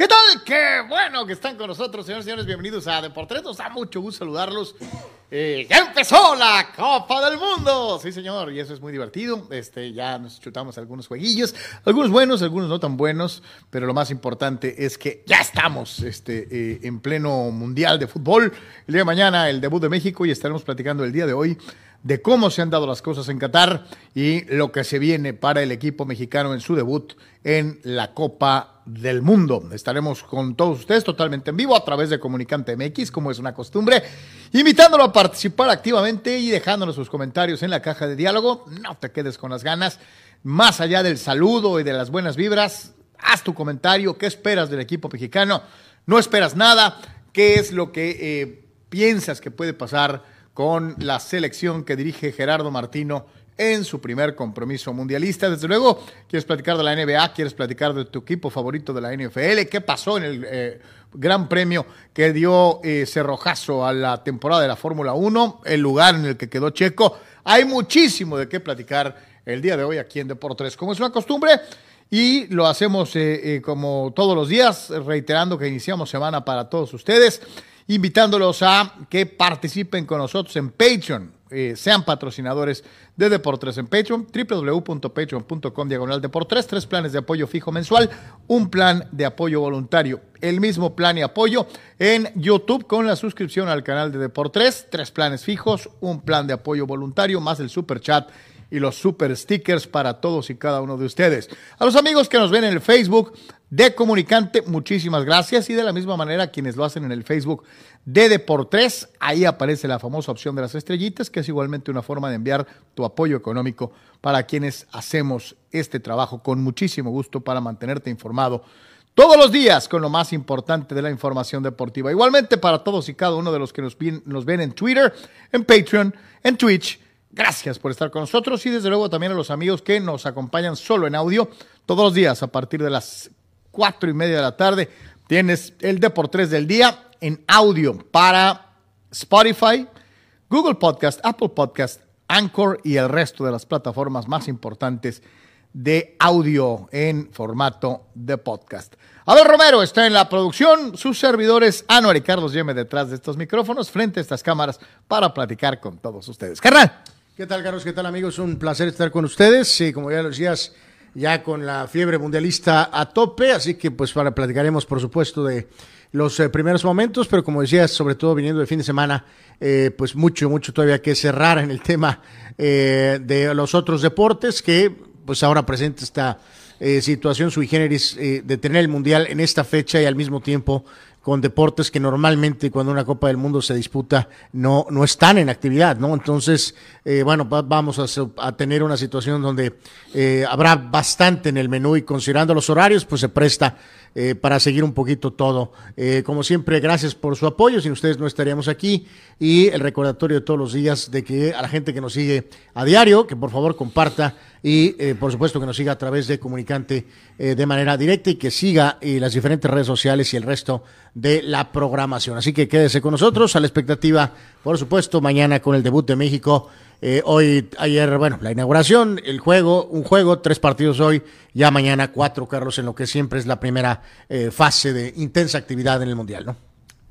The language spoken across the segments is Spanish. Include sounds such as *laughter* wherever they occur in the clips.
¿Qué tal? Qué bueno que están con nosotros, señores y señores. Bienvenidos a Deportes. Nos da mucho gusto saludarlos. Eh, ya empezó la Copa del Mundo. Sí, señor, y eso es muy divertido. Este, ya nos chutamos algunos jueguillos, algunos buenos, algunos no tan buenos, pero lo más importante es que ya estamos este, eh, en pleno mundial de fútbol. El día de mañana, el debut de México, y estaremos platicando el día de hoy de cómo se han dado las cosas en Qatar y lo que se viene para el equipo mexicano en su debut en la Copa del Mundo. Estaremos con todos ustedes totalmente en vivo a través de Comunicante MX, como es una costumbre, invitándolo a participar activamente y dejándonos sus comentarios en la caja de diálogo. No te quedes con las ganas. Más allá del saludo y de las buenas vibras, haz tu comentario. ¿Qué esperas del equipo mexicano? ¿No esperas nada? ¿Qué es lo que eh, piensas que puede pasar? con la selección que dirige Gerardo Martino en su primer compromiso mundialista. Desde luego, quieres platicar de la NBA, quieres platicar de tu equipo favorito de la NFL, qué pasó en el eh, gran premio que dio eh, cerrojazo a la temporada de la Fórmula 1, el lugar en el que quedó Checo. Hay muchísimo de qué platicar el día de hoy aquí en Deportes, como es una costumbre. Y lo hacemos eh, como todos los días, reiterando que iniciamos semana para todos ustedes invitándolos a que participen con nosotros en Patreon, eh, sean patrocinadores de Deportes en Patreon, www.patreon.com diagonal Deportes, tres planes de apoyo fijo mensual, un plan de apoyo voluntario, el mismo plan y apoyo en YouTube con la suscripción al canal de Deportes, tres planes fijos, un plan de apoyo voluntario, más el super chat y los super stickers para todos y cada uno de ustedes. A los amigos que nos ven en el Facebook de Comunicante, muchísimas gracias. Y de la misma manera, quienes lo hacen en el Facebook de Deportes, ahí aparece la famosa opción de las estrellitas, que es igualmente una forma de enviar tu apoyo económico para quienes hacemos este trabajo con muchísimo gusto para mantenerte informado todos los días con lo más importante de la información deportiva. Igualmente para todos y cada uno de los que nos, nos ven en Twitter, en Patreon, en Twitch Gracias por estar con nosotros y desde luego también a los amigos que nos acompañan solo en audio todos los días a partir de las cuatro y media de la tarde. Tienes el Deportes del Día en audio para Spotify, Google Podcast, Apple Podcast, Anchor y el resto de las plataformas más importantes de audio en formato de podcast. Abel Romero está en la producción, sus servidores Anuar y Carlos Yeme detrás de estos micrófonos, frente a estas cámaras, para platicar con todos ustedes. Carnal. ¿Qué tal, Carlos? ¿Qué tal, amigos? Un placer estar con ustedes. Sí, como ya lo decías, ya con la fiebre mundialista a tope, así que pues para platicaremos, por supuesto, de los eh, primeros momentos, pero como decías, sobre todo viniendo de fin de semana, eh, pues mucho, mucho todavía que cerrar en el tema eh, de los otros deportes que pues ahora presenta esta situación sui generis de tener el mundial en esta fecha y al mismo tiempo con deportes que normalmente cuando una Copa del Mundo se disputa no, no están en actividad, ¿no? Entonces, eh, bueno, vamos a, tener una situación donde eh, habrá bastante en el menú y considerando los horarios, pues se presta eh, para seguir un poquito todo. como siempre, gracias por su apoyo, sin ustedes no estaríamos aquí y el recordatorio de todos los días de que a la gente que nos sigue a diario, que por favor comparta y eh, por supuesto que nos siga a través de Comunicante eh, de manera directa y que siga eh, las diferentes redes sociales y el resto de la programación. Así que quédese con nosotros a la expectativa, por supuesto, mañana con el debut de México. hoy, ayer, bueno, la inauguración, el juego, un juego, tres partidos hoy, ya mañana cuatro, Carlos, en lo que siempre es la primera fase de intensa actividad en el Mundial, ¿no?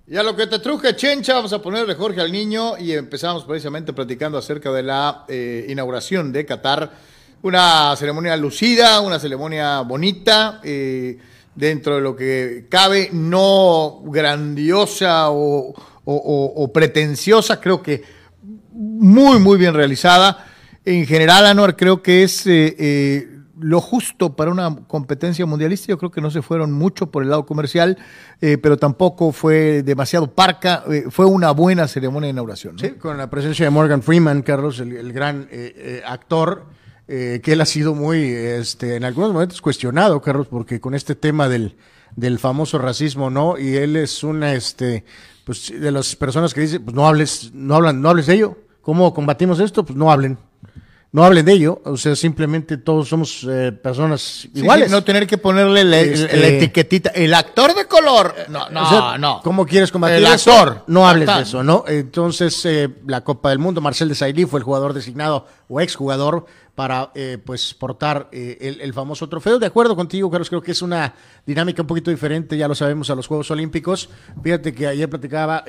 Y a lo que te truje, Chencha, vamos a ponerle Jorge al niño y empezamos precisamente platicando acerca de la inauguración de Qatar una ceremonia lucida, una ceremonia bonita, eh, dentro de lo que cabe, no grandiosa o, pretenciosa, creo que muy, muy bien realizada. En general, Anuar, creo que es eh, eh, lo justo para una competencia mundialista. Yo creo que no se fueron mucho por el lado comercial, pero tampoco fue demasiado parca. fue una buena ceremonia de inauguración. Sí, con la presencia de Morgan Freeman, Carlos, el gran actor eh, que él ha sido muy, este, en algunos momentos cuestionado, Carlos, porque con este tema del, del famoso racismo, ¿no? Y él es una, este, pues, de las personas que dice, pues no hables, no hablan, no hables de ello. ¿Cómo combatimos esto? Pues no hablen. No hablen de ello, o sea, simplemente todos somos eh, personas iguales. no tener que ponerle la, Este- la etiquetita. El actor de color. No, no, O sea, no. ¿Cómo quieres combatir El eso? actor. No hables de eso, ¿no? Entonces, eh, la Copa del Mundo, Marcel Desailly fue el jugador designado o exjugador para, eh, pues, portar eh, el, el famoso trofeo. De acuerdo contigo, Carlos, creo que es una dinámica un poquito diferente, ya lo sabemos, a los Juegos Olímpicos. Fíjate que ayer platicaba...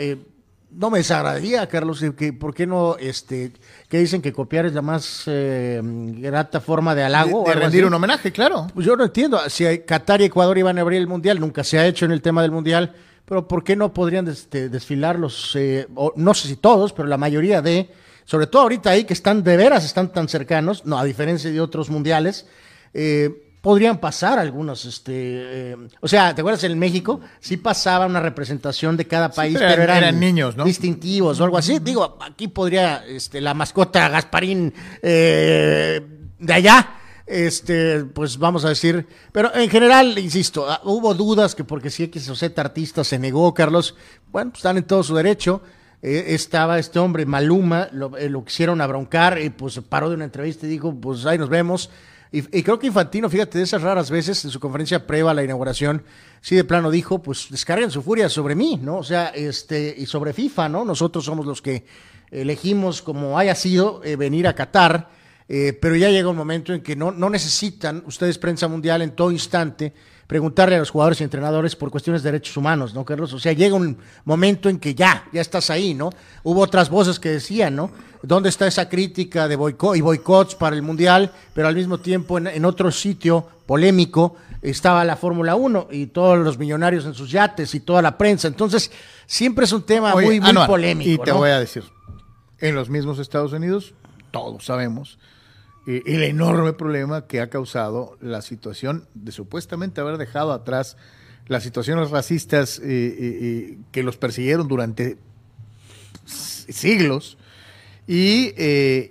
no me desagradaría, Carlos, que por qué no, este, que dicen que copiar es la más eh, grata forma de halago. de rendir así? un homenaje, claro. Pues yo no entiendo. Si Qatar y Ecuador iban a abrir el mundial, nunca se ha hecho en el tema del mundial, pero ¿por qué no podrían este, desfilar los, eh, o no sé si todos, pero la mayoría de, sobre todo ahorita ahí que están de veras, están tan cercanos, no, a diferencia de otros mundiales, eh, podrían pasar algunos, este, eh, o sea, ¿te acuerdas en México? Sí pasaba una representación de cada país, pero pero, eran- niños, ¿no? distintivos o algo así. Digo, aquí podría, este, la mascota Gasparín eh, de allá, este, pues vamos a decir, pero en general, insisto, ah, hubo dudas que porque si X o Z artista se negó, Carlos, bueno, pues están en todo su derecho. Eh, estaba este hombre, Maluma, lo, eh, lo quisieron abroncar, y pues se paró de una entrevista y dijo, pues ahí nos vemos. Y, y creo que Infantino, fíjate, de esas raras veces, en su conferencia previa a la inauguración, sí de plano dijo, pues descarguen su furia sobre mí, ¿no? O sea, este, y sobre FIFA, ¿no? Nosotros somos los que elegimos, como haya sido, eh, venir a Qatar, eh, pero ya llega un momento en que no, no necesitan ustedes, prensa mundial, en todo instante, preguntarle a los jugadores y entrenadores por cuestiones de derechos humanos, ¿no, Carlos? O sea, llega un momento en que ya, ya estás ahí, ¿no? Hubo otras voces que decían, ¿no? ¿Dónde está esa crítica de boicot y boicots para el mundial? Pero al mismo tiempo, en, en otro sitio polémico, estaba la Fórmula 1 y todos los millonarios en sus yates y toda la prensa. Entonces, siempre es un tema Oye, muy, muy Anuar, polémico. Y te ¿no? voy a decir, en los mismos Estados Unidos, todos sabemos eh, el enorme problema que ha causado la situación de supuestamente haber dejado atrás las situaciones racistas eh, eh, que los persiguieron durante siglos y,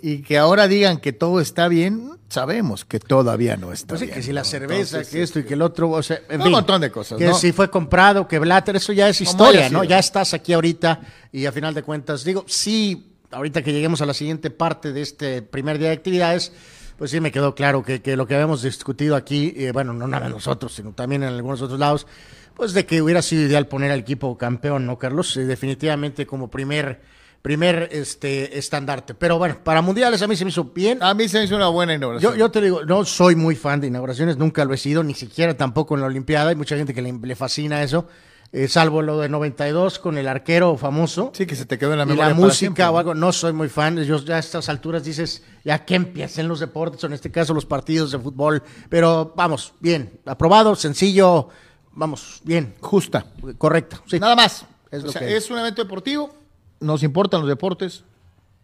y que ahora digan que todo está bien, sabemos que todavía no está Pues sí, bien. que si la cerveza, Entonces, que esto y que el otro, o sea, en Un fin, montón de cosas, Que ¿no? si fue comprado, que Blatter, eso ya es historia, ¿no? Ya estás aquí ahorita y a final de cuentas, digo, sí, ahorita que lleguemos a la siguiente parte de este primer día de actividades, pues sí me quedó claro que, que lo que habíamos discutido aquí, eh, bueno, no nada nosotros, sino también en algunos otros lados, pues de que hubiera sido ideal poner al equipo campeón, ¿no, Carlos? Eh, definitivamente como primer, primer este estandarte. Pero bueno, para mundiales a mí se me hizo bien. A mí se me hizo una buena inauguración. Yo, yo te digo, no soy muy fan de inauguraciones, nunca lo he sido, ni siquiera tampoco en la Olimpiada. Hay mucha gente que le, le fascina eso, eh, salvo lo de 92 con el arquero famoso. Sí, que se te quedó en la y memoria la para música siempre, o algo, no soy muy fan. Yo ya a estas alturas dices, ya que empiecen los deportes, o en este caso los partidos de fútbol. Pero vamos, bien, aprobado, sencillo, vamos, bien, Justa. correcto. Sí. Nada más. Es O lo sea, que- es un evento deportivo, nos importan los deportes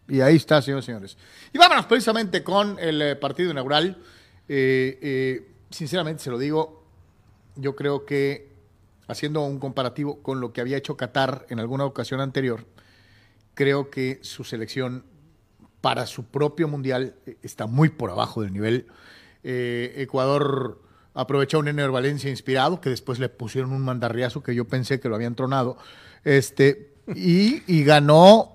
y ahí está, señores y señores. Y vámonos precisamente con el eh, partido inaugural. Eh, eh, sinceramente, se lo digo, yo creo que haciendo un comparativo con lo que había hecho Qatar en alguna ocasión anterior, creo que su selección para su propio mundial eh, está muy por abajo del nivel. Eh, Ecuador aprovechó un Ener Valencia inspirado, que después le pusieron un mandarriazo que yo pensé que lo habían tronado, este, y, y ganó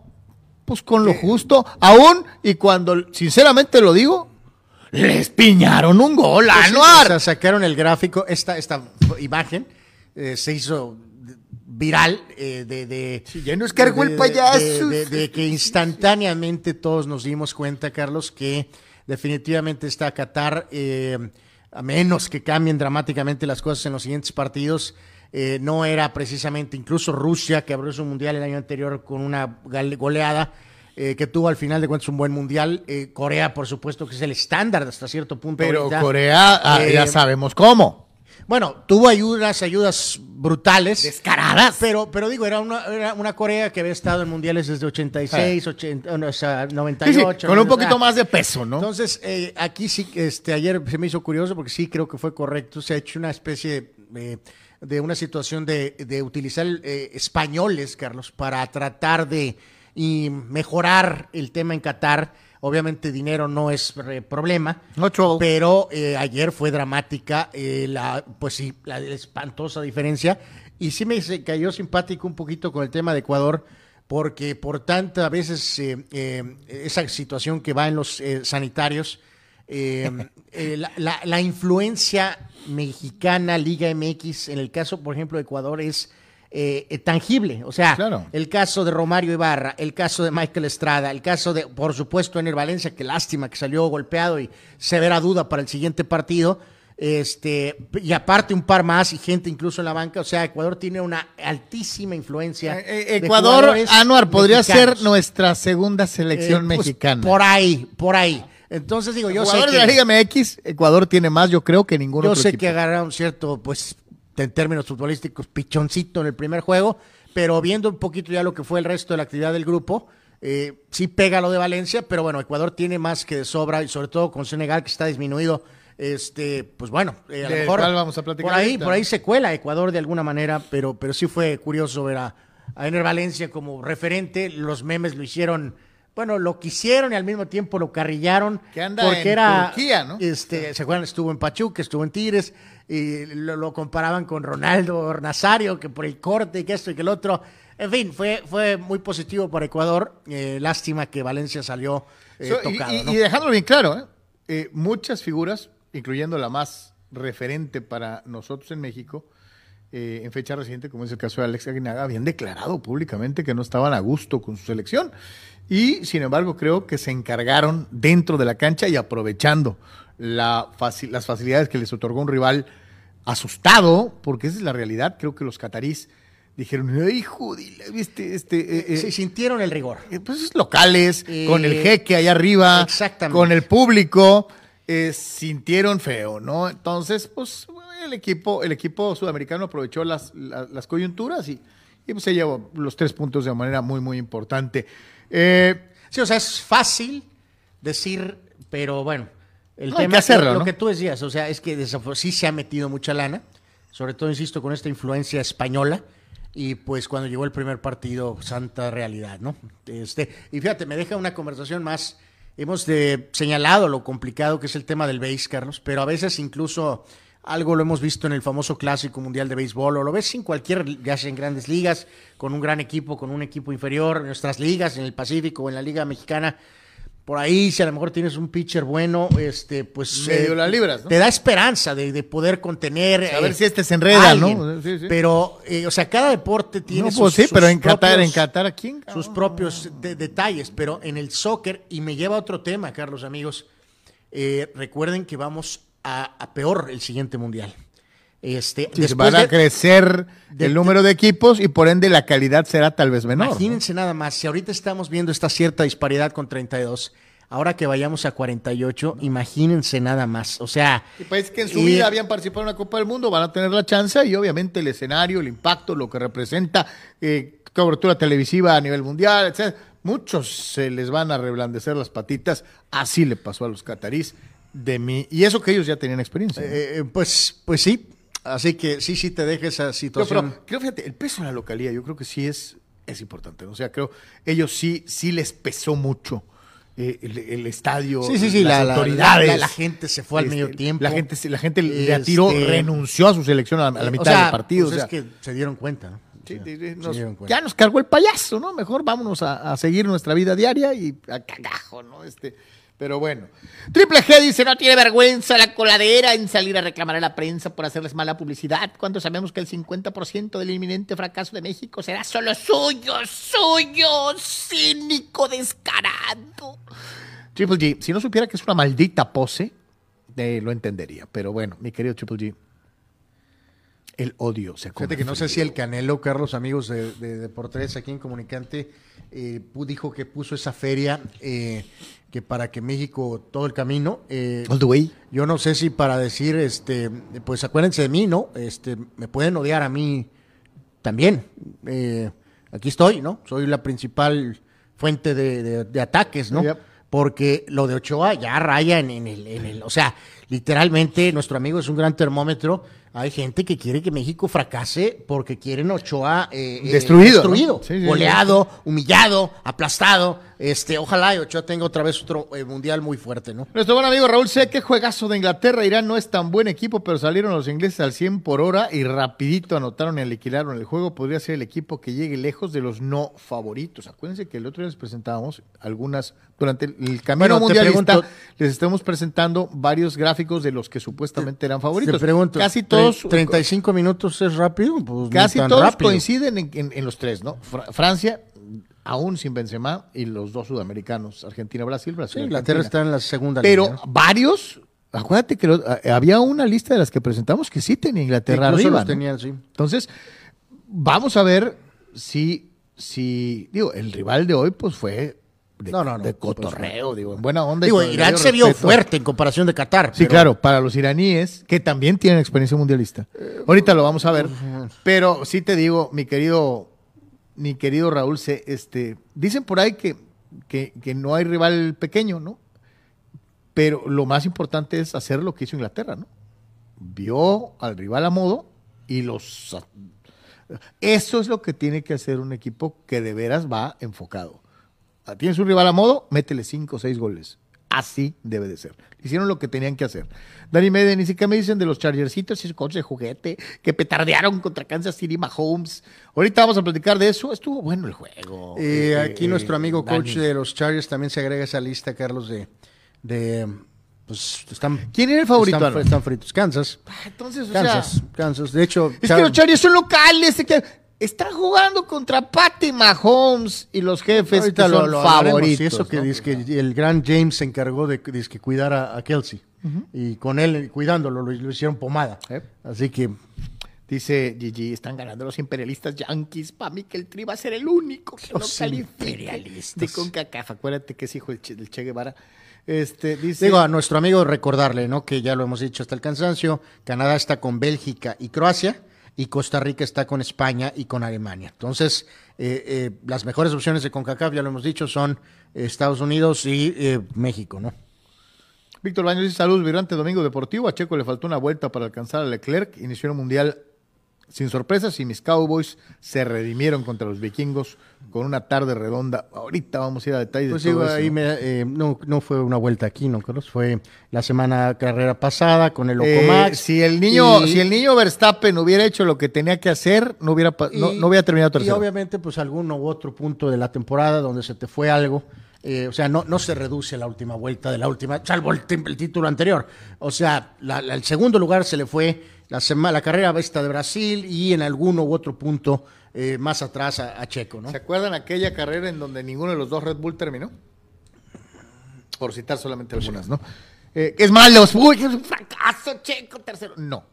pues con lo justo, aún y cuando, sinceramente lo digo, les piñaron un gol a Anuar. o sea, sacaron el gráfico, esta, esta imagen eh, se hizo viral eh, de, de Sí, ya nos cargó el de- payaso. de, de- de que *laughs* instantáneamente todos nos dimos cuenta, Carlos, que definitivamente está Qatar, eh, a menos que cambien dramáticamente las cosas en los siguientes partidos, eh, no era precisamente incluso Rusia, que abrió su mundial el año anterior con una goleada, eh, que tuvo al final de cuentas un buen mundial. Eh, Corea, por supuesto, que es el estándar hasta cierto punto. Pero ahorita. Corea, ah, Eh, ya sabemos cómo. Bueno, tuvo ayudas, ayudas brutales. Descaradas. Pero, pero digo, era una, era una Corea que había estado en mundiales desde 86, 80, no, o sea, Sí, sí, 98. con un poquito sea, más de peso, ¿no? Entonces, eh, aquí sí, este, ayer se me hizo curioso porque sí creo que fue correcto. Se ha hecho una especie de, de una situación de, de utilizar eh, españoles, Carlos, para tratar de y mejorar el tema en Qatar. Obviamente dinero no es eh, problema, No pero eh, ayer fue dramática eh, la, pues sí, la espantosa diferencia. Y sí me se cayó simpático un poquito con el tema de Ecuador, porque por tanto a veces eh, esa situación que va en los eh, sanitarios, *laughs* la, la- la influencia mexicana, Liga MX, en el caso, por ejemplo, de Ecuador, es eh, eh, tangible. O sea, Claro. el caso de Romario Ibarra, el caso de Michael Estrada, el caso de, por supuesto, Ener Valencia, que lástima que salió golpeado y severa duda para el siguiente partido. Este, y aparte un par más y gente incluso en la banca. O sea, Ecuador tiene una altísima influencia. Eh, Ecuador, Anuar, podría mexicanos. ser nuestra segunda selección Eh, pues, mexicana. Por ahí, por ahí. Entonces digo, yo sé Jugadores que, de la Liga MX, Ecuador tiene más, yo creo, que ningún yo otro sé equipo. que agarraron cierto, pues, en términos futbolísticos, pichoncito en el primer juego, pero viendo un poquito ya lo que fue el resto de la actividad del grupo, eh, sí pega lo de Valencia, pero bueno, Ecuador tiene más que de sobra y sobre todo con Senegal que está disminuido. Este, pues bueno, eh, a lo mejor vamos a platicar por ahí, ahorita. por ahí se cuela Ecuador de alguna manera, pero, pero sí fue curioso ver a, a Ener Valencia como referente. Los memes lo hicieron, bueno, lo quisieron y al mismo tiempo lo carrillaron. Que anda porque en era, Turquía, ¿no? Este, se acuerdan, estuvo en Pachuca, estuvo en Tigres, y lo, lo comparaban con Ronaldo Nazario, que por el corte y que esto y que el otro. En fin, fue, fue muy positivo para Ecuador. Eh, lástima que Valencia salió eh, So, y- tocado. y, ¿no? y dejándolo bien claro, ¿eh? Eh, muchas figuras, incluyendo la más referente para nosotros en México, eh, en fecha reciente, como es el caso de Alex Aguinaga, habían declarado públicamente que no estaban a gusto con su selección. Y sin embargo, creo que se encargaron dentro de la cancha y aprovechando la las facilidades que les otorgó un rival asustado, porque esa es la realidad. Creo que los catarís dijeron, ¡ay, jodila! ¿Viste? Este, eh, eh, Sí, sintieron el rigor. eh, pues locales, Eh, con el jeque allá arriba, con el público, eh, sintieron feo, ¿no? Entonces, pues el equipo, el equipo sudamericano aprovechó las, las, las coyunturas y, y, pues, se llevó los tres puntos de manera muy, muy importante. Sí, o sea, es fácil decir, pero bueno, el No, hay tema que hacerlo, lo, lo ¿no? que tú decías, o sea, es que sí se ha metido mucha lana, sobre todo, insisto, con esta influencia española, y pues cuando llegó el primer partido, santa realidad, ¿no? Este, y fíjate, me deja una conversación más, hemos de, señalado lo complicado que es el tema del base, Carlos, pero a veces incluso algo lo hemos visto en el famoso clásico mundial de béisbol, o lo ves en cualquier, ya sea en grandes ligas, con un gran equipo, con un equipo inferior, en nuestras ligas, en el Pacífico o en la Liga Mexicana. Por ahí, si a lo mejor tienes un pitcher bueno, este, pues. Medio la libras, ¿no? Te da esperanza de, de poder contener. A ver eh, si este se enreda. ¿no? Sí, sí. Pero, eh, o sea, cada deporte tiene no, sus, pues sí, sus pero en Qatar, en propios- Qatar, ¿a quién? sus propios de- detalles, pero en el soccer, y me lleva a otro tema, Carlos, amigos, eh, recuerden que vamos a, a peor el siguiente mundial. Este, Sí, después van a de- crecer de- el número de equipos y por ende la calidad será tal vez menor. ¿no? Imagínense nada más, si ahorita estamos viendo esta cierta disparidad con 32, ahora que vayamos a 48, imagínense nada más. O sea, Y países que en su y- vida habían participado en la Copa del Mundo van a tener la chance y obviamente el escenario, el impacto, lo que representa, eh, cobertura televisiva a nivel mundial, etc. Muchos se les van a reblandecer las patitas. Así le pasó a los catarís de mí. Y eso que ellos ya tenían experiencia. ¿no? eh, pues, pues sí, así que sí, sí te deja esa situación. pero creo, fíjate, el peso en la localía yo creo que sí es, es importante. ¿no? O sea, creo, ellos sí, sí les pesó mucho eh, el, el estadio, Sí, sí, sí, las la, autoridades. la- la gente se fue al Este, medio tiempo. La gente, la gente le atiró, Este, renunció a su selección a, la Eh, mitad o sea, del partido. pues o sea, es que se dieron cuenta, ¿no? sí, nos- dieron cuenta. ya nos cargó el payaso, ¿no? Mejor vámonos a, a seguir nuestra vida diaria y a cagajo, ¿no? Este, pero bueno. Triple G dice, no tiene vergüenza la coladera en salir a reclamar a la prensa por hacerles mala publicidad, cuando sabemos que el 50% del inminente fracaso de México será solo suyo, suyo, cínico, descarado. Triple G, si no supiera que es una maldita pose, eh, lo entendería. Pero bueno, mi querido Triple G, el odio se come Fíjate que no sé si el Canelo, Carlos, amigos de, de Deportes aquí en Comunicante, eh, dijo que puso esa feria eh, que para que México todo el camino. eh, All the way. yo no sé si para decir, este, pues acuérdense de mí, ¿no? Este, me pueden odiar a mí también. Eh, aquí estoy, ¿no? Soy la principal fuente de, de- de ataques, ¿no? Yep. Porque lo de Ochoa ya raya en, en el, en el, o sea, literalmente nuestro amigo es un gran termómetro. Hay gente que quiere que México fracase porque quieren Ochoa eh, eh, Destruido, destruido ¿no? Sí, sí, goleado, humillado, aplastado. Este, ojalá y Ochoa tenga otra vez otro eh, mundial muy fuerte, ¿no? Nuestro buen amigo Raúl sé que juegazo de Inglaterra. Irán no es tan buen equipo, pero salieron los ingleses al 100 por hora y rapidito anotaron y liquidaron el juego. Podría ser el equipo que llegue lejos de los no favoritos. Acuérdense que el otro día les presentábamos algunas, durante el- camino Bueno, mundialista, pregunto- les estamos presentando varios gráficos de los que supuestamente eran favoritos. Te pregunto, casi tre- todos, 35 minutos es rápido, pues no casi tan todos rápido. coinciden en, en- en los tres, ¿no? Fra- Francia, aún sin Benzema, y los dos sudamericanos, Argentina, Brasil, Brasil. Sí, Inglaterra está en la segunda Pero línea, ¿no? varios, acuérdate que lo- eh, había una lista de las que presentamos que sí tenía Inglaterra arriba. los ¿no? tenían, sí. Entonces, vamos a ver si, si, digo, el rival de hoy, pues fue de, No, no, no, de supuesto. cotorreo, digo, en buena onda. Digo, Irán se vio fuerte en comparación de Qatar. Sí, pero- claro, para los iraníes, que también tienen experiencia mundialista. Ahorita lo vamos a ver. Pero sí te digo, mi querido, mi querido Raúl, se, este, dicen por ahí que, que, que no hay rival pequeño, ¿no? Pero lo más importante es hacer lo que hizo Inglaterra, ¿no? Vio al rival a modo y los... Eso es lo que tiene que hacer un equipo que de veras va enfocado. Tienes un rival a modo, métele cinco o seis goles. Así debe de ser. Hicieron lo que tenían que hacer. Dani Meden, ni siquiera me dicen de los Chargercitos y ese coche de juguete que petardearon contra Kansas City Mahomes. Ahorita vamos a platicar de eso. Estuvo bueno el juego. Eh, Eh, aquí eh, nuestro amigo coach de los Chargers también se agrega a esa lista, Carlos, de, de pues están ¿Quién era el favorito? Están, están fritos. Kansas. Ah, Entonces, o Kansas, sea, Kansas. De hecho, es Char- que los Chargers son locales. Es que están jugando contra Patty Mahomes y los jefes ahorita que son lo favoritos. Y eso que ¿no? dice que el gran James se encargó de, que cuidar a, a Kelsey. Y con él cuidándolo lo, lo hicieron pomada. Eh. Así que Dice Gigi, están ganando los imperialistas yanquis. Para mí que el Tri va a ser el único que Los no imperialistas. de CONCACAF. Acuérdate que es hijo del Che, del Che Guevara. Este, dice, digo a nuestro amigo recordarle, ¿no? Que ya lo hemos dicho hasta el cansancio. Canadá está con Bélgica y Croacia. Y Costa Rica está con España y con Alemania. Entonces, eh, eh, las mejores opciones de CONCACAF, ya lo hemos dicho, son Estados Unidos y eh, México, ¿no? Víctor Baños dice, saludos, vibrante domingo deportivo. A Checo le faltó una vuelta para alcanzar a Leclerc. Inició el mundial sin sorpresas y mis Cowboys se redimieron contra los vikingos con una tarde redonda. Ahorita vamos a ir a detalles Pues de todo eso, ahí ¿no? me, eh, no, no fue una vuelta aquí, ¿no, Carlos? Fue la semana carrera pasada con el Eh, Locomax. si el niño, y- si el niño Verstappen hubiera hecho lo que tenía que hacer, no hubiera, no, y- no hubiera terminado Y tercero. obviamente, pues algún u otro punto de la temporada donde se te fue algo. Eh, o sea, no, no se reduce la última vuelta de la última, salvo el, título anterior. O sea, la- la- el segundo lugar se le fue la, sema- la carrera esta de Brasil y en alguno u otro punto eh, más atrás a, a Checo, ¿no? ¿Se acuerdan aquella carrera en donde ninguno de los dos Red Bull terminó? Por citar solamente algunas, ¿no? Eh, es malo, uy, es un fracaso, Checo, tercero. No.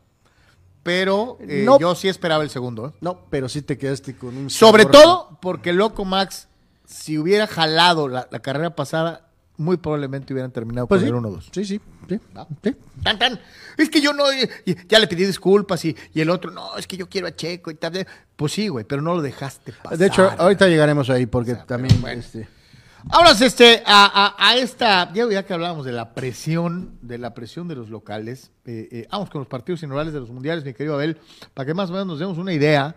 Pero eh, No. yo sí esperaba el segundo. ¿eh? No, pero sí te quedaste con un... Sobre todo porque Loco Max, si hubiera jalado la, la carrera pasada, muy probablemente hubieran terminado Pues con sí, el 1-2. sí, sí, sí, sí. Tan, tan. Es que yo no, ya le pedí disculpas y, y el otro, no, es que yo quiero a Checo y tal. Pues sí, güey, pero no lo dejaste pasar. De hecho, ahorita llegaremos ahí porque O sea, también... bueno. este, Vámonos este, a, a- a esta, ya, ya que hablábamos de la presión, de la presión de los locales, eh, eh, vamos con los partidos inaugurales de los mundiales, mi querido Abel, para que más o menos nos demos una idea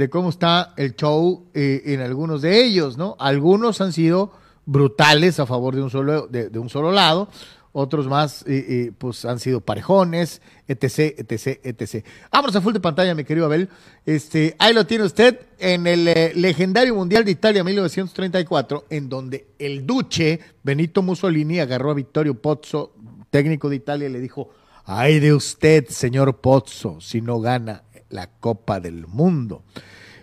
de cómo está el show eh, en algunos de ellos, ¿no? Algunos han sido brutales a favor de un solo, de, un solo lado, otros más, eh, eh, pues han sido parejones, etc, etc, etc. Vámonos a full de pantalla, mi querido Abel. Este, ahí lo tiene usted en el eh, legendario Mundial de Italia 1934, en donde el duce Benito Mussolini agarró a Vittorio Pozzo, técnico de Italia, y le dijo, ay de usted, señor Pozzo, si no gana la Copa del Mundo.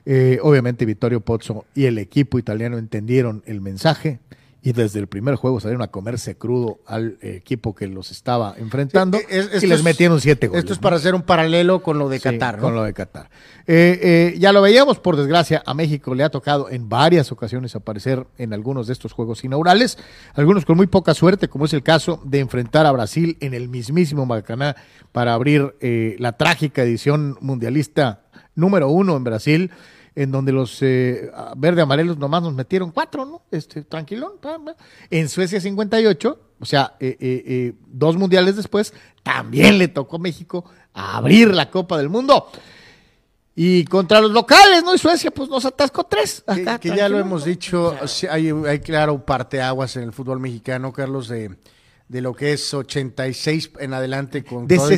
Eh, obviamente Vittorio Pozzo y el equipo italiano entendieron el mensaje y desde el primer juego salieron a comerse crudo al equipo que los estaba enfrentando Sí, es- esto y les es- metieron siete goles. Esto es ¿no? para hacer un paralelo con lo de Sí, Qatar, ¿no? Con lo de Qatar. Eh, eh, ya lo veíamos, por desgracia, a México le ha tocado en varias ocasiones aparecer en algunos de estos juegos inaugurales, algunos con muy poca suerte, como es el caso de enfrentar a Brasil en el mismísimo Maracaná para abrir eh, la trágica edición mundialista número uno en Brasil, en donde los eh, verde amarelos nomás nos metieron cuatro, ¿no? Este, tranquilón. En Suecia 58, o sea, eh, eh, eh, dos mundiales después, también le tocó a México abrir la Copa del Mundo. Y contra los locales, ¿no? Y Suecia, pues nos atascó tres. Acá, que, ya lo hemos dicho, hay, hay claro parteaguas en el fútbol mexicano, Carlos, de, de lo que es 86 en adelante con, todo, y,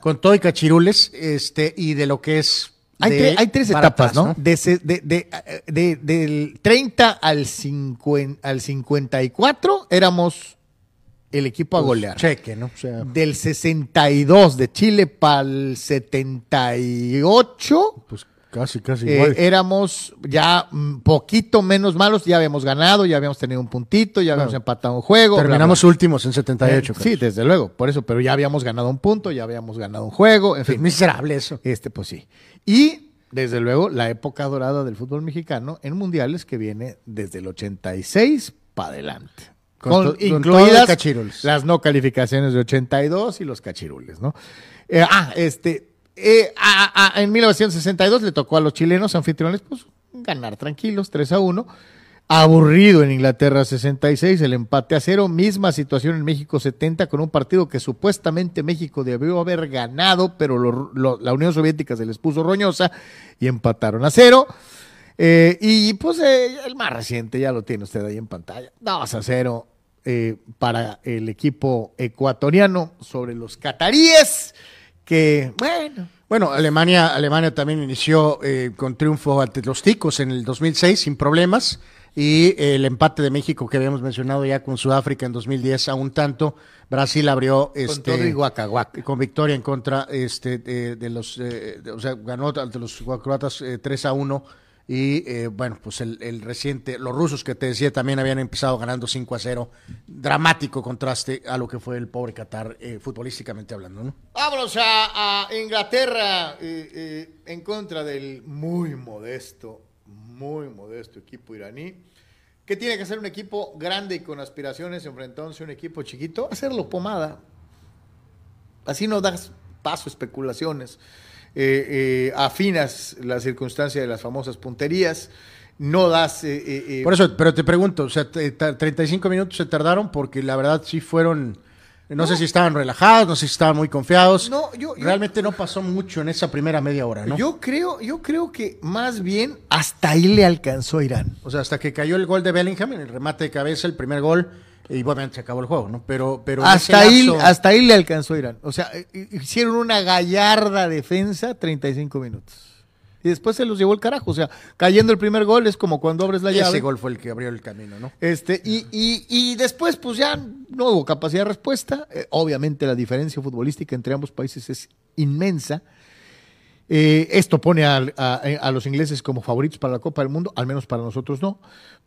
con todo y cachirules, este, y de lo que es hay, hay, tres etapas, ¿no? De, de, de, del 30 al, 50, al 54 éramos el equipo a pues, golear. Cheque, ¿no? Del 62 de Chile para el 78. Pues casi, casi eh, éramos ya un poquito menos malos, ya habíamos ganado, ya habíamos tenido un puntito, ya habíamos empatado un juego. Terminamos últimos en 78. Eh, sí, desde luego, por eso, pero ya habíamos ganado un punto, ya habíamos ganado un juego, en fin. Miserable eso. Este, pues sí. Y desde luego, la época dorada del fútbol mexicano en mundiales que viene desde el 86 para adelante. Con, incluidas las no calificaciones de 82 y los cachirules, ¿no? Eh, ah, este, eh, en 1962 le tocó a los chilenos anfitriones, pues, ganar tranquilos, 3 a 1 aburrido en Inglaterra 66, el empate a cero, misma situación en México 70 con un partido que supuestamente México debió haber ganado, pero la Unión Soviética se les puso roñosa y empataron a cero. Eh, y pues eh, el más reciente, ya lo tiene usted ahí en pantalla, 2 a cero eh, para el equipo ecuatoriano sobre los cataríes, que bueno. Bueno, Alemania, Alemania también inició con triunfo ante los ticos en el 2006 sin problemas y el empate de México que habíamos mencionado ya con Sudáfrica en 2010 a un tanto. Brasil abrió este, con, victoria en contra este, de, los, eh, o sea, ganó ante los croatas 3 eh, a 1 y eh, bueno, pues el, reciente, los rusos que te decía también habían empezado ganando 5 a 0, dramático contraste a lo que fue el pobre Qatar futbolísticamente hablando, ¿no? Vámonos a, a Inglaterra en contra del muy modesto muy modesto equipo iraní. ¿Qué tiene que hacer un equipo grande y con aspiraciones enfrentándose a un equipo chiquito? Hacerlo pomada. Así no das paso especulaciones. Eh, eh, afinas la circunstancia de las famosas punterías. No das. Eh, Por eso, pero te pregunto, o sea, 35 minutos se tardaron porque la verdad sí fueron no, sé si estaban relajados, no sé si estaban muy confiados. No, yo, Realmente no pasó mucho en esa primera media hora, ¿no? Yo creo, yo creo que más bien hasta ahí le alcanzó Irán. O sea, hasta que cayó el gol de Bellingham en el remate de cabeza, el primer gol, y obviamente se acabó el juego, ¿no? Pero, pero hasta ahí, hasta ahí le alcanzó Irán. O sea, hicieron una gallarda defensa 35 minutos y después se los llevó el carajo. O sea, cayendo el primer gol es como cuando abres la llave. Ese gol fue el que abrió el camino, ¿no? Este, y, y, y después, pues ya no hubo capacidad de respuesta. Eh, obviamente la diferencia futbolística entre ambos países es inmensa. Eh, esto pone a, a, los ingleses como favoritos para la Copa del Mundo, al menos para nosotros no,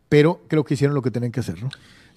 pero creo que hicieron lo que tenían que hacer, ¿no?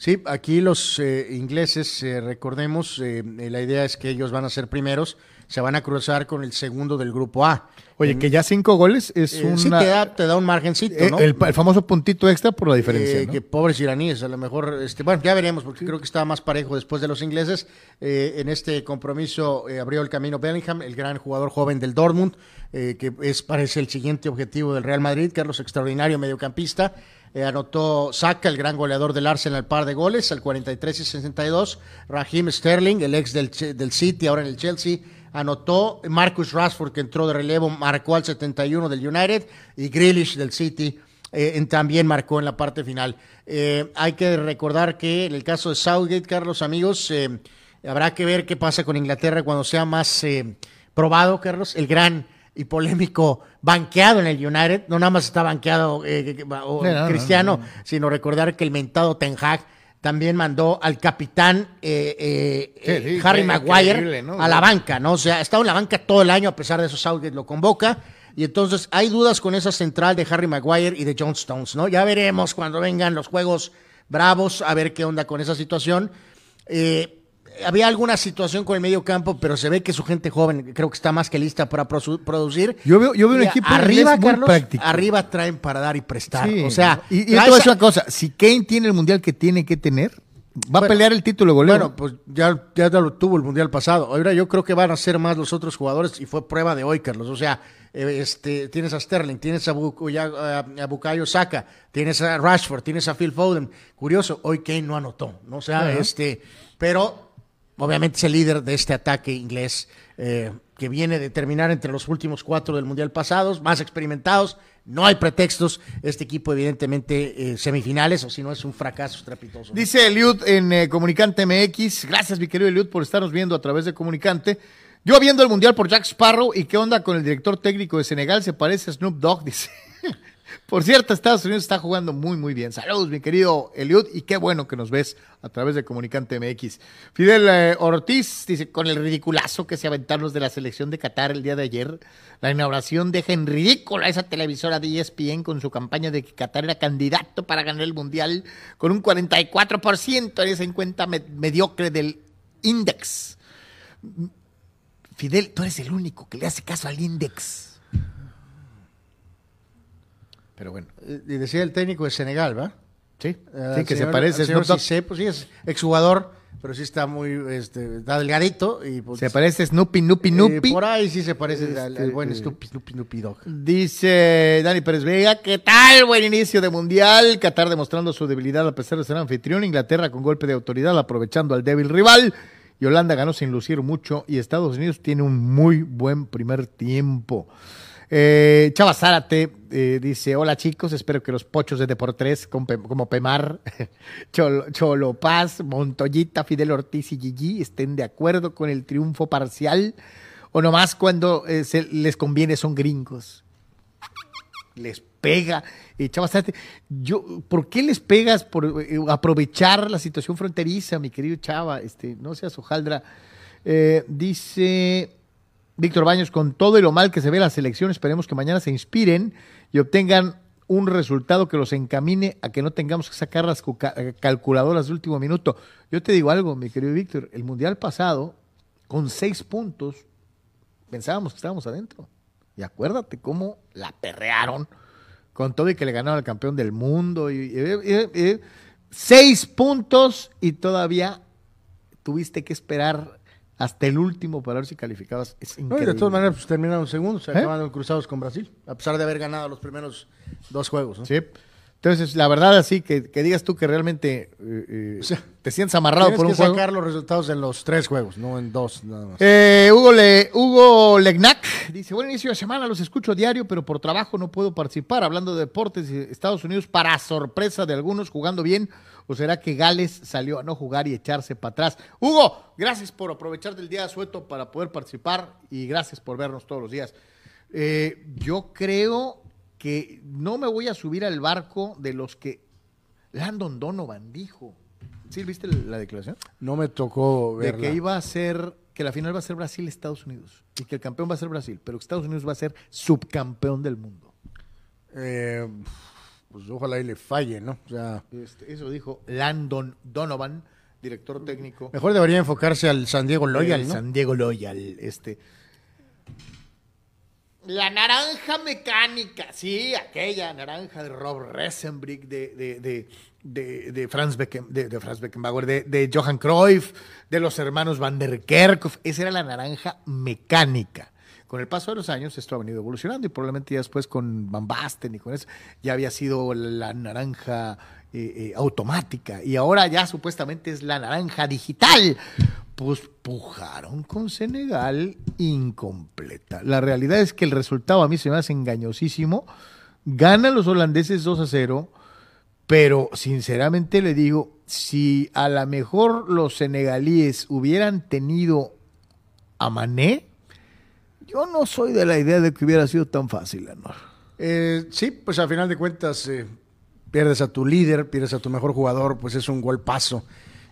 Sí, aquí los eh, ingleses, recordemos, la idea es que ellos van a ser primeros se van a cruzar con el segundo del grupo A. Oye, que ya cinco goles es un. Eh, sí, te da, te da, un margencito, eh, ¿no? El, famoso puntito extra por la diferencia. Eh, que pobres iraníes, a lo mejor. Este, bueno, ya veremos, porque creo que estaba más parejo después de los ingleses. en este compromiso abrió el camino Bellingham, el gran jugador joven del Dortmund, que es, parece el siguiente objetivo del Real Madrid, Carlos, extraordinario mediocampista. Anotó Saka, el gran goleador del Arsenal, par de goles, al 43 y 62. Raheem Sterling, el ex del, del City, ahora en el Chelsea anotó Marcus Rashford, que entró de relevo, marcó al 71 del United, y Grealish del City eh, también marcó en la parte final. Eh, hay que recordar que en el caso de Southgate, Carlos, amigos, eh, habrá que ver qué pasa con Inglaterra cuando sea más probado, Carlos, el gran y polémico banqueado en el United, no nada más está banqueado Cristiano, sino recordar que el mentado Ten Hag también mandó al capitán eh, eh, Harry Maguire a la banca, ¿no? O sea, ha estado en la banca todo el año, a pesar de eso Southgate lo convoca. Y entonces hay dudas con esa central de Harry Maguire y de John Stones, ¿no? Ya veremos cuando vengan los juegos bravos, a ver qué onda con esa situación. Eh, había alguna situación con el medio campo, pero se ve que su gente joven creo que está más que lista para producir. Yo veo, yo veo un equipo arriba, Carlos, arriba traen para dar y prestar. o sea, y, y esto es una cosa, si Kane tiene el mundial que tiene que tener, va a pelear el título goleo. Bueno, pues ya, ya lo tuvo el mundial pasado. Ahora yo creo que van a ser más los otros jugadores y fue prueba de hoy, Carlos. O sea, eh, este, tienes a Sterling, tienes a, Bukayo Saka, tienes a Rashford, tienes a Phil Foden. Curioso, hoy Kane no anotó, ¿no? O sea, este, pero obviamente es el líder de este ataque inglés. Eh, que viene de terminar entre los últimos cuatro del Mundial pasados, más experimentados, no hay pretextos, este equipo evidentemente eh, semifinales, o si no es un fracaso estrepitoso. Dice Eliud en eh, Comunicante MX, gracias mi querido Eliud por estarnos viendo a través de Comunicante. Yo viendo el Mundial por Jack Sparrow y qué onda con el director técnico de Senegal, se parece a Snoop Dogg, *laughs* dice. Por cierto, Estados Unidos está jugando muy, muy bien. Saludos, mi querido Eliud, y qué bueno que nos ves a través de Comunicante MX. Fidel eh, Ortiz dice, con el ridiculazo que se aventaron los de la selección de Qatar el día de ayer, la inauguración deja en ridículo a esa televisora de ESPN con su campaña de que Qatar era candidato para ganar el Mundial con un 44% en esa cuenta mediocre del Index. Fidel, tú eres el único que le hace caso al Index. Pero bueno. Y decía el técnico de Senegal, ¿va? Sí, uh, sí que se parece. Señor Cissé, pues sí, es exjugador, pero sí está muy este, está delgadito. Y, pues, se parece Snoopy, Snoopy, Snoopy. por ahí sí se parece este, al, al, buen eh, Snoopy, Snoopy, Snoopy Dog. Dice Dani Pérez Vega, ¿qué tal? Buen inicio de Mundial. Qatar demostrando su debilidad a pesar de ser anfitrión. Inglaterra con golpe de autoridad aprovechando al débil rival. Y Holanda ganó sin lucir mucho. Y Estados Unidos tiene un muy buen primer tiempo. Eh, Chava Zárate eh, dice: Hola chicos, espero que los pochos de Deportes como Pemar, *laughs* Cholo, Cholo, Paz, Montoyita, Fidel Ortiz y Gigi estén de acuerdo con el triunfo parcial o nomás cuando eh, se les conviene son gringos. Les pega. Chava Zárate, yo, ¿por qué les pegas por aprovechar la situación fronteriza, mi querido Chava? Este, no seas hojaldra. dice. Víctor Baños, con todo y lo mal que se ve la selección, esperemos que mañana se inspiren y obtengan un resultado que los encamine a que no tengamos que sacar las calculadoras de último minuto. Yo te digo algo, mi querido Víctor, el Mundial pasado, con seis puntos, pensábamos que estábamos adentro. Y acuérdate cómo la perrearon con todo y que le ganaron al campeón del mundo. seis puntos y todavía tuviste que esperar hasta el último para ver si calificabas. Es increíble. No, de todas maneras, pues, terminaron segundos, se ¿Eh? acabaron cruzados con Brasil, a pesar de haber ganado los primeros dos juegos. ¿no? Sí. Entonces, la verdad, así que, que digas tú que realmente eh, eh, te sientes amarrado por un que juego. sacar los resultados en los tres juegos, no en dos nada más. Eh, Hugo, Le, Hugo Legnac dice: Buen inicio de semana, los escucho diario, pero por trabajo no puedo participar. Hablando de deportes, Estados Unidos, para sorpresa de algunos, jugando bien. ¿O será que Gales salió a no jugar y echarse para atrás? Hugo, gracias por aprovechar del día de sueto para poder participar y gracias por vernos todos los días. yo creo que no me voy a subir al barco de los que Landon Donovan dijo. ¿Sí viste la declaración? No me tocó verla. De que iba a ser, que la final va a ser Brasil-Estados Unidos y que el campeón va a ser Brasil, pero que Estados Unidos va a ser subcampeón del mundo. Eh, pues ojalá y le falle, ¿no? O sea, este, eso dijo Landon Donovan, director técnico. Mejor debería enfocarse al San Diego Loyal, ¿no? San Diego Loyal, este. La naranja mecánica, sí, aquella naranja de Rob Resenbrick, de, de, de, de, Franz, de, Franz Beckenbauer, de, Johan Cruyff, de los hermanos Van der Kerkhoff. Esa era la naranja mecánica. Con el paso de los años esto ha venido evolucionando y probablemente ya después con Van y con eso ya había sido la naranja eh, eh, automática y ahora ya supuestamente es la naranja digital. Pues pujaron con Senegal incompleta. La realidad es que el resultado a mí se me hace engañosísimo. Ganan los holandeses 2 a 0, pero sinceramente le digo, si a lo mejor los senegalíes hubieran tenido a Mané, yo no soy de la idea de que hubiera sido tan fácil, Anor. Eh, sí, pues al final de cuentas pierdes a tu líder, pierdes a tu mejor jugador, pues es un golpazo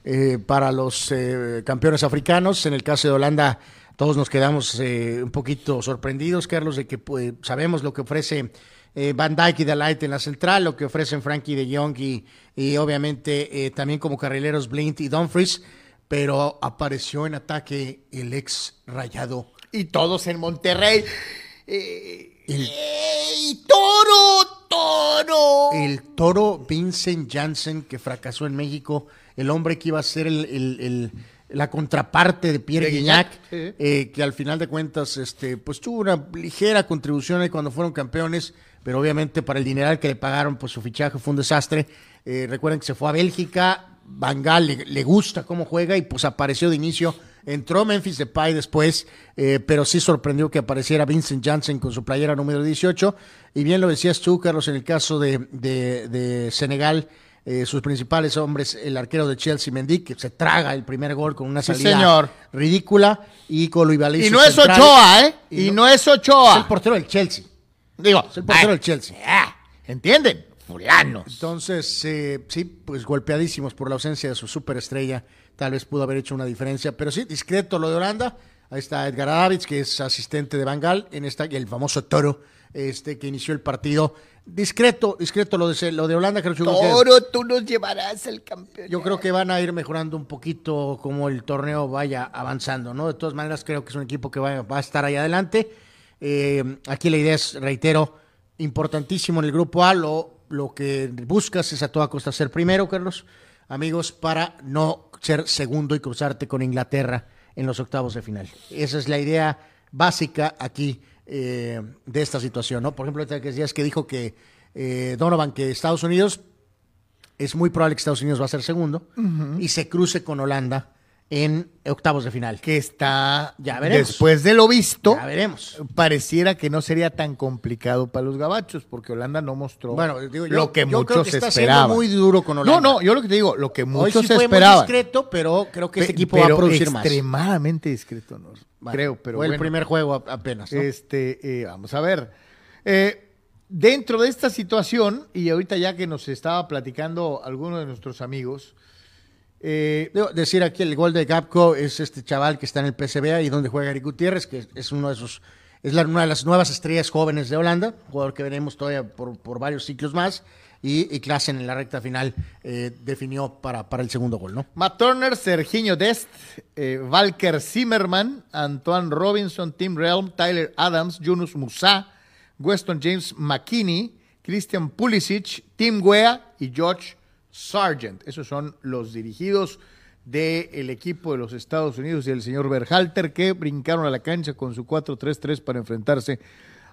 eh, para los eh, campeones africanos. En el caso de Holanda, todos nos quedamos eh, un poquito sorprendidos, Carlos, de que pues, sabemos lo que ofrece Van Dijk y Delight en la central, lo que ofrecen Frankie de Jong y, y obviamente también como carrileros Blind y Dumfries, pero apareció en ataque el ex rayado. Y todos en Monterrey. ¡Ey, toro! toro. El toro Vincent Janssen, que fracasó en México, el hombre que iba a ser el, la contraparte de Pierre Guignac, eh, que al final de cuentas este, pues tuvo una ligera contribución ahí cuando fueron campeones, pero obviamente para el dineral que le pagaron, pues su fichaje fue un desastre. Eh, recuerden que se fue a Bélgica, Bangal le, le, gusta cómo juega y pues apareció de inicio Entró Memphis Depay después, eh, pero sí sorprendió que apareciera Vincent Janssen con su playera número 18. Y bien lo decías tú, Carlos, en el caso de, de, de Senegal, eh, sus principales hombres, el arquero de Chelsea, Mendy, que se traga el primer gol con una Sí, salida señor. ridícula, y Colibalizo Y no es central. Ochoa, ¿eh? Y Y no- no es Es el Ochoa. portero del Chelsea. Digo, Es el portero ay, del Chelsea. ah, ¿Entienden? Fulanos. Entonces, eh, sí, pues golpeadísimos por la ausencia de su superestrella. Tal vez pudo haber hecho una diferencia, pero sí, discreto lo de Holanda. Ahí está Edgar Davids, que es asistente de Bangal, en esta, el famoso Toro, este, que inició el partido. Discreto, discreto lo de, lo de Holanda, creo, yo creo que- Toro, tú nos llevarás al campeón. yo creo que van a ir mejorando un poquito como el torneo vaya avanzando, ¿no? De todas maneras, creo que es un equipo que va, va a estar ahí adelante. Eh, aquí la idea es, reitero, importantísimo en el grupo A. Lo, lo que buscas es a toda costa ser primero, Carlos, amigos, para no ser segundo y cruzarte con Inglaterra en los octavos de final. Esa es la idea básica aquí eh, de esta situación, ¿no? Por ejemplo, que decías que dijo que eh, Donovan, que Estados Unidos es muy probable que Estados Unidos va a ser segundo y se cruce con Holanda en octavos de final. Que está, Ya veremos. después de lo visto, Ya veremos. pareciera que no sería tan complicado para los gabachos, porque Holanda no mostró Bueno, digo, yo- lo que yo creo muchos que está siendo esperaban. muy duro con Holanda. No, no, yo lo que te digo, lo que Hoy muchos sí fue esperaban. muy discreto, pero creo que este Pe- equipo va a producir más. extremadamente discreto, ¿no? Bueno, creo, pero fue el primer juego apenas. ¿no? Este, eh, vamos a ver. Eh, dentro de esta situación, y ahorita ya que nos estaba platicando alguno de nuestros amigos, eh, Debo decir aquí el gol de Gapco es este chaval que está en el PSV y donde juega Eric Gutiérrez, que es uno de esos, es la- una de las nuevas estrellas jóvenes de Holanda, jugador que veremos todavía por, por varios ciclos más, y, y en la recta final eh, definió para, para el segundo gol, ¿no? Matt Turner, Serginho Dest, eh, Valker Zimmerman, Antoine Robinson, Tim Realm, Tyler Adams, Yunus Musa, Weston James McKinney, Christian Pulisic, Tim Wea y George Sargent. Esos son los dirigidos del equipo de los Estados Unidos y el señor Berhalter que brincaron a la cancha con su 4-3-3 para enfrentarse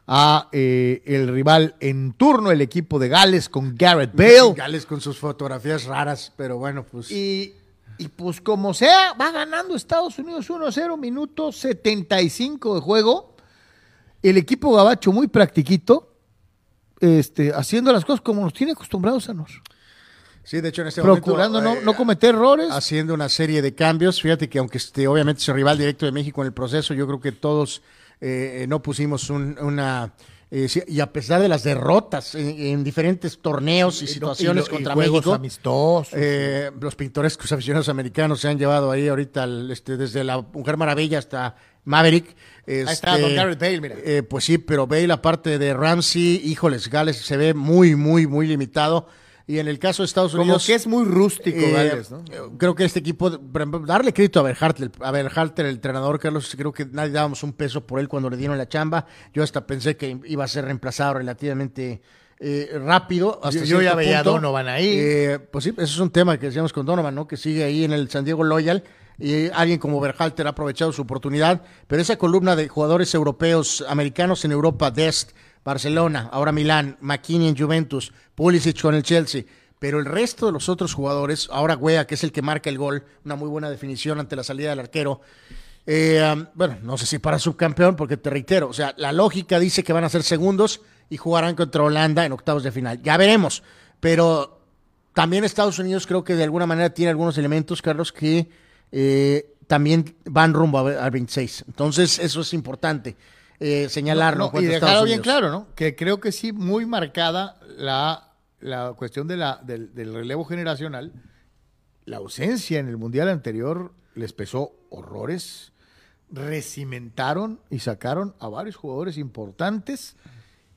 a eh, el rival en turno, el equipo de Gales con Garrett Bale. Gales con sus fotografías raras, pero bueno, pues. Y, y pues como sea, va ganando Estados Unidos 1-0, minuto 75 de juego. El equipo gabacho muy practiquito, este, haciendo las cosas como nos tiene acostumbrados a nosotros. Sí, de hecho en este Procurando momento, no, no cometer errores. haciendo una serie de cambios. Fíjate que aunque este, obviamente es el rival directo de México en el proceso, yo creo que todos eh, no pusimos un- una... eh, y a pesar de las derrotas en, en diferentes torneos y situaciones Y lo- y contra juegos México, amistosos. eh, los pintorescos aficionados americanos se han llevado ahí ahorita al, este, desde la Mujer Maravilla hasta Maverick. Ahí está, Este, con Gareth Bale, mira. eh, pues sí, pero Bale, aparte de Ramsey, híjoles, Gales se ve muy, muy, muy limitado. Y en el caso de Estados como Unidos. que es muy rústico, Eh, Gales, ¿no? Creo que este equipo, darle crédito a Berhalter, a Berhalter, el entrenador, Carlos, creo que nadie dábamos un peso por él cuando le dieron la chamba. Yo hasta pensé que iba a ser reemplazado relativamente eh, rápido. Hasta Yo- yo ya veía a punto. Donovan ahí. Eh, pues sí, eso es un tema que decíamos con Donovan, ¿no? Que sigue ahí en el San Diego Loyal. Y alguien como Berhalter ha aprovechado su oportunidad. Pero esa columna de jugadores europeos, americanos en Europa, Dest, Barcelona, ahora Milán, McKinney en Juventus, Pulisic con el Chelsea. Pero el resto de los otros jugadores, ahora Wea, que es el que marca el gol, una muy buena definición ante la salida del arquero. Eh, bueno, no sé si para subcampeón, porque te reitero, o sea, la lógica dice que van a ser segundos y jugarán contra Holanda en octavos de final. Ya veremos, pero también Estados Unidos creo que de alguna manera tiene algunos elementos, Carlos, que eh, también van rumbo al 26. Entonces, eso es importante eh, señalarlo. en No, y dejarlo bien claro, ¿no? Que creo que sí, muy marcada la, la cuestión de la, del, del relevo generacional. La ausencia en el Mundial anterior les pesó horrores. Recimentaron y sacaron a varios jugadores importantes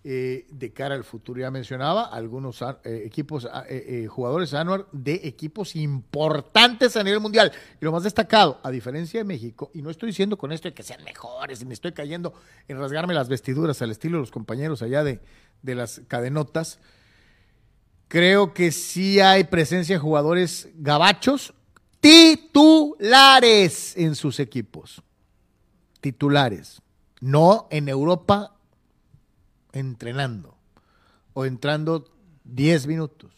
eh, de cara al futuro. Ya mencionaba algunos ah, eh, equipos, ah, eh, jugadores Anuar de equipos importantes a nivel mundial. Y lo más destacado, a diferencia de México, y no estoy diciendo con esto de que sean mejores, y me estoy cayendo en rasgarme las vestiduras al estilo de los compañeros allá de, de las cadenotas. Creo que sí hay presencia de jugadores gabachos titulares en sus equipos. Titulares. No en Europa entrenando o entrando 10 minutos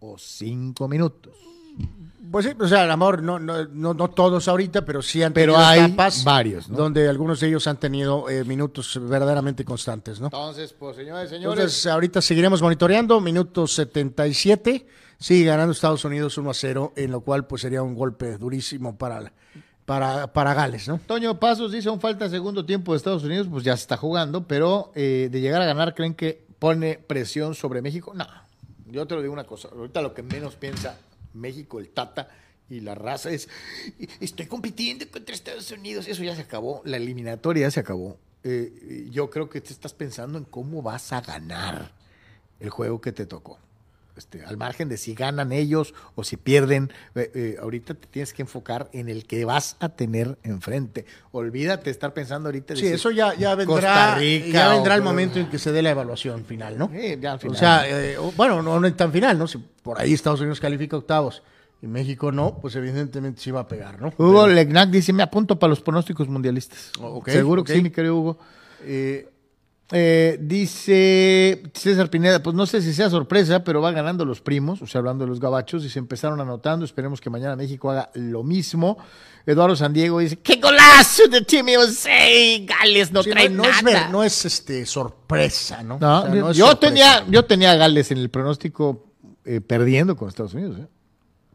o 5 minutos. Pues sí, o sea, a lo mejor no, no, no, no todos ahorita, pero sí han Pero tenido hay etapas varios, ¿no? donde algunos de ellos han tenido eh, minutos verdaderamente constantes, ¿no? Entonces, pues señores, señores. Entonces, ahorita seguiremos monitoreando. Minuto 77. Sigue ganando Estados Unidos 1 a 0, en lo cual pues sería un golpe durísimo para, para, para Gales, ¿no? Toño Pasos dice, aún falta segundo tiempo de Estados Unidos, pues ya se está jugando, pero eh, de llegar a ganar, ¿creen que pone presión sobre México? No, yo te lo digo una cosa, ahorita lo que menos piensa México, el Tata y la raza es, estoy compitiendo contra Estados Unidos, eso ya se acabó, la eliminatoria ya se acabó. Eh, yo creo que te estás pensando en cómo vas a ganar el juego que te tocó. Este, al margen de si ganan ellos o si pierden, eh, eh, ahorita te tienes que enfocar en el que vas a tener enfrente. Olvídate de estar pensando ahorita. de Sí, eso ya, ya vendrá, Costa Rica ya vendrá o- el momento en que se dé la evaluación final, ¿no? Sí, ya al final. O sea, eh, bueno, no, no es tan final, ¿no? Si por ahí Estados Unidos califica octavos y México no, pues evidentemente sí va a pegar, ¿no? Hugo Legnac dice, me apunto para los pronósticos mundialistas. Oh, ok, Seguro que sí, mi querido Hugo. eh, Eh, dice César Pineda, pues no sé si sea sorpresa, pero va ganando los primos, o sea, hablando de los gabachos, y se empezaron anotando. Esperemos que mañana México haga lo mismo. Eduardo Sandiego dice, ¡qué golazo de Team USA! Gales no sí, trae no, no nada. es, ver- no es este, sorpresa, ¿no? No, O sea, no es yo, sorpresa. tenía, yo tenía a Gales en el pronóstico eh, perdiendo con Estados Unidos. ¿eh?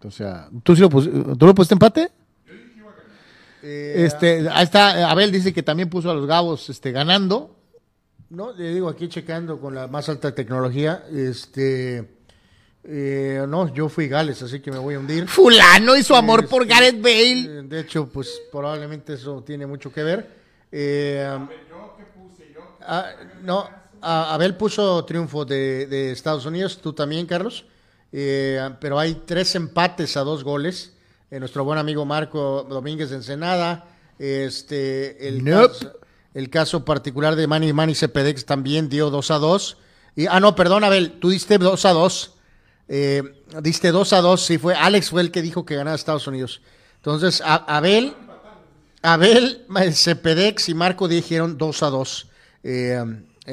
O sea, ¿tú, sí lo, pus- ¿tú lo pusiste empate? Eh, Este, ahí está, Abel dice que también puso a los Gabos este, ganando. No, le digo aquí checando con la más alta tecnología, este, eh, no, yo fui Gales, así que me voy a hundir. Fulano y su amor por Este, Gareth Bale. eh, De hecho, pues probablemente eso tiene mucho que ver. Eh, ah, no, a- Abel puso triunfo de, de Estados Unidos, tú también, Carlos. Eh, pero hay tres empates a dos goles. Eh, nuestro buen amigo Marco Domínguez de Ensenada. Este, el, Nope. caso, el caso particular de Manny Manny Cepedex también dio 2 a 2. Y, ah, no, perdón, Abel, tú diste 2 a 2. Eh, diste 2 a 2, sí, fue Alex fue el que dijo que ganaba Estados Unidos. Entonces, a- Abel, Abel, Cepedex y Marco dijeron 2 a 2. eh,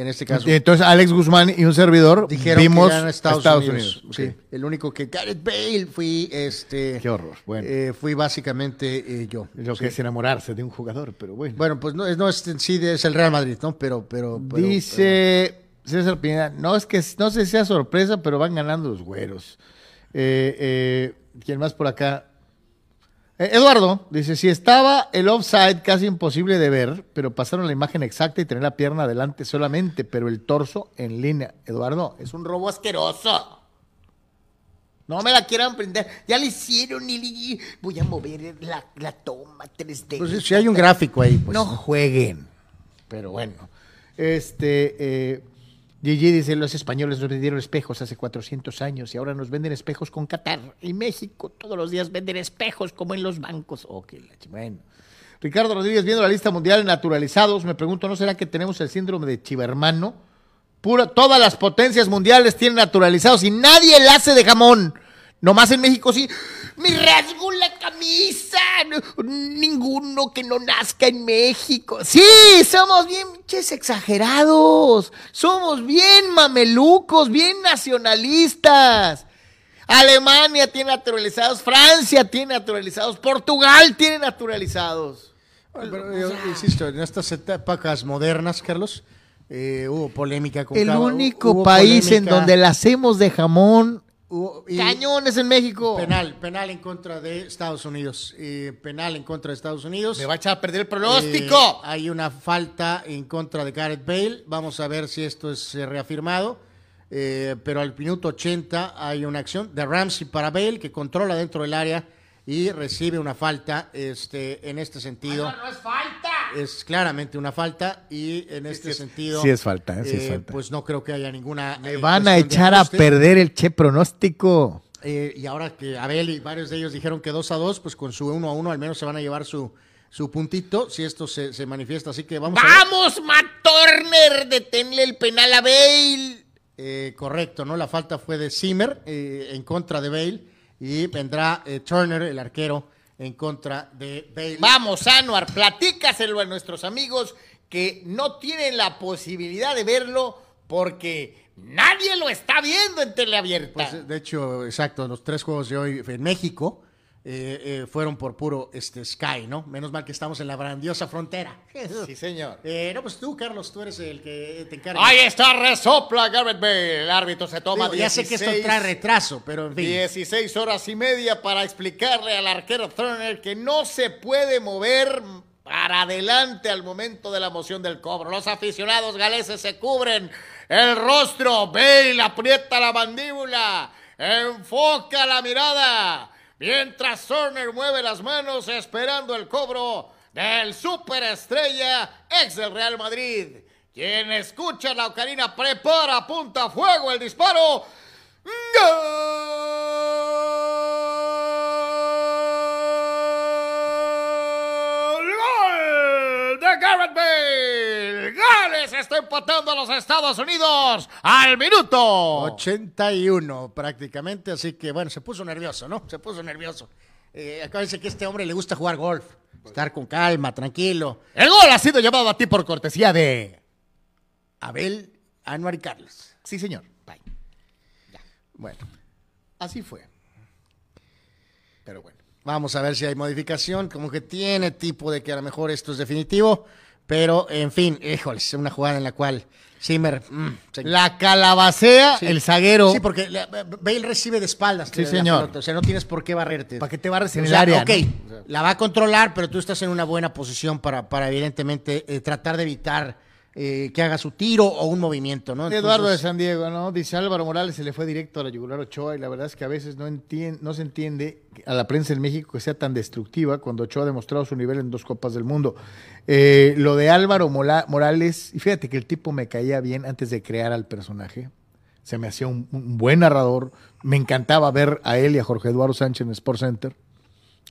en este caso, Entonces Alex Guzmán y un servidor dijeron vimos que gana Estados, Estados Unidos. Unidos. Sí, Ok. el único que Gareth Bale fui, este, Qué horror. Bueno, eh, fui básicamente eh, yo. lo que es enamorarse de un jugador, pero bueno. Bueno, pues no es, no es en sí, es el Real Madrid, ¿no? Pero, pero, pero- Dice César Pineda, no es que no sé si sea sorpresa, pero van ganando los güeros. Eh, eh, ¿Quién más por acá? Eh, Eduardo dice, si estaba el offside casi imposible de ver, pero pasaron la imagen exacta y tener la pierna adelante solamente, pero el torso en línea. Eduardo, es un robo asqueroso. No me la quieran prender. Ya le hicieron y voy a mover la, la toma 3D. Pues si hay un gráfico ahí, pues. no jueguen. Pero bueno. Este, eh, Gigi dice, los españoles nos vendieron espejos hace 400 años y ahora nos venden espejos con Qatar. Y México todos los días venden espejos como en los bancos. Ok, ch- bueno. Ricardo Rodríguez, viendo la lista mundial de naturalizados, me pregunto, ¿no será que tenemos el síndrome de chivermano? Pura, todas las potencias mundiales tienen naturalizados y nadie la hace de jamón. Nomás en México sí. Me rasgo la camisa. No, ninguno que no nazca en México. Sí, somos bien pinches exagerados. Somos bien mamelucos, bien nacionalistas. Alemania tiene naturalizados, Francia tiene naturalizados, Portugal tiene naturalizados. Pero yo insisto, en estas épocas modernas, Carlos, eh, hubo polémica con El cada- único país en donde la hacemos de jamón, y cañones en México. Penal, penal en contra de Estados Unidos. eh, penal en contra de Estados Unidos. Me va a echar a perder el Eh, pronóstico. hay una falta en contra de Gareth Bale. Vamos a ver si esto es eh, reafirmado. Eh, pero al minuto 80 hay una acción de Ramsey para Bale que controla dentro del área y recibe una falta este, en este sentido. no es falta. Es claramente una falta y en este sentido. sí es falta, eh, sí es eh, falta. Pues no creo que haya ninguna. Me eh, van a echar a perder el che pronóstico. Eh, y ahora que Abel y varios de ellos dijeron que 2 a 2, pues con su 1 a 1 al menos se van a llevar su, su puntito si esto se, se manifiesta. Así que vamos a ver. ¡Vamos, Matt Turner! ¡Deténle el penal a Bale! Eh, correcto, ¿no? La falta fue de Zimmer eh, en contra de Bale y vendrá eh, Turner, el arquero, en contra de Bale. Vamos, Anuar, platícaselo a nuestros amigos que no tienen la posibilidad de verlo porque Nadie lo está viendo en teleabierta. Pues, de hecho, exacto, los tres juegos de hoy en México eh, eh, fueron por puro este, Sky, ¿no? Menos mal que estamos en la grandiosa frontera. *laughs* Sí, señor. Eh, no, pues tú, Carlos, tú eres el que te encarga. Ahí está, resopla Garrett Bale. El árbitro se toma Digo, ya sé que esto trae retraso, pero en fin. 16 horas y media para explicarle al arquero Turner que no se puede mover para adelante al momento de la moción del cobro. Los aficionados galeses se cubren el rostro. Bale aprieta la mandíbula. Enfoca la mirada. Mientras Turner mueve las manos esperando el cobro del superestrella ex del Real Madrid. Quien escucha la ocarina prepara, apunta a fuego el disparo. ¡Gol! ¡Gol de Garrett Bale! Está empatando a los Estados Unidos al minuto. 81 prácticamente, así que bueno, se puso nervioso, ¿no? Se puso nervioso. Eh, acuérdense que a este hombre le gusta jugar golf, estar con calma, tranquilo. El gol ha sido llevado a ti por cortesía de... Abel, Anuar y Carlos. Sí, señor. Bye. Bueno, Así fue. Pero bueno. vamos a ver si hay modificación, como que tiene tipo de que a lo mejor esto es definitivo, pero en fin, híjoles, es una jugada en la cual Zimmer... mm, se- La calabacea, Sí. el zaguero. Sí, porque la- Bale recibe de espaldas. Sí, la señor. pelota, o sea, no tienes por qué barrerte. ¿Para qué te barres en O el sea, área? Ok, no? la va a controlar, pero tú estás en una buena posición para, para evidentemente, eh, tratar de evitar eh, que haga su tiro o un movimiento, ¿no? Eduardo de San Diego, ¿no? Dice Álvaro Morales se le fue directo a la yugular Ochoa y la verdad es que a veces no, entien- no se entiende a la prensa en México que sea tan destructiva cuando Ochoa ha demostrado su nivel en dos Copas del Mundo. Eh, lo de Álvaro Mola- Morales, y fíjate que el tipo me caía bien antes de crear al personaje. Se me hacía un, un buen narrador. Me encantaba ver a él y a Jorge Eduardo Sánchez en Sport Center.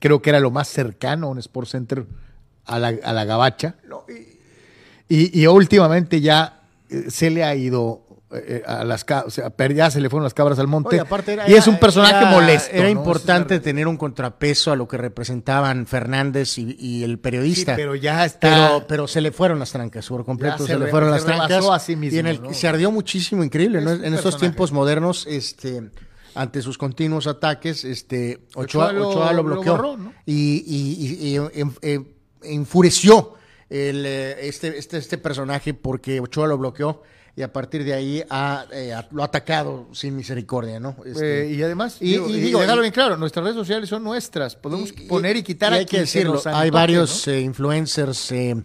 Creo que era lo más cercano a un Sport Center a la, a la gabacha. Y, y últimamente ya eh, se le ha ido eh, a las o sea, ya se le fueron las cabras al monte. Oye, aparte era- y es un personaje era- molesto. Era ¿no? importante es tener un contrapeso a lo que representaban Fernández y, y el Sí, periodista. pero ya está. Pero, pero se le fueron las trancas, por completo se, se le fueron se las trancas. rebasó a sí mismo, y en el, ¿no? se ardió muchísimo, increíble, ¿no? Es En estos personaje. tiempos modernos, este, ante sus continuos ataques, este, Ochoa, Ochoa lo- Ochoa lo lo bloqueó y, y- y- enfureció el, eh, este, este, este personaje porque Ochoa lo bloqueó y a partir de ahí ha, eh, lo ha atacado sin misericordia, ¿no? Este, Eh, y además, y- digo, y y, digo, dejarlo y- bien claro, nuestras redes sociales son nuestras. Podemos poner y quitar a hay que decirlo, hay varios ¿no? eh, influencers eh,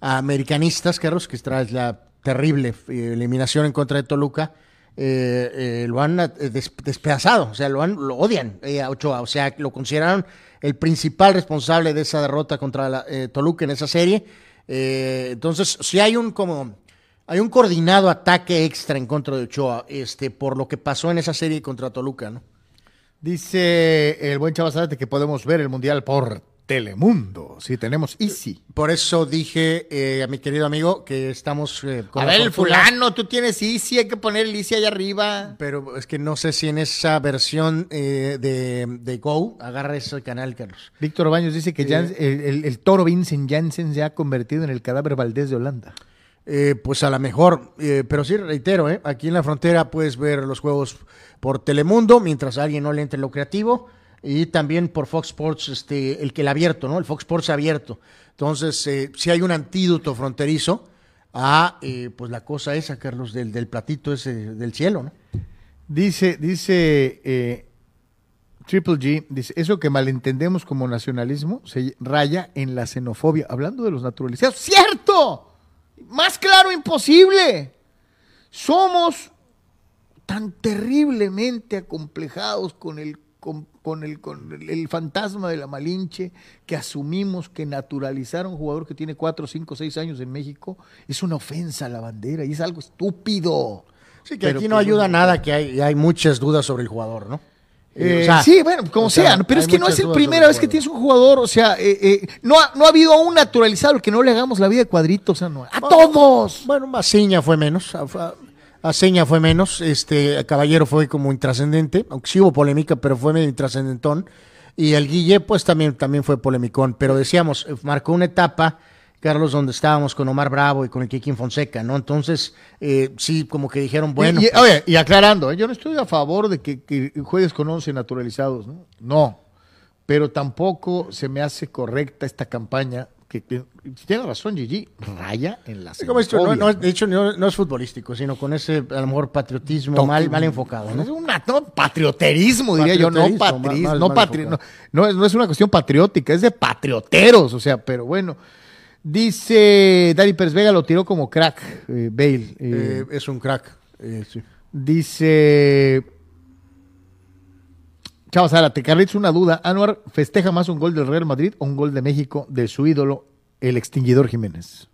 americanistas, Carlos, que tras la terrible eh, eliminación en contra de Toluca, eh, eh, lo han eh, des- despedazado, o sea, lo, han, lo odian eh, a Ochoa, o sea, lo consideraron el principal responsable de esa derrota contra la, eh, Toluca en esa serie. Eh, entonces, si hay un como hay un coordinado ataque extra en contra de Ochoa, este, por lo que pasó en esa serie contra Toluca, ¿no? Dice el buen Chava Zárate que podemos ver el Mundial por Telemundo. Sí, tenemos Easy. Por eso dije eh, a mi querido amigo que estamos eh, con A ver, el fulano, tú tienes Easy, hay que poner el Easy allá arriba. Pero es que no sé si en esa versión eh, de, de Go agarra ese canal, Carlos. Víctor Baños dice que Jans- el, el- el toro Vincent Janssen se ha convertido en el cadáver Valdés de Holanda. Eh, pues a lo mejor, eh, pero sí reitero, eh, aquí en la frontera puedes ver los juegos por Telemundo mientras a alguien no le entre lo creativo y también por Fox Sports, este, el que el abierto, ¿no? El Fox Sports abierto. Entonces, eh, si hay un antídoto fronterizo a eh, pues la cosa esa, Carlos, del, del platito ese del cielo, ¿no? Dice, dice eh, Triple G, dice, eso que malentendemos como nacionalismo se raya en la xenofobia. Hablando de los naturalizados. ¡Cierto! Más claro imposible. Somos tan terriblemente acomplejados con el, con el, con el, el fantasma de la Malinche que asumimos que naturalizar a un jugador que tiene 4, 5, 6 años en México es una ofensa a la bandera y es algo estúpido. Sí, que Pero, aquí no ayuda nada que hay, hay muchas dudas sobre el jugador, ¿no? Eh, o sea, sí, bueno, como sea, pero es que no es dudas primera vez que tienes un jugador, o sea, eh, eh, no, ha, no ha habido un naturalizado al que no le hagamos la vida de cuadritos, o sea, no, a todos. Bueno, Aceña fue menos. a- a- Aceña fue menos. Este Caballero fue como intrascendente, aunque sí hubo polémica, pero fue medio intrascendentón. Y el Guille, pues también, también fue polemicón. Pero decíamos, eh, marcó una etapa Carlos, donde estábamos con Omar Bravo y con el Kiki Fonseca, ¿no? Entonces, eh, sí, como que dijeron, bueno. Y, y- pues, oye, y aclarando, ¿eh? yo no estoy a favor de que, que juegues con 11 naturalizados, ¿no? No, pero tampoco se me hace correcta esta campaña. Que, que- tiene razón, Gigi, raya en la como no, de hecho, no, no es futbolístico, sino con ese, a lo mejor, patriotismo mal, mal enfocado, Es no, patrioterismo, diría yo, no, patri- mal- no, mal patri- enfocado. no, no es, no es una cuestión patriótica, es de patrioteros, o sea, pero bueno. Dice Dani Pérez Vega, lo tiró como crack, eh, Bale. eh, Eh, es un crack. sí. Dice Chava Zárate, Carlitos, una duda. ¿Anuar festeja más un gol del Real Madrid o un gol de México de su ídolo, el extinguidor Jiménez?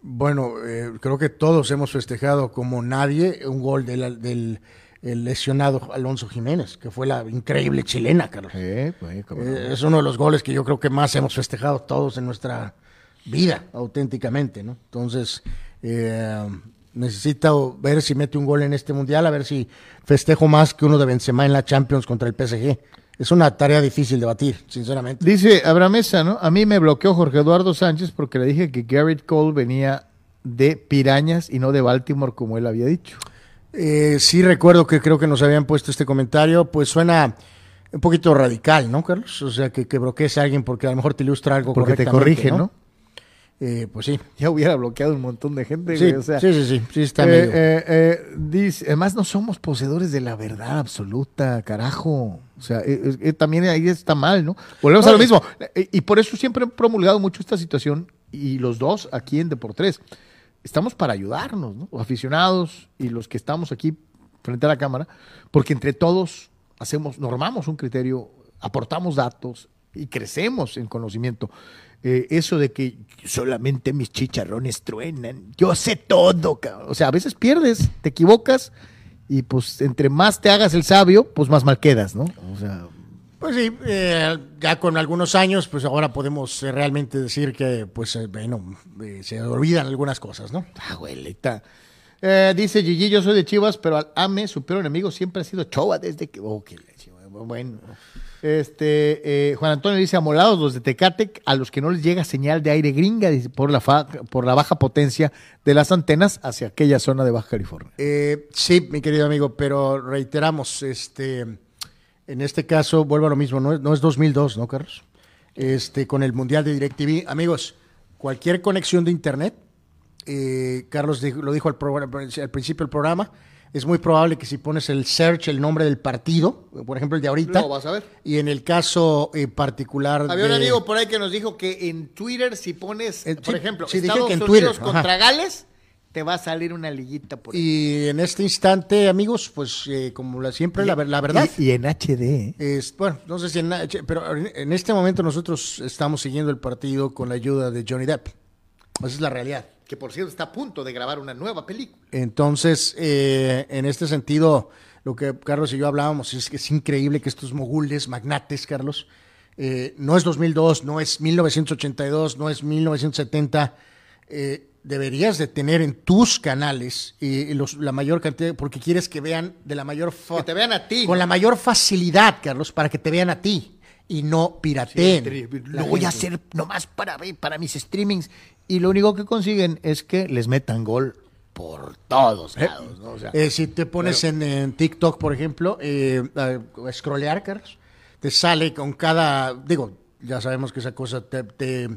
Bueno, eh, creo que todos hemos festejado como nadie un gol del, del el lesionado Alonso Jiménez, que fue la increíble chilena, Carlos. Pues. Eh, es uno de los goles que yo creo que más hemos festejado todos en nuestra vida, auténticamente, ¿no? Entonces, eh, necesito ver si mete un gol en este mundial, a ver si festejo más que uno de Benzema en la Champions contra el PSG. Es una tarea difícil de batir, sinceramente. Dice Abraham Mesa, ¿no? A mí me bloqueó Jorge Eduardo Sánchez porque le dije que Garrett Cole venía de Pirañas y no de Baltimore como él había dicho. Eh, sí recuerdo que creo que nos habían puesto este comentario, pues suena un poquito radical, ¿no, Carlos? O sea, que, que bloquees a alguien porque a lo mejor te ilustra algo Porque te corrige, ¿no? Eh, pues sí. Ya hubiera bloqueado un montón de gente. Sí, güey, o sea, sí, sí, sí, sí está Eh, medio- eh, eh, dice, además no somos poseedores de la verdad absoluta, carajo. O sea, eh, eh, también ahí está mal, ¿no? Volvemos a lo mismo. Y por eso siempre he promulgado mucho esta situación y los dos aquí en Deportes. Estamos para ayudarnos, ¿no? Los aficionados y los que estamos aquí frente a la cámara, porque entre todos hacemos, normamos un criterio, aportamos datos y crecemos en conocimiento. Eh, eso de que solamente mis chicharrones truenan, yo sé todo, cabrón. o sea, a veces pierdes, te equivocas y pues entre más te hagas el sabio, pues más mal quedas, ¿no? O sea, Pues sí, eh, ya con algunos años, pues ahora podemos eh, realmente decir que, pues, eh, bueno, eh, se olvidan algunas cosas, ¿no? abuelita. Dice Gigi, yo soy de Chivas, pero al AME, su peor enemigo, siempre ha sido Choa desde que... Oh, qué leche, güey. bueno. Este, eh, Juan Antonio dice, amolados los de Tecatec, a los que no les llega señal de aire gringa por, la por la baja potencia de las antenas hacia aquella zona de Baja California. Eh, sí, mi querido amigo, pero reiteramos, este, en este caso, vuelvo a lo mismo, no no es 2002, ¿no, Carlos? Este, con el Mundial de DirecTV. Amigos, cualquier conexión de Internet, eh, Carlos lo dijo al, al principio del programa, es muy probable que si pones el search, el nombre del partido, por ejemplo el de ahorita, Lo vas a ver. y en el caso eh, particular Había un amigo por ahí que nos dijo que en Twitter, si pones, Eh, por sí, ejemplo, sí, Estados que en Unidos Twitter, contra ajá. Gales, te va a salir una liguita por ahí. Y en este instante, amigos, pues eh, como la- siempre, la, ver- la verdad... Y, y en HD. ¿eh? Es, bueno, no sé si en, pero en- en este momento nosotros estamos siguiendo el partido con la ayuda de Johnny Depp. Esa es la realidad. Que por cierto está a punto de grabar una nueva película. Entonces, eh, en este sentido, lo que Carlos y yo hablábamos es que es increíble que estos mogules, magnates, Carlos, eh, no es 2002, no es 1982, no es 1970, eh, deberías de tener en tus canales eh, los- la mayor cantidad, porque quieres que vean de la mayor Que te vean a ti. con la mayor facilidad, Carlos, para que te vean a ti y no pirateen. Lo voy a hacer nomás para, para mis streamings. Y lo único que consiguen es que les metan gol por todos lados. ¿no? O sea, Eh, si te pones en, en TikTok, por ejemplo, eh, a scrollear, Carlos, te sale con cada, digo, ya sabemos que esa cosa te, te,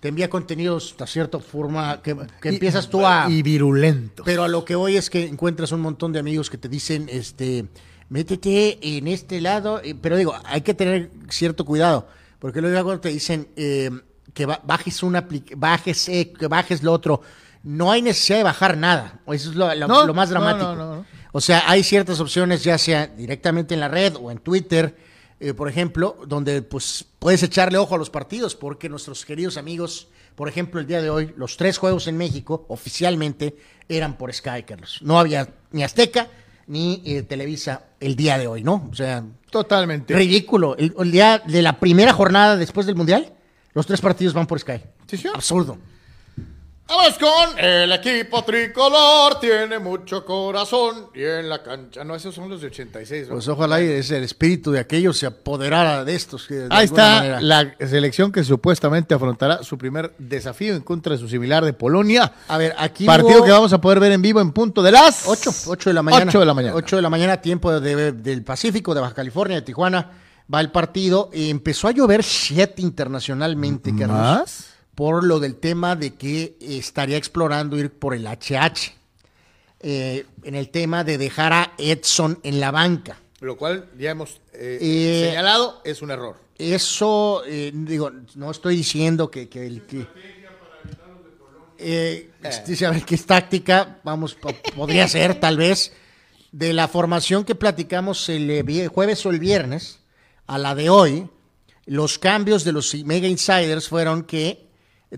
te envía contenidos de cierta forma que, que y- empiezas tú a... Y virulento. Pero a lo que voy es que encuentras un montón de amigos que te dicen, este, métete en este lado, eh, pero digo, hay que tener cierto cuidado, porque luego te dicen eh, que ba- bajes una apli- bajes, eh, que bajes lo otro. No hay necesidad de bajar nada, eso es lo, lo- No, lo más dramático. no, no, no. O sea, hay ciertas opciones, ya sea directamente en la red o en Twitter, eh, por ejemplo, donde pues puedes echarle ojo a los partidos, porque nuestros queridos amigos, por ejemplo, el día de hoy, los tres juegos en México oficialmente eran por Sky, Carlos. No había ni Azteca ni eh, Televisa el día de hoy, ¿no? O sea, Totalmente. ridículo. El, el día de la primera jornada después del Mundial, los tres partidos van por Sky. Sí, señor. Absurdo. Vamos con el equipo tricolor, tiene mucho corazón y en la cancha. No, esos son los de 86. ¿no? Pues ojalá y ese el espíritu de aquellos se apoderara de estos. que de Ahí está manera- la selección que supuestamente afrontará su primer desafío en contra de su similar de Polonia. A ver, aquí Partido hubo- que vamos a poder ver en vivo en punto de las 8, 8 de la mañana. 8 de la mañana. 8 de la mañana, tiempo de- del Pacífico, de Baja California, de Tijuana. Va el partido. Y empezó a llover shit internacionalmente, Carlos. ¿Más? Por lo del tema de que estaría explorando ir por el HH. Eh, en el tema de dejar a Edson en la banca. Lo cual ya hemos eh, Eh, señalado es un error. Eso, eh, digo, no estoy diciendo que, que el que. Eh, dice, a ver, qué es táctica, vamos, po- podría ser tal vez, de la formación que platicamos el eh, jueves o el viernes a la de hoy, los cambios de los Mega Insiders fueron que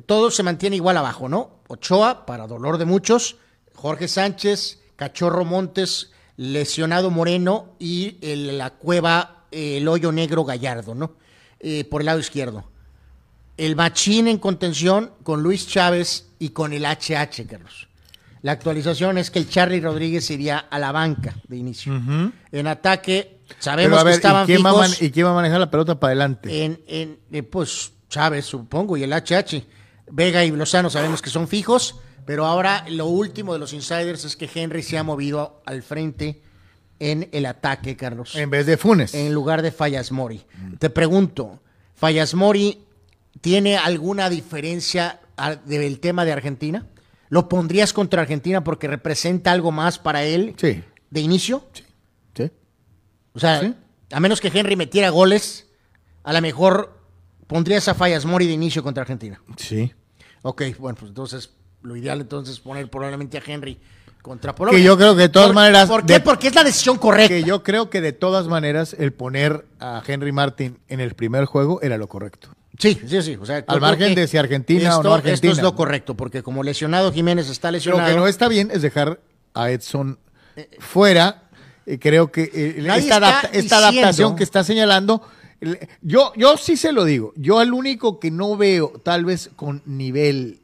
todo se mantiene igual abajo, ¿no? Ochoa, para dolor de muchos, Jorge Sánchez, Cachorro Montes, lesionado Moreno y el- la cueva, el hoyo negro Gallardo, ¿no? Eh, por el lado izquierdo. El machín en contención con Luis Chávez y con el HH, Carlos. La actualización es que el Charlie Rodríguez iría a la banca de inicio. En ataque, sabemos Pero a ver, que estaban ¿y, quién va a man- fijos ¿y quién va a manejar la pelota para adelante? en, en eh, pues Chávez, supongo, y el HH. Vega y Lozano sabemos que son fijos, pero ahora lo último de los insiders es que Henry se ha movido al frente en el ataque, Carlos. en vez de Funes. en lugar de Fallas Mori. Te pregunto, ¿Fallas Mori tiene alguna diferencia del tema de Argentina? ¿Lo pondrías contra Argentina porque representa algo más para él Sí. de inicio? Sí. O sea, Sí. a menos que Henry metiera goles, a lo mejor pondrías a Fallas Mori de inicio contra Argentina. Sí. Ok, bueno, pues entonces lo ideal entonces es poner probablemente a Henry contra Polonia. Que yo creo que de todas ¿Por- maneras- ¿Por qué? de- Porque es la decisión correcta. Que yo creo que de todas maneras el poner a Henry Martin en el primer juego era lo correcto. Sí, sí, sí. O sea, creo margen de si Argentina o esto- no Argentina. Esto es lo correcto, porque como lesionado Jiménez está Lo lesionado. que no está bien es dejar a Edson fuera. Eh, creo que eh, esta, está adapta- esta diciendo- adaptación que está señalando, yo, yo sí se lo digo. Yo el único que no veo tal vez con nivel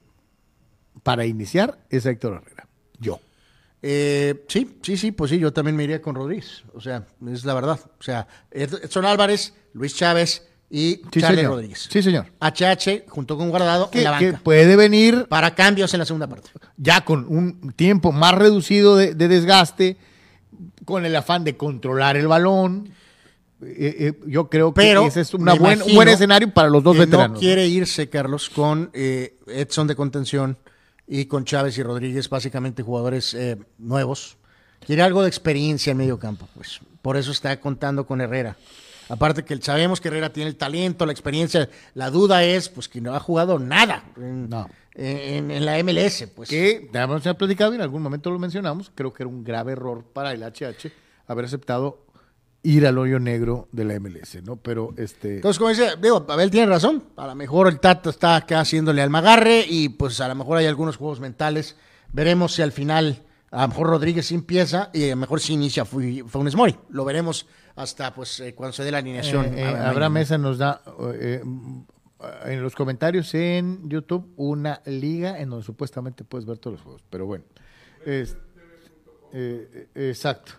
para iniciar es Héctor Herrera. Yo. Eh, sí, sí, sí, pues sí, yo también me iría con Rodríguez. O sea, es la verdad. O sea, Ed- Edson Álvarez, Luis Chávez y Sí, Charlie señor. Rodríguez. Sí, señor. HH junto con Guardado Que, en la que banca. puede venir Para cambios en la segunda parte. ya con un tiempo más reducido de, de desgaste, con el afán de controlar el balón. Eh, eh, yo creo que Pero ese es una me buen, un buen escenario para los dos que veteranos. No quiere irse, Carlos, con eh, Edson de contención y con Chávez y Rodríguez, básicamente jugadores eh, nuevos. Quiere algo de experiencia en medio campo, pues. Por eso está contando con Herrera. Aparte que sabemos que Herrera tiene el talento, la experiencia. La duda es, pues, que no ha jugado nada en, No. en- en la MLS, pues. que ya hemos platicado y en algún momento lo mencionamos, creo que era un grave error para el HH haber aceptado ir al hoyo negro de la MLS, ¿no? Pero este Entonces, como dice, digo, Abel tiene razón. A lo mejor el Tata está acá haciéndole al magarre y pues a lo mejor hay algunos juegos mentales. Veremos si al final a lo mejor Rodríguez sí empieza y a lo mejor sí inicia Fu- Funes Mori. Lo veremos hasta pues eh, cuando se dé la alineación. Eh, eh, Abraham Mesa nos da eh, en los comentarios en YouTube una liga en donde supuestamente puedes ver todos los juegos, pero bueno. Es- exacto.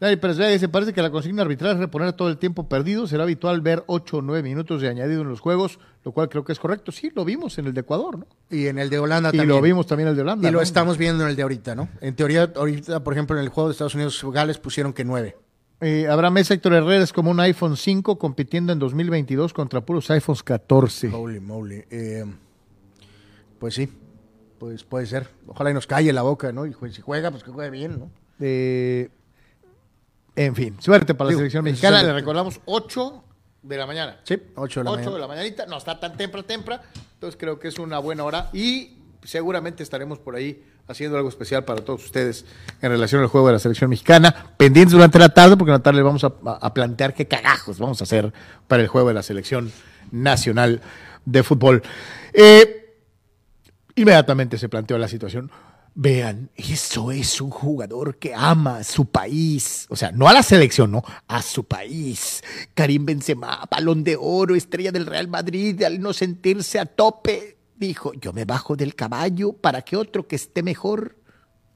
Dani Pérez Vega dice, parece que la consigna arbitral es reponer todo el tiempo perdido. Será habitual ver 8 o 9 minutos de añadido en los juegos, lo cual creo que es correcto. Sí, lo vimos en el de Ecuador, ¿no? Y en el de Holanda Y también. lo vimos también en el de Holanda. Y lo ¿no? estamos viendo en el de ahorita, ¿no? En teoría, ahorita, por ejemplo, en el juego de Estados Unidos-Gales pusieron que nueve. Eh, Abraham Mesa, Héctor Herrera es como un iPhone 5 compitiendo en 2022 contra puros iPhones 14. Holy moly. Eh, pues sí, pues puede ser. Ojalá y nos calle la boca, ¿no? Y si juega, pues que juegue bien, ¿no? Eh, en fin, suerte para la selección mexicana. Le recordamos 8 de la mañana. Sí, 8 de la 8 mañana. de la mañanita, no está tan tempra, tempra. Entonces creo que es una buena hora y seguramente estaremos por ahí haciendo algo especial para todos ustedes en relación al juego de la selección mexicana. Pendientes durante la tarde, porque en la tarde les vamos a, plantear qué cagajos vamos a hacer para el juego de la selección nacional de fútbol. Eh, inmediatamente se planteó la situación. Vean, eso es un jugador que ama a su país. O sea, no a la selección, no, a su país. Karim Benzema, balón de oro, estrella del Real Madrid, al no sentirse a tope dijo, yo me bajo del caballo para que otro que esté mejor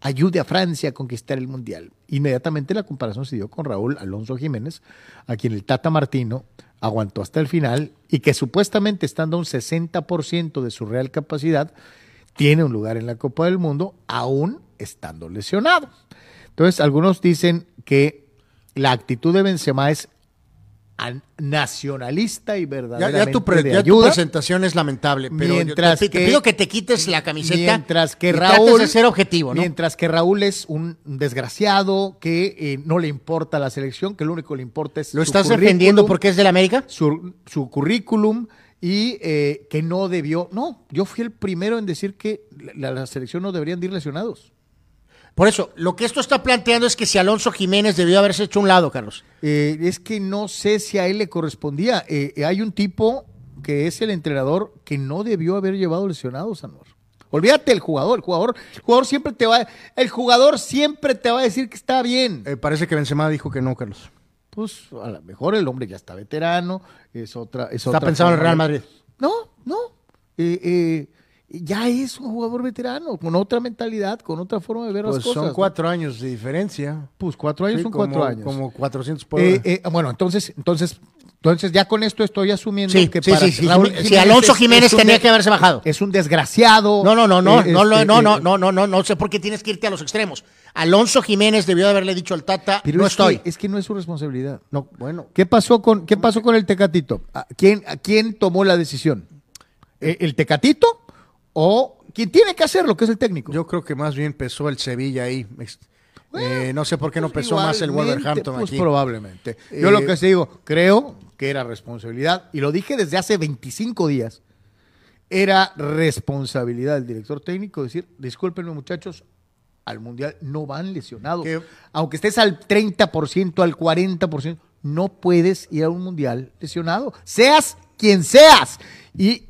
ayude a Francia a conquistar el Mundial. Inmediatamente la comparación se dio con Raúl Alonso Jiménez, a quien el Tata Martino aguantó hasta el final y que supuestamente estando a un 60% de su real capacidad, tiene un lugar en la Copa del Mundo, aún estando lesionado. Entonces, algunos dicen que la actitud de Benzema es nacionalista y verdaderamente ya, tu, presentación es lamentable, pero mientras te, pido que te quites la camiseta mientras que Raúl de ser objetivo, Mientras que Raúl es un desgraciado que eh, no le importa la selección, que lo único que le importa es ¿Lo estás defendiendo porque es de la América? Su, su currículum y eh, que no debió, no, yo fui el primero en decir que la, la selección no deberían de ir lesionados. Por eso, lo que esto está planteando es que si Alonso Jiménez debió haberse hecho un lado, Carlos. Eh, es que no sé si a él le correspondía. Eh, eh, hay un tipo que es el entrenador que no debió haber llevado lesionados, Anor. Olvídate el jugador, el jugador, el jugador siempre te va, el jugador siempre te va a decir que está bien. parece que Benzema dijo que no, Carlos. Pues a lo mejor el hombre ya está veterano, es otra, es está pensando en el Real Madrid. No, no. eh, ya es un jugador veterano, con otra mentalidad, con otra forma de ver las pues cosas. Son cuatro años de diferencia. Pues cuatro años son cuatro años. Como 400 por eh, eh, bueno, entonces, entonces, entonces ya con esto estoy asumiendo que para Raúl si Alonso Jiménez tenía que haberse bajado. Es un desgraciado. No, no, no, no, no, no, no, no, no, no, no, no sé por qué tienes que irte a los extremos. Alonso Jiménez debió haberle dicho al Tata, Pero no es estoy. Que, es que no es su responsabilidad. No, bueno. ¿Qué pasó con, qué pasó con el Tecatito? quién, a quién tomó la decisión? ¿El Tecatito o quien tiene que hacerlo, que es el técnico. Yo creo que más bien pesó el Sevilla ahí. Eh, no sé por qué no pues pesó más el Wolverhampton pues aquí. Probablemente. Yo lo eh, que sí digo, creo que era responsabilidad, y lo dije desde hace 25 días, era responsabilidad del director técnico decir, discúlpenme muchachos, al Mundial no van lesionados. Aunque estés al 30%, al 40%, no puedes ir a un Mundial lesionado. Seas quien seas. Y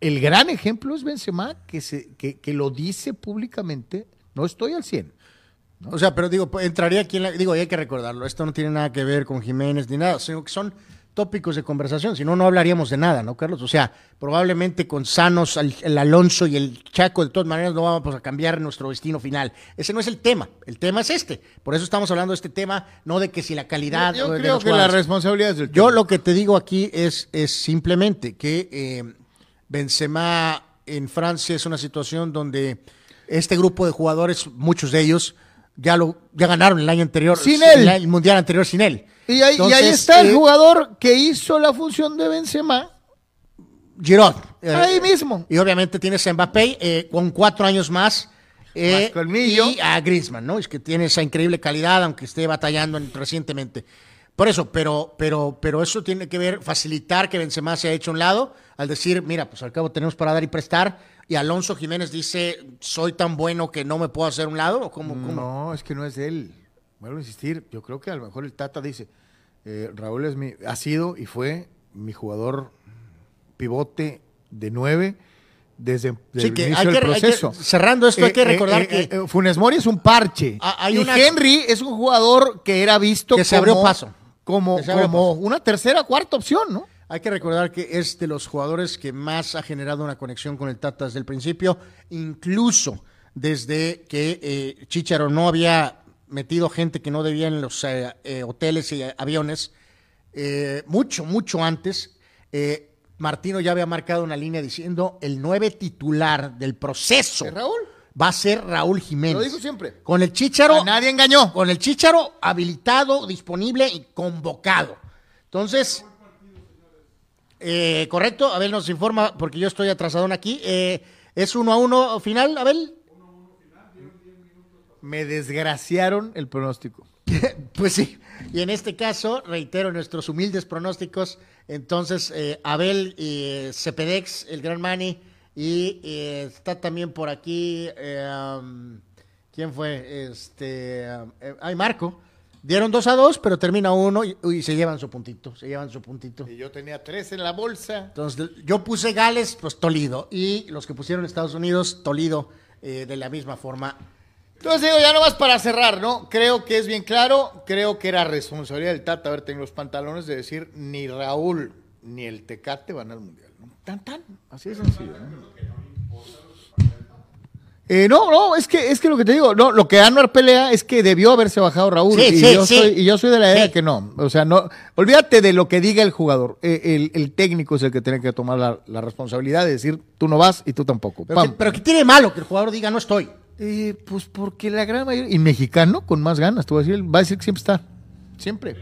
el gran ejemplo es Benzema, que, se, que, que lo dice públicamente, no estoy al 100. O sea, pero digo, entraría aquí en la... Digo, hay que recordarlo, esto no tiene nada que ver con Jiménez ni nada, sino que son tópicos de conversación, si no, no hablaríamos de nada, ¿no, Carlos? O sea, probablemente con sanos el, Alonso y el Chaco, de todas maneras, no vamos a cambiar nuestro destino final. Ese no es el tema, el tema es este. Por eso estamos hablando de este tema, no de que si la calidad... Yo, creo que la responsabilidad es del Yo lo que te digo aquí es, es simplemente que... Eh, Benzema en Francia es una situación donde este grupo de jugadores, muchos de ellos, ya lo ya ganaron el año anterior. Sin él. El mundial anterior sin él. Y ahí, está el eh, jugador que hizo la función de Benzema. Giroud. Eh, ahí mismo. Y obviamente tienes a Mbappé eh, con cuatro años más. más colmillo. Y a Griezmann, ¿no? Es que tiene esa increíble calidad, aunque esté batallando recientemente. Por eso, pero, pero, pero eso tiene que ver, facilitar que Benzema se haya hecho a un lado, al decir, mira, pues al cabo tenemos para dar y prestar, y Alonso Jiménez dice, soy tan bueno que no me puedo hacer un lado, ¿o cómo, No, es que no es él. Vuelvo a insistir, yo creo que a lo mejor el Tata dice, eh, Raúl es mi, ha sido y fue mi jugador pivote de nueve desde, el inicio del proceso. cerrando esto, hay que eh, recordar eh, que Funes Mori es un parche. Ah, y Henry es un jugador que era visto que se abrió paso como, como una tercera, cuarta opción, ¿no? Hay que recordar que es de los jugadores que más ha generado una conexión con el Tata desde el principio, incluso desde que eh, Chicharo no había metido gente que no debía en los eh, eh, hoteles y aviones, mucho, mucho antes. Martino ya había marcado una línea diciendo el nueve titular del proceso. Raúl? Va a ser Raúl Jiménez. Lo digo siempre. Con el Chicharo. nadie engañó. Con el Chicharo habilitado, disponible y convocado. Entonces. Eh, correcto, Abel nos informa, porque yo estoy atrasado aquí. Eh, ¿Es uno a uno final, Abel? Me desgraciaron el pronóstico. *laughs* pues sí, y en este caso, reitero nuestros humildes pronósticos. Entonces, eh, Abel y Cepedex, el gran Mani, y eh, está también por aquí, eh, ¿quién fue? Este, eh, ay, Marco. Dieron dos a dos, pero termina uno y, se llevan su puntito, se llevan su puntito. Y yo tenía tres en la bolsa. Entonces, yo puse Gales, pues Tolido. Y los que pusieron Estados Unidos, Tolido, de la misma forma. Entonces digo, ya nomás para cerrar, ¿no? Creo que es bien claro, creo que era responsabilidad del Tata haber tenido los pantalones de decir ni Raúl ni el Tecate van al Mundial. Tan, tan. Así de sencillo. Eh, no, no, es que, es que lo que te digo, no, lo que Anuar pelea es que debió haberse bajado Raúl. Sí, y, sí, yo sí. Soy, y yo soy de la idea Sí. que no. O sea, no, olvídate de lo que diga el jugador. Eh, el, el técnico es el que tiene que tomar la, la responsabilidad de decir, tú no vas y tú tampoco. Pero, Pam. que, pero que tiene malo que el jugador diga no estoy. Eh, pues porque la gran mayoría, y mexicano con más ganas, tú vas a decir, va a decir que siempre está. Siempre.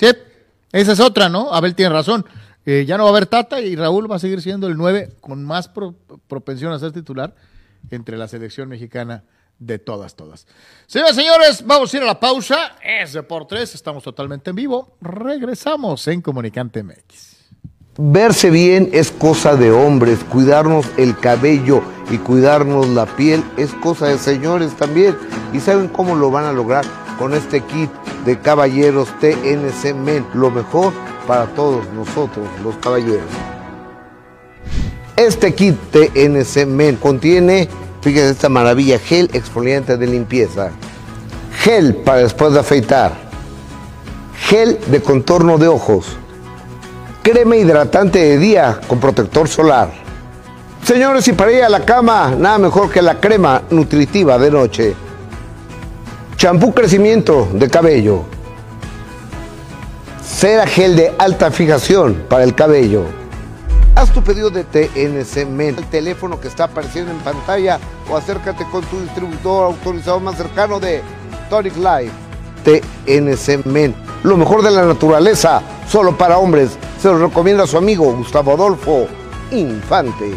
Sí, esa es otra, ¿no? Abel tiene razón. Eh, ya no va a haber Tata y Raúl va a seguir siendo el 9 con más pro- propensión a ser titular entre la selección mexicana de todas, todas. Señoras y señores, vamos a ir a la pausa. Es de por estamos totalmente en vivo. Regresamos en Comunicante MX. Verse bien es cosa de hombres, cuidarnos el cabello y cuidarnos la piel es cosa de señores también. ¿Y saben cómo lo van a lograr? Con este kit de caballeros TNC Men, lo mejor para todos nosotros los caballeros. Este kit TNC Men contiene, fíjense esta maravilla, gel exfoliante de limpieza, gel para después de afeitar, gel de contorno de ojos, crema hidratante de día con protector solar. Señores, y para ir a la cama, nada mejor que la crema nutritiva de noche. Champú crecimiento de cabello. Cera gel de alta fijación para el cabello. Haz tu pedido de TNC Men, el teléfono que está apareciendo en pantalla o acércate con tu distribuidor autorizado más cercano de Tonic Life. TNC Men, lo mejor de la naturaleza, solo para hombres. Se lo recomienda su amigo Gustavo Adolfo Infante.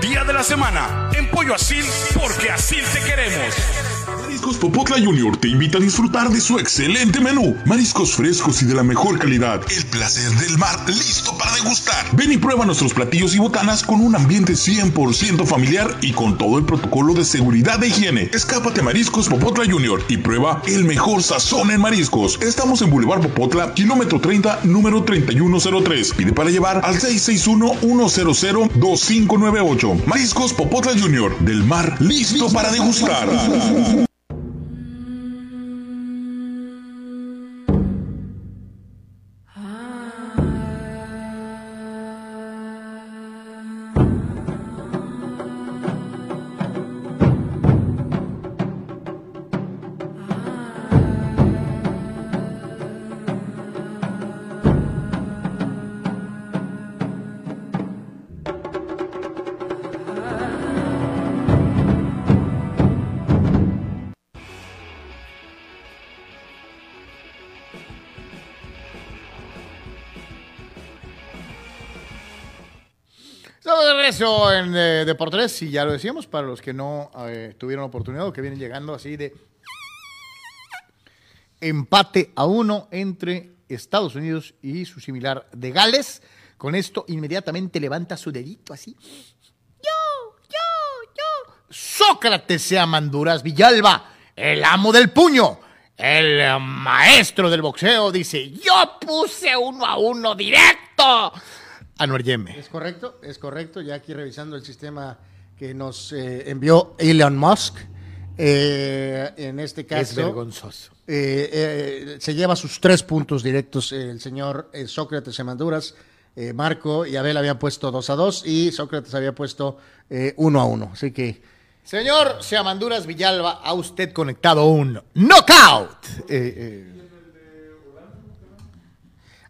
día de la semana. En Pollo Asil, porque así te queremos. Mariscos Popotla Junior te invita a disfrutar de su excelente menú. Mariscos frescos y de la mejor calidad. Placer del mar listo para degustar. Ven y prueba nuestros platillos y botanas con un ambiente 100% familiar y con todo el protocolo de seguridad de higiene. Escápate a Mariscos Popotla Junior y prueba el mejor sazón en mariscos. Estamos en Boulevard Popotla, kilómetro 30, número 3103. Pide para llevar al 661-100-2598. Mariscos Popotla Junior, del mar listo para degustar. Regreso en eh, Deportes y ya lo decíamos, para los que no eh, tuvieron oportunidad o que vienen llegando así de empate a uno entre Estados Unidos y su similar de Gales. Con esto inmediatamente levanta su dedito así. Yo, yo, yo. Sócrates se Manduras Villalba, el amo del puño, el maestro del boxeo, dice, yo puse uno a uno directo. Anuar Yeme. Es correcto, es correcto. Ya aquí revisando el sistema que nos eh, envió Elon Musk. eh, en este caso, Es vergonzoso. eh, se lleva sus tres puntos directos el señor Sócrates Emanduras. Marco y Abel habían puesto 2 a 2 y Sócrates había puesto 1 a 1. Así que Señor Seamanduras Villalba, a usted conectado un knockout.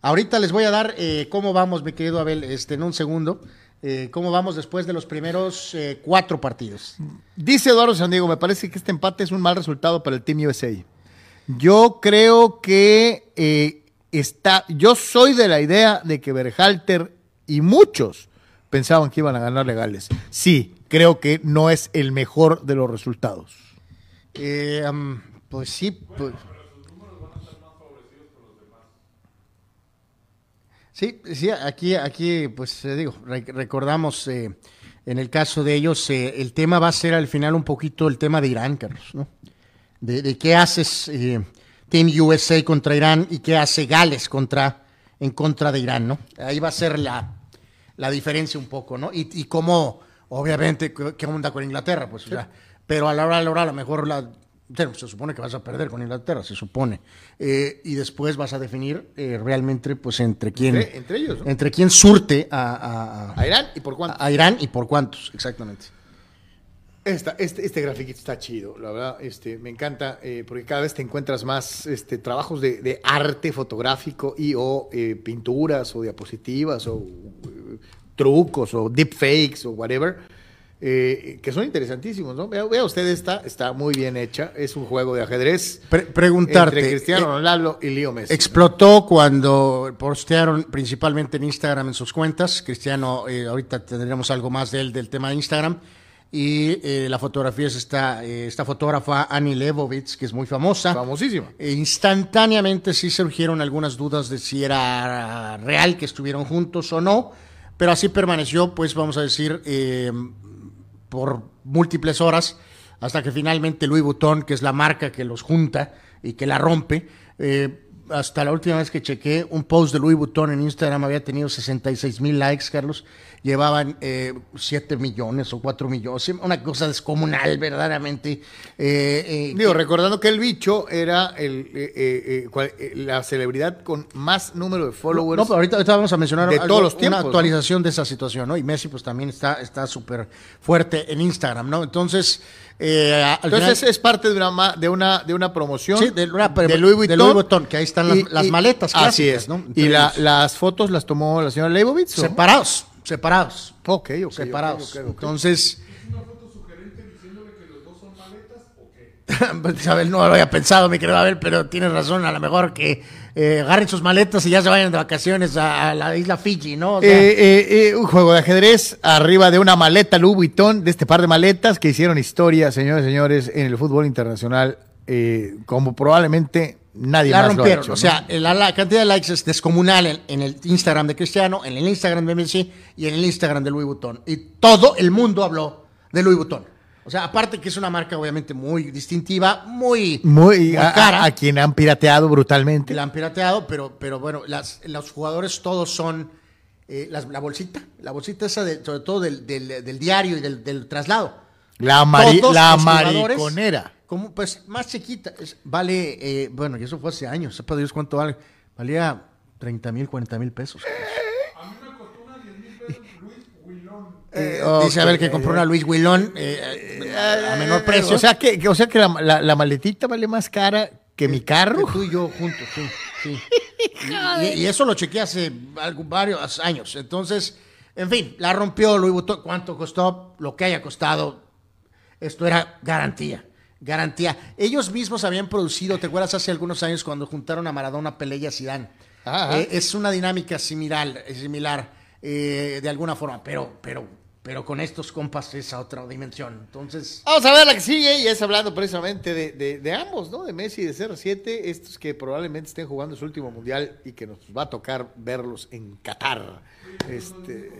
Ahorita les voy a dar eh, cómo vamos, mi querido Abel, este, en un segundo. eh, cómo vamos después de los primeros eh, cuatro partidos. dice Eduardo San Diego, me parece que este empate es un mal resultado para el Team USA. Yo creo que eh, está, yo soy de la idea de que Berhalter y muchos pensaban que iban a ganar legales. Sí, creo que no es el mejor de los resultados. Pues sí. pues- Sí, sí, aquí, aquí, pues eh, digo, re- recordamos eh, en el caso de ellos, eh, el tema va a ser al final un poquito el tema de Irán, Carlos, ¿no? De, de qué haces eh, Team USA contra Irán y qué hace Gales contra, en contra de Irán, ¿no? Ahí va a ser la, la diferencia un poco, ¿no? Y, y cómo, obviamente, qué onda con Inglaterra, pues, o sea, pero a la hora, a la hora, a lo mejor la, se supone que vas a perder con Inglaterra, se supone. Eh, y después vas a definir eh, realmente, pues, entre quién, Entre- entre ellos, ¿no? entre quién surte a, a- a- A Irán y por cuánto. a Irán y por cuántos, exactamente. Esta- este, este grafiquito está chido, la verdad, este, me encanta, eh, porque cada vez te encuentras más este, trabajos de, de arte fotográfico y o pinturas o diapositivas o trucos o deepfakes o whatever, eh, que son interesantísimos, ¿no? Vea, vea usted esta, está muy bien hecha, es un juego de ajedrez Pre- preguntarte, entre Cristiano eh, Ronaldo y Leo Messi. ¿no? Explotó cuando postearon principalmente en Instagram en sus cuentas. Cristiano, eh, ahorita tendremos algo más de él del tema de Instagram. Y eh, la fotografía es esta, eh, esta fotógrafa Annie Leibovitz, que es muy famosa. Famosísima. E instantáneamente sí surgieron algunas dudas de si era real que estuvieron juntos o no, pero así permaneció, pues vamos a decir, eh, por múltiples horas, hasta que finalmente Louis Vuitton, que es la marca que los junta y que la rompe, eh, hasta la última vez que chequé, un post de Louis Vuitton en Instagram había tenido 66 mil likes, Carlos. Llevaban eh, 7 millones o 4 millones, una cosa descomunal, verdaderamente. Eh, eh, Digo, recordando que el bicho era el, eh, eh, cual- la celebridad con más número de followers. No, pero ahorita, ahorita vamos a mencionar de algo- todos los tiempos, una actualización de esa situación, ¿no? Y Messi pues también está está súper fuerte en Instagram, ¿no? Entonces, eh, al Entonces final- es parte de una, de una, de una promoción Sí, de una- de Louis Vuitton. de Louis Vuitton, que ahí están las- las maletas Así es. ¿no? Y la- las fotos las tomó la señora Leibovitz. ¿o? separados, separados, Ok, ok, separados. ok, ok, ok. Entonces, *laughs* pues, Abel, no lo había pensado, mi querido Abel, pero tienes razón, a lo mejor que eh, agarren sus maletas y ya se vayan de vacaciones a, a la isla Fiji, ¿no? O sea, Eh, eh, eh, un juego de ajedrez arriba de una maleta Louis Vuitton, de este par de maletas que hicieron historia, señores y señores, en el fútbol internacional, eh, como probablemente nadie la más lo ha rompieron. hecho, o ¿no? sea, la, la cantidad de likes es descomunal en, en el Instagram de Cristiano, en el Instagram de Messi y en el Instagram de Louis Vuitton. Y todo el mundo habló de Louis Vuitton. O sea, aparte que es una marca obviamente muy distintiva, muy, muy, cara. a- a quien han pirateado brutalmente. la han pirateado, pero, pero bueno, las, los jugadores todos son eh, las- la bolsita, la bolsita esa de, sobre todo del, del- del diario y del, del traslado. La, mari- Todos la mariconera. Como pues más chiquita, es- vale, eh, bueno, y eso fue hace años, sepa Dios cuánto vale, valía 30 mil, 40 mil pesos. Eh, Dice a ver que compró una Luis Willón eh, eh, a menor precio. O sea que, que- o sea que la, la- la maletita vale más cara que mi carro. Que tú y yo juntos, sí. sí. *laughs* Y, y eso lo chequeé hace algo- varios años. Entonces, en fin, la rompió Louis Vuitton. ¿Cuánto costó? Lo que haya costado. Esto era garantía. Garantía. Ellos mismos habían producido, ¿te acuerdas hace algunos años cuando juntaron a Maradona, Pelé y a Zidane? Ajá. Eh, es una dinámica similar, eh, similar eh, de alguna forma, pero, pero, pero con estos compas es a otra dimensión. Entonces, Vamos a ver la que sigue y es hablando precisamente de, de- de ambos, ¿no? De Messi y de CR7, estos que probablemente estén jugando su último mundial y que nos va a tocar verlos en Qatar. Este,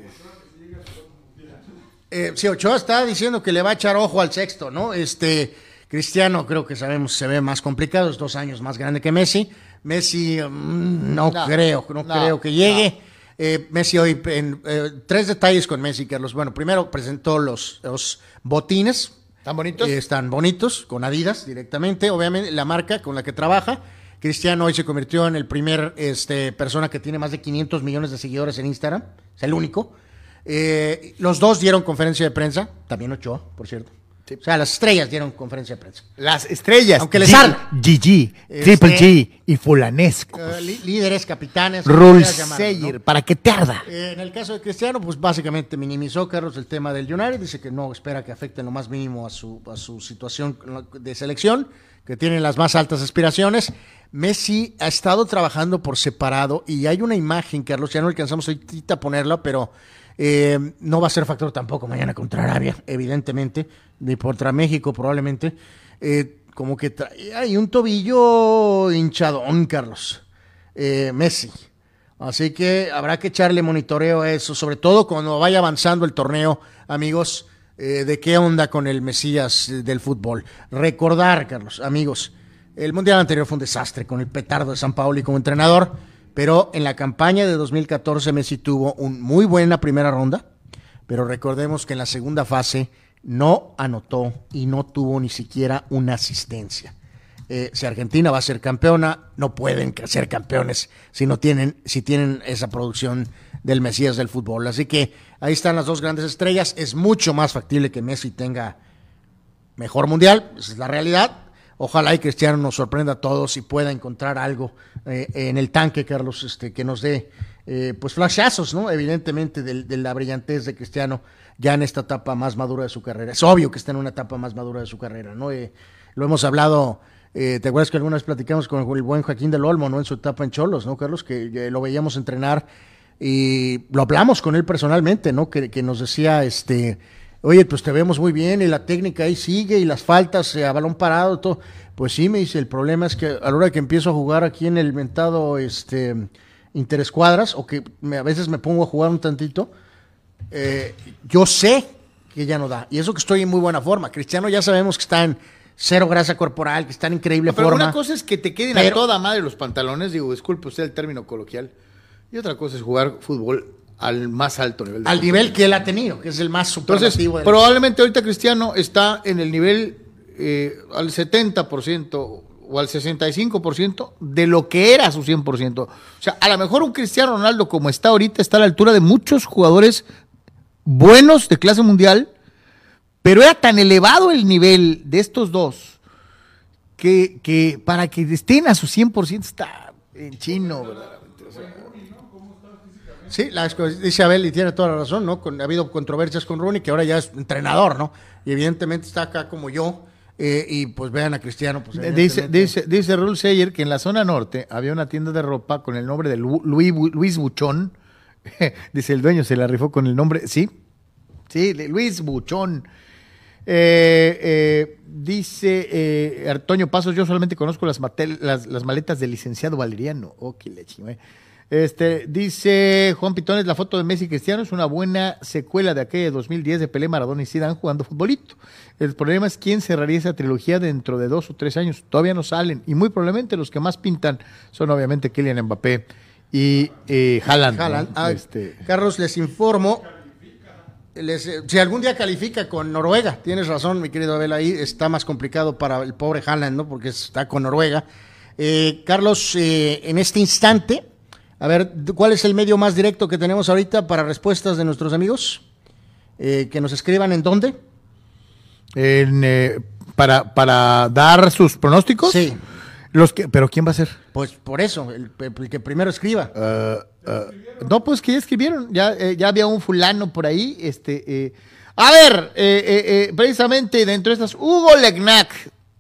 Eh, sí, Ochoa está diciendo que le va a echar ojo al sexto, ¿no? Este, Cristiano creo que sabemos se ve más complicado, es dos años más grande que Messi. Messi mm, no, No, creo, no, no, creo que llegue. Eh, Messi hoy, en, eh, tres detalles con Messi, Carlos. Bueno, primero presentó los, los botines. ¿Están bonitos? Eh, están bonitos, con Adidas directamente, obviamente, la marca con la que trabaja. Cristiano hoy se convirtió en el primer este, persona que tiene más de 500 millones de seguidores en Instagram, es el único. Eh, los dos dieron conferencia de prensa, también Ochoa, por cierto. O sea, las estrellas dieron conferencia de prensa. las estrellas. Aunque les arda. GG, Este- Triple G y Fulanesco. Eh, líderes, capitanes. llamarlos, ¿no? Para que te arda. Eh, en el caso de Cristiano, pues básicamente minimizó Carlos el tema del United, dice que no espera que afecte en lo más mínimo a su, a su situación de selección, que tiene las más altas aspiraciones. Messi ha estado trabajando por separado y hay una imagen, Carlos, ya no alcanzamos ahorita a ponerla, pero eh, no va a ser factor tampoco mañana contra Arabia, evidentemente, ni contra México probablemente. Eh, como que ahí un tobillo hinchadón, Carlos. Eh, Messi. Así que habrá que echarle monitoreo a eso, sobre todo cuando vaya avanzando el torneo, amigos, eh, de qué onda con el Mesías del fútbol. Recordar, Carlos, amigos, el Mundial anterior fue un desastre con el petardo de San Paolo y como entrenador, pero en la campaña de 2014 Messi tuvo una muy buena primera ronda, pero recordemos que en la segunda fase no anotó y no tuvo ni siquiera una asistencia. Eh, si Argentina va a ser campeona, no pueden ser campeones si no tienen, si tienen esa producción del Mesías del fútbol. Así que ahí están las dos grandes estrellas. Es mucho más factible que Messi tenga mejor mundial, esa es la realidad. Ojalá y Cristiano nos sorprenda a todos y pueda encontrar algo eh, en el tanque, Carlos, este, que nos dé eh, pues flashazos, ¿no? Evidentemente, de, la brillantez de Cristiano ya en esta etapa más madura de su carrera. Es obvio que está en una etapa más madura de su carrera, ¿no? lo hemos hablado eh, ¿Te acuerdas que alguna vez platicamos con el buen Joaquín del Olmo, ¿no? En su etapa en Cholos, ¿no, Carlos? Que lo veíamos entrenar y lo hablamos con él personalmente, ¿no? Que, nos decía, este, oye, pues te vemos muy bien y la técnica ahí sigue y las faltas eh, a balón parado, todo. Pues sí, me dice, el problema es que a la hora que empiezo a jugar aquí en el mentado, este, interescuadras, o que a veces me pongo a jugar un tantito, eh, yo sé que ya no da. Y eso que estoy en muy buena forma. Cristiano ya sabemos que está en cero grasa corporal, que está en increíble pero forma. Una cosa es que te queden a toda madre los pantalones, digo, disculpe usted el término coloquial, y otra cosa es jugar fútbol al más alto nivel. al nivel que él ha tenido, que es el más superlativo. Entonces, probablemente ahorita Cristiano está en el nivel eh, al 70% o al 65% de lo que era su 100%. O sea, a lo mejor un Cristiano Ronaldo como está ahorita está a la altura de muchos jugadores buenos de clase mundial pero era tan elevado el nivel de estos dos que, para que estén a su 100% está en chino, verdaderamente. Sí, dice Abel y tiene toda la razón, ¿no? ha habido controversias con Rooney, que ahora ya es entrenador, ¿no? Y evidentemente está acá como yo. Eh, y pues vean a Cristiano. Pues, dice, dice, dice Rul Seyer que en la zona norte había una tienda de ropa con el nombre de Luis, Luis Buchón. *laughs* dice el dueño, se la rifó con el nombre, sí, sí, Luis Buchón. Eh, eh, dice Antonio Pasos, yo solamente conozco las, las, maletas del licenciado Valeriano. Oh, qué leche, Este, dice Juan Pitones, la foto de Messi Cristiano es una buena secuela de aquella de 2010 de Pelé, Maradona y Zidane jugando futbolito. El problema es quién cerraría esa trilogía dentro de dos o tres años. Todavía no salen y muy probablemente los que más pintan son obviamente Kylian Mbappé y eh, Haaland. Ah, este... Carlos, les informo eh, si algún día califica con Noruega, tienes razón, mi querido Abel, ahí está más complicado para el pobre Haaland, ¿no? Porque está con Noruega. Eh, Carlos, eh, en este instante, a ver, ¿cuál es el medio más directo que tenemos ahorita para respuestas de nuestros amigos? que nos escriban en dónde. para, para dar sus pronósticos. Sí. Los que, ¿Pero quién va a ser? Pues por eso, el, que primero escriba. Uh, uh, no, pues que ya escribieron, ya, eh, ya había un fulano por ahí. Este, eh. A ver, eh, precisamente dentro de estas, Hugo Legnac,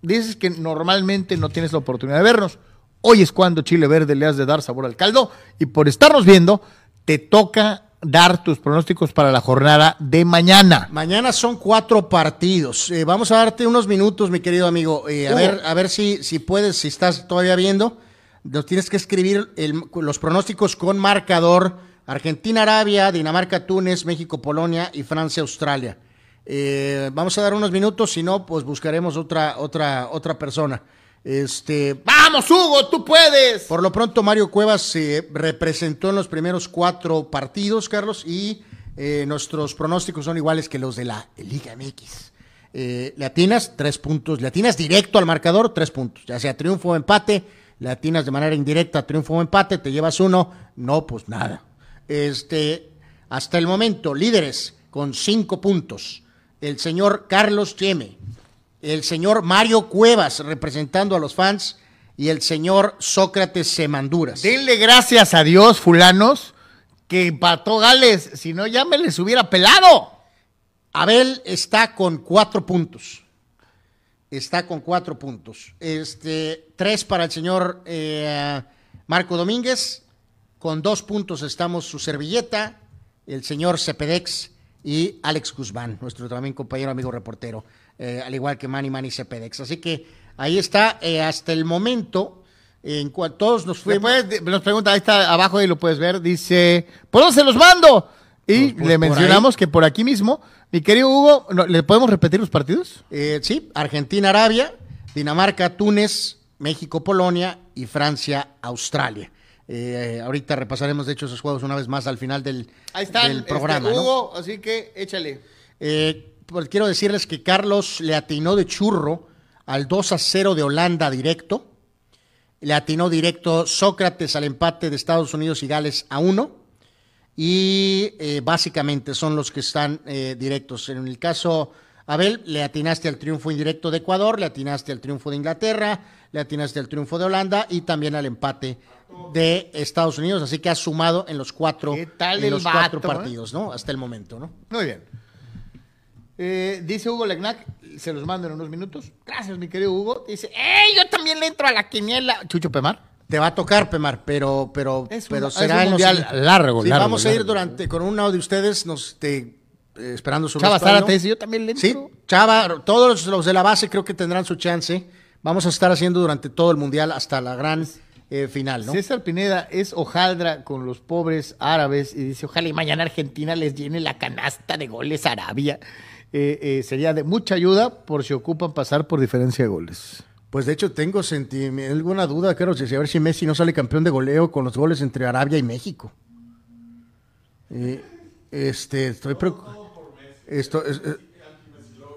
dices que normalmente no tienes la oportunidad de vernos. Hoy es cuando Chile Verde le has de dar sabor al caldo y por estarnos viendo, te toca dar tus pronósticos para la jornada de mañana. Mañana son cuatro partidos. Eh, vamos a darte unos minutos, mi querido amigo. Eh, a, ver, a ver si, si puedes, si estás todavía viendo. Nos tienes que escribir los pronósticos con marcador. Argentina-Arabia, Dinamarca-Túnez, México-Polonia y Francia-Australia. Eh, vamos a dar unos minutos, si no, pues buscaremos otra, otra, otra persona. Este, Vamos, Hugo, tú puedes. Por lo pronto, Mario Cuevas se representó en los primeros cuatro partidos, Carlos, y eh, nuestros pronósticos son iguales que los de la Liga MX. Eh, latinas, tres puntos. Latinas directo al marcador, tres puntos. Ya sea triunfo o empate. Latinas de manera indirecta, triunfo o empate, te llevas uno. No, pues nada. Este, hasta el momento, líderes con cinco puntos. El señor Carlos Cheme el señor Mario Cuevas representando a los fans y el señor Sócrates Semanduras. Denle gracias a Dios, fulanos, que empató Gales, si no ya me les hubiera pelado. Abel está con cuatro puntos. Está con cuatro puntos. Este, tres para el señor eh, Marco Domínguez. Con dos puntos estamos su servilleta, el señor Cepedex y Alex Guzmán, nuestro también compañero amigo reportero. Eh, al igual que Manny Manny Cepedex. Así que ahí está, eh, hasta el momento, En cual todos nos fuimos. nos pregunta, ahí está abajo y lo puedes ver, dice, ¿por dónde se los mando? Y Pues, pues, le por mencionamos que por aquí mismo, mi querido Hugo, ¿no- ¿le podemos repetir los partidos? Eh, sí, Argentina, Arabia, Dinamarca, Túnez, México, Polonia y Francia, Australia. Eh, ahorita repasaremos, de hecho, esos juegos una vez más al final del, Ahí está del programa. Hugo, así que échale. Eh, pues quiero decirles que Carlos le atinó de churro al 2 a 0 de Holanda directo. Le atinó directo Sócrates al empate de Estados Unidos y Gales a 1. Y eh, básicamente son los que están eh, directos. En el caso, Abel, le atinaste al triunfo indirecto de Ecuador, le atinaste al triunfo de Inglaterra, le atinaste al triunfo de Holanda y también al empate de Estados Unidos. Así que has sumado en los cuatro, ¿Qué tal en los cuatro vato, eh? partidos, ¿no? Hasta el momento, ¿no? Muy bien. Eh, dice Hugo Legnac, se los mando en unos minutos. Gracias, mi querido Hugo. Dice, ¡Ey, yo también le entro a la quiniela! Chucho Pemar. Te va a tocar, Pemar, pero, pero, Es pero un- será un en mundial largo, Sí, largo, vamos a ir largo. durante con uno de ustedes, nos este, eh, esperando su Chava. Zárate dice, yo también le entro. Sí, Chava, todos los de la base creo que tendrán su chance. Vamos a estar haciendo durante todo el mundial hasta la gran eh, final, ¿no? César Pineda es hojaldra con los pobres árabes y dice, ojalá y mañana Argentina les llene la canasta de goles a Arabia. Eh, eh, sería de mucha ayuda por si ocupan pasar por diferencia de goles. Pues de hecho tengo alguna duda, si a ver si Messi no sale campeón de goleo con los goles entre Arabia y México. Eh, este, estoy preocupado. Esto, es- eh,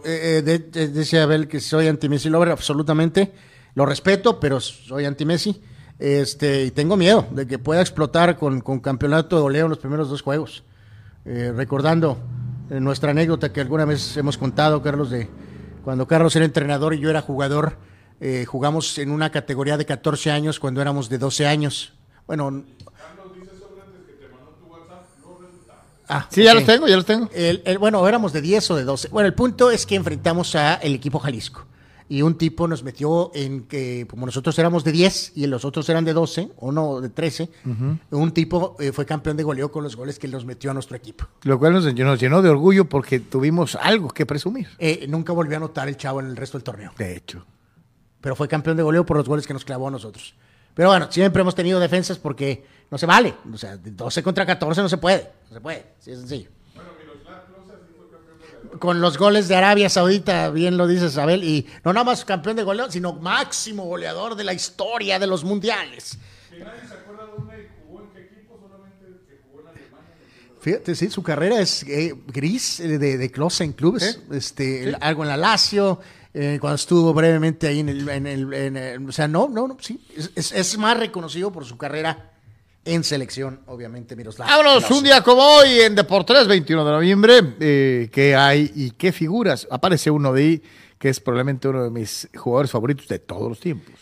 eh, de- de- dice Abel que soy anti-Messi lover, absolutamente. Lo respeto, pero soy anti-Messi. Este, y tengo miedo de que pueda explotar con, con campeonato de goleo en los primeros dos juegos. Recordando nuestra anécdota que alguna vez hemos contado, Carlos, de cuando Carlos era entrenador y yo era jugador, eh, jugamos en una categoría de 14 años cuando éramos de 12 años. Bueno. Ah, Sí, ya los tengo, ya los tengo. El, el- bueno, éramos de 10 o de 12. Bueno, el punto es que enfrentamos a el equipo Jalisco. Y un tipo nos metió en que, como nosotros éramos de 10 y los otros eran de 12, o no, de 13, un tipo eh, fue campeón de goleo con los goles que nos metió a nuestro equipo. Lo cual nos, nos llenó de orgullo porque tuvimos algo que presumir. Eh, nunca volvió a anotar el chavo en el resto del torneo. De hecho. Pero fue campeón de goleo por los goles que nos clavó a nosotros. Pero bueno, siempre hemos tenido defensas porque no se vale. O sea, de 12 contra 14 no se puede. No se puede. Sí, es sencillo. Con los goles de Arabia Saudita, bien lo dices, Abel, y no nada más campeón de goleo, sino máximo goleador de la historia de los mundiales. Fíjate, sí, su carrera es eh, gris eh, de, de Klose en clubes, este, el- algo en la Lazio, eh, cuando estuvo brevemente ahí en el, en el- en el- o sea, no, no, no, sí, es, es- es más reconocido por su carrera en selección, obviamente, Miroslav. Vámonos, un día como hoy en Deportes, 21 de noviembre. Eh, ¿Qué hay y qué figuras? Aparece uno de ahí que es probablemente uno de mis jugadores favoritos de todos los tiempos.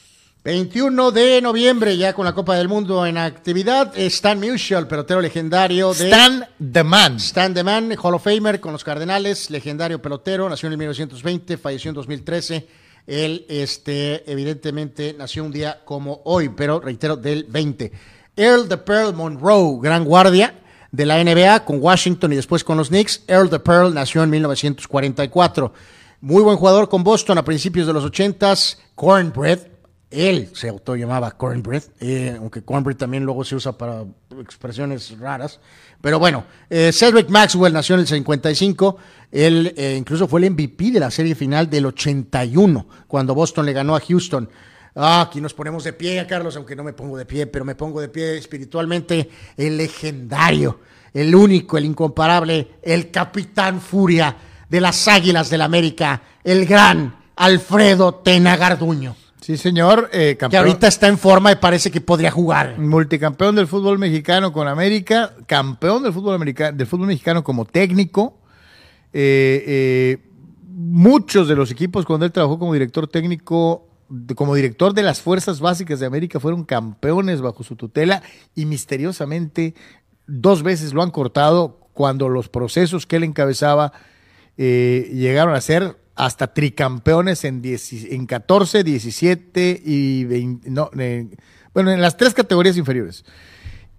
21 de noviembre, ya con la Copa del Mundo en actividad, Stan Musial, pelotero legendario de... Stan The Man. Stan The Man, Hall of Famer con los Cardenales, legendario pelotero, nació en el 1920, falleció en 2013. Él, este, evidentemente, nació un día como hoy, pero reitero, del 20. Earl the Pearl Monroe, gran guardia de la NBA con Washington y después con los Knicks. Earl the Pearl nació en 1944. Muy buen jugador con Boston a principios de los 80s. Cornbread, él se autollamaba Cornbread, eh, aunque Cornbread también luego se usa para expresiones raras. Pero bueno, eh, Cedric Maxwell nació en el 55. Él eh, incluso fue el MVP de la serie final del 81, cuando Boston le ganó a Houston. Ah, aquí nos ponemos de pie, Carlos, aunque no me pongo de pie, pero me pongo de pie espiritualmente. El legendario, el único, el incomparable, el capitán furia de las Águilas del América, el gran Alfredo Tena Garduño, Sí, señor. eh, que campeón, ahorita está en forma y parece que podría jugar. multicampeón del fútbol mexicano con América, campeón del fútbol, americano, del fútbol mexicano como técnico. Eh, eh, muchos de los equipos cuando él trabajó como director técnico, como director de las Fuerzas Básicas de América, fueron campeones bajo su tutela y misteriosamente dos veces lo han cortado cuando los procesos que él encabezaba eh, llegaron a ser hasta tricampeones en, 10 en 14, 17 y 20, no, en- bueno, en las tres categorías inferiores.